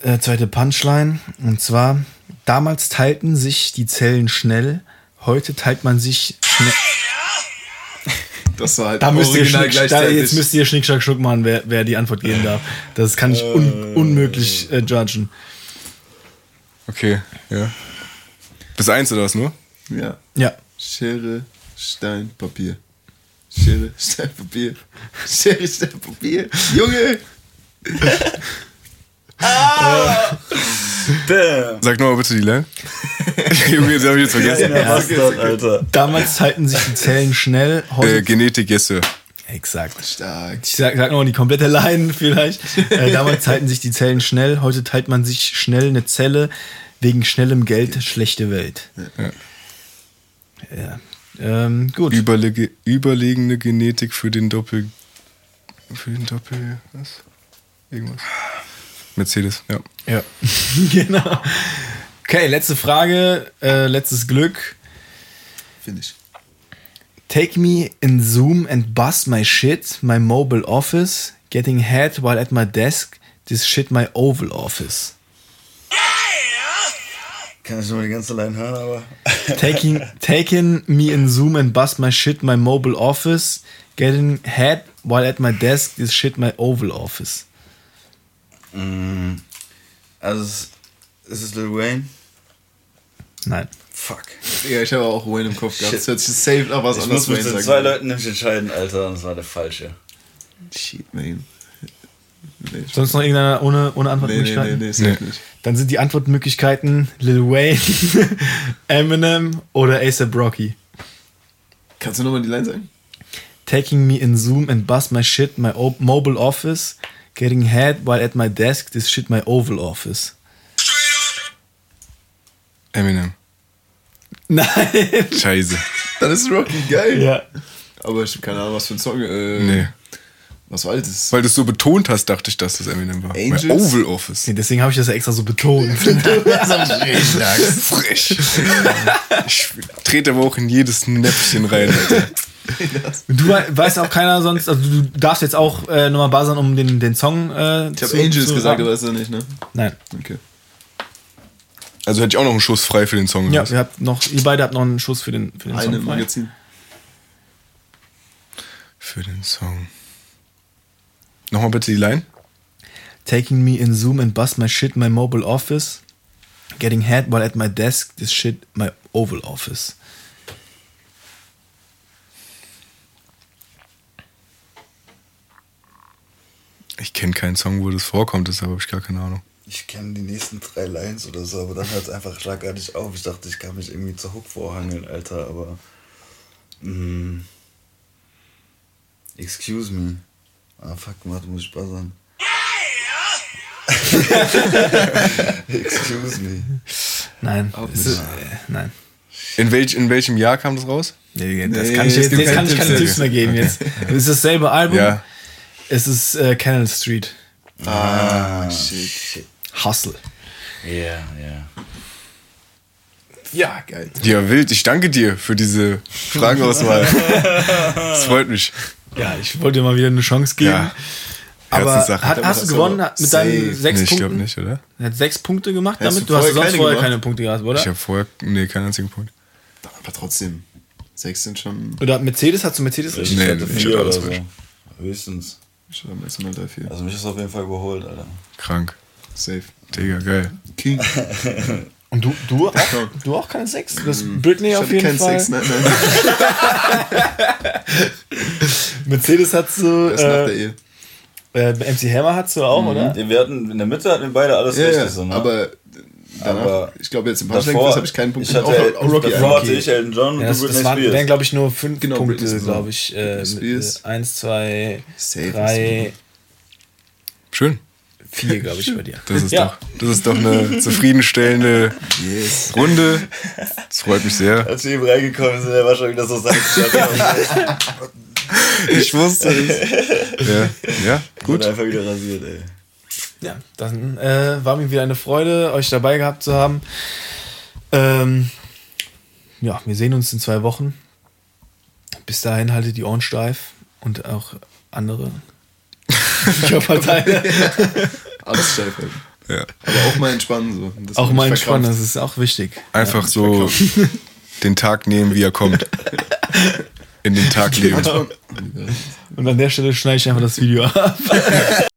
[SPEAKER 1] Äh, zweite Punchline. Und zwar, damals teilten sich die Zellen schnell, heute teilt man sich schnell.
[SPEAKER 2] Das war halt
[SPEAKER 1] Da müsst, ihr Schnick, da, jetzt müsst ihr Schnick, Schnack, Schnuck machen, wer, wer die Antwort geben darf. Das kann ich un, unmöglich äh, judgen.
[SPEAKER 4] Okay, ja. Bis eins oder was nur?
[SPEAKER 2] ja.
[SPEAKER 1] Ja.
[SPEAKER 2] Schere, Stein, Papier. Schere, Stein, Papier. Schere, Stein, Papier. Junge! [laughs]
[SPEAKER 3] Damn.
[SPEAKER 4] Sag nochmal bitte die Line. Junge, das hab ich jetzt vergessen.
[SPEAKER 3] Ja, Bastard, Alter.
[SPEAKER 1] Damals teilten sich die Zellen schnell, heute.
[SPEAKER 4] Äh, Genetik, yes, sir.
[SPEAKER 1] Exakt.
[SPEAKER 2] Stark.
[SPEAKER 1] Ich sag, sag nochmal die komplette Line vielleicht. Äh, damals teilten sich die Zellen schnell, heute teilt man sich schnell eine Zelle wegen schnellem Geld, schlechte Welt. Ja. Ähm, gut.
[SPEAKER 4] Überlege, überlegene Genetik für den Doppel. Für den Doppel. Was? irgendwas. Mercedes, ja.
[SPEAKER 1] Ja, [laughs] genau. Okay, letzte Frage, äh, letztes Glück.
[SPEAKER 2] Finde ich.
[SPEAKER 1] Take me in Zoom and bust my shit, my mobile office, getting head while at my desk, this shit my oval office.
[SPEAKER 3] Kann ich nur die ganze Line hören, aber. [laughs]
[SPEAKER 1] Taking, taking me in Zoom and bust my shit, my mobile office, getting head while at my desk, this shit my oval office.
[SPEAKER 3] Mm, also, es- ist es Lil Wayne?
[SPEAKER 1] Nein.
[SPEAKER 3] Fuck.
[SPEAKER 2] Ja, ich habe auch Wayne im Kopf gehabt.
[SPEAKER 3] Shit.
[SPEAKER 2] Das hört sich safe nach was
[SPEAKER 3] ich
[SPEAKER 2] anderes
[SPEAKER 3] muss mich
[SPEAKER 2] sagen.
[SPEAKER 3] zwei Leuten nämlich entscheiden, Alter, und das war der falsche.
[SPEAKER 2] Shit, Wayne. Nee,
[SPEAKER 1] Sonst noch irgendeiner ohne, ohne
[SPEAKER 2] nee, nee,
[SPEAKER 1] Antwortmöglichkeiten?
[SPEAKER 2] nee, safe nicht.
[SPEAKER 1] Dann sind die Antwortmöglichkeiten Lil Wayne, [laughs] Eminem oder ASAP Rocky.
[SPEAKER 2] Kannst du nochmal die Line sagen?
[SPEAKER 1] Taking me in Zoom and bust my shit, my mobile office, getting head while at my desk, this shit my oval office.
[SPEAKER 4] Eminem. [laughs]
[SPEAKER 1] Nein.
[SPEAKER 4] Scheiße.
[SPEAKER 2] Dann ist Rocky geil.
[SPEAKER 1] Ja.
[SPEAKER 2] Aber ich habe keine Ahnung, was für ein Song. Äh,
[SPEAKER 4] Nee.
[SPEAKER 2] Was war das?
[SPEAKER 4] Weil du es so betont hast, dachte ich, dass das Eminem war.
[SPEAKER 2] Angels?
[SPEAKER 4] Bei Oval Office.
[SPEAKER 1] Nee, deswegen habe ich das ja extra so betont. [laughs] [laughs]
[SPEAKER 4] Frisch. Ich trete aber auch in jedes Näpfchen rein, Alter. [laughs]
[SPEAKER 1] Du wei- weißt auch keiner sonst, also du darfst jetzt auch äh, nochmal buzzern, um den, den Song äh,
[SPEAKER 2] Ich habe Angels gesagt, aber ist er nicht, ne?
[SPEAKER 1] Nein.
[SPEAKER 2] Okay.
[SPEAKER 4] Also hätte ich auch noch einen Schuss frei für den Song.
[SPEAKER 1] Ja, ihr, habt noch, ihr beide habt noch einen Schuss für den, für den
[SPEAKER 2] Eine
[SPEAKER 1] Song.
[SPEAKER 2] im
[SPEAKER 1] frei.
[SPEAKER 2] Magazin.
[SPEAKER 4] Für den Song. Nochmal bitte die Line.
[SPEAKER 1] Taking me in Zoom and bust my shit, my mobile office. Getting head while at my desk, this shit my oval office.
[SPEAKER 4] Ich kenne keinen Song, wo das vorkommt, deshalb habe ich gar keine Ahnung.
[SPEAKER 3] Ich kenne die nächsten drei Lines oder so, aber dann hört es einfach schlagartig auf. Ich dachte, ich kann mich irgendwie zur Hook vorhangeln, Alter, aber. Mm, excuse me. Ah, fuck, warte, muss ich buzzern. [laughs] excuse me.
[SPEAKER 1] Nein. Ist, äh, nein.
[SPEAKER 4] In, welch, in welchem Jahr kam das raus?
[SPEAKER 1] Nee, das kann ich jetzt, jetzt kann ich keine Tipps mehr geben jetzt. [laughs] Es ist dasselbe Album.
[SPEAKER 4] Ja.
[SPEAKER 1] Es ist äh, Canal Street.
[SPEAKER 2] Ah, shit.
[SPEAKER 1] Hustle.
[SPEAKER 3] Ja, ja.
[SPEAKER 2] Ja, geil.
[SPEAKER 4] Ja, wild. Ich danke dir für diese Fragenauswahl. [laughs] Das freut mich.
[SPEAKER 1] Ja, ich wollte dir mal wieder eine Chance geben.
[SPEAKER 4] Ja.
[SPEAKER 1] Aber hat, hast du gewonnen mit deinen sechs
[SPEAKER 4] nee, ich
[SPEAKER 1] Punkten?
[SPEAKER 4] glaube nicht, oder?
[SPEAKER 1] Er hat sechs Punkte gemacht
[SPEAKER 2] Hast
[SPEAKER 1] damit.
[SPEAKER 2] du
[SPEAKER 1] Du hast
[SPEAKER 2] vorher
[SPEAKER 1] sonst
[SPEAKER 2] keine
[SPEAKER 1] vorher
[SPEAKER 2] gemacht?
[SPEAKER 1] keine Punkte gehabt, oder?
[SPEAKER 4] Ich habe vorher, nee, keinen einzigen Punkt.
[SPEAKER 2] Aber trotzdem. Sechs sind schon.
[SPEAKER 1] Oder Mercedes, hast du Mercedes richtig?
[SPEAKER 4] Nee,
[SPEAKER 3] hatte
[SPEAKER 4] ich
[SPEAKER 3] oder
[SPEAKER 4] alles
[SPEAKER 3] so.
[SPEAKER 4] falsch.
[SPEAKER 3] Höchstens.
[SPEAKER 2] Ich habe maximal drei, vier.
[SPEAKER 3] Also mich ist auf jeden Fall überholt, Alter.
[SPEAKER 4] Krank.
[SPEAKER 2] Safe.
[SPEAKER 4] Digga, geil.
[SPEAKER 2] King. [laughs]
[SPEAKER 1] Und du, du, auch, du auch keine Sechs? Du hast Britney
[SPEAKER 2] Ich
[SPEAKER 1] auf jeden
[SPEAKER 2] keinen
[SPEAKER 1] Fall.
[SPEAKER 2] Sex, nein, nein. [laughs]
[SPEAKER 1] Mercedes hast du.
[SPEAKER 2] Das ist nach der
[SPEAKER 1] Äh,
[SPEAKER 2] Ehe.
[SPEAKER 1] äh, MC Hammer hast du auch, oder?
[SPEAKER 3] Wir hatten, in der Mitte hatten wir beide alles
[SPEAKER 2] Ja,
[SPEAKER 3] richtig
[SPEAKER 2] ja,
[SPEAKER 3] so, ne?
[SPEAKER 2] aber danach,
[SPEAKER 3] Aber
[SPEAKER 2] ich glaube jetzt im
[SPEAKER 3] davor-
[SPEAKER 2] Punchline habe ich keinen Punkt.
[SPEAKER 3] ich hatte
[SPEAKER 2] auch, auch Rocky.
[SPEAKER 3] davor hatte ich Elton John
[SPEAKER 1] Ja,
[SPEAKER 3] und
[SPEAKER 1] das,
[SPEAKER 3] du
[SPEAKER 1] das waren, wären, glaube ich, nur fünf
[SPEAKER 2] Genau,
[SPEAKER 1] Punkte, glaube ich. Äh, mit, äh, eins, zwei,
[SPEAKER 2] Safe
[SPEAKER 1] drei,
[SPEAKER 4] Schön.
[SPEAKER 1] vier, glaube ich, bei dir.
[SPEAKER 4] Das ist,
[SPEAKER 1] Ja.
[SPEAKER 4] doch, das ist doch eine [laughs] zufriedenstellende
[SPEAKER 2] Yes.
[SPEAKER 4] Runde. Das freut mich sehr.
[SPEAKER 3] Als wir eben reingekommen sind, war schon wieder so sein. [laughs]
[SPEAKER 4] Ich wusste es. [laughs] Ja, ja
[SPEAKER 3] Gut.
[SPEAKER 4] gut.
[SPEAKER 3] einfach wieder rasiert, ey.
[SPEAKER 1] Ja, dann äh, war mir wieder eine Freude, euch dabei gehabt zu haben. Ähm, ja, wir sehen uns in zwei Wochen. Bis dahin haltet die Ohren steif und auch andere Körperteile. [laughs]
[SPEAKER 2] Alles steif halten.
[SPEAKER 4] Ja.
[SPEAKER 2] Aber auch mal entspannen. So. Das
[SPEAKER 1] auch mal entspannen, das ist auch wichtig.
[SPEAKER 4] Einfach so [laughs] den Tag nehmen, wie er kommt. In den Tag leben.
[SPEAKER 1] Und an der Stelle schneide ich einfach das Video ab. [laughs]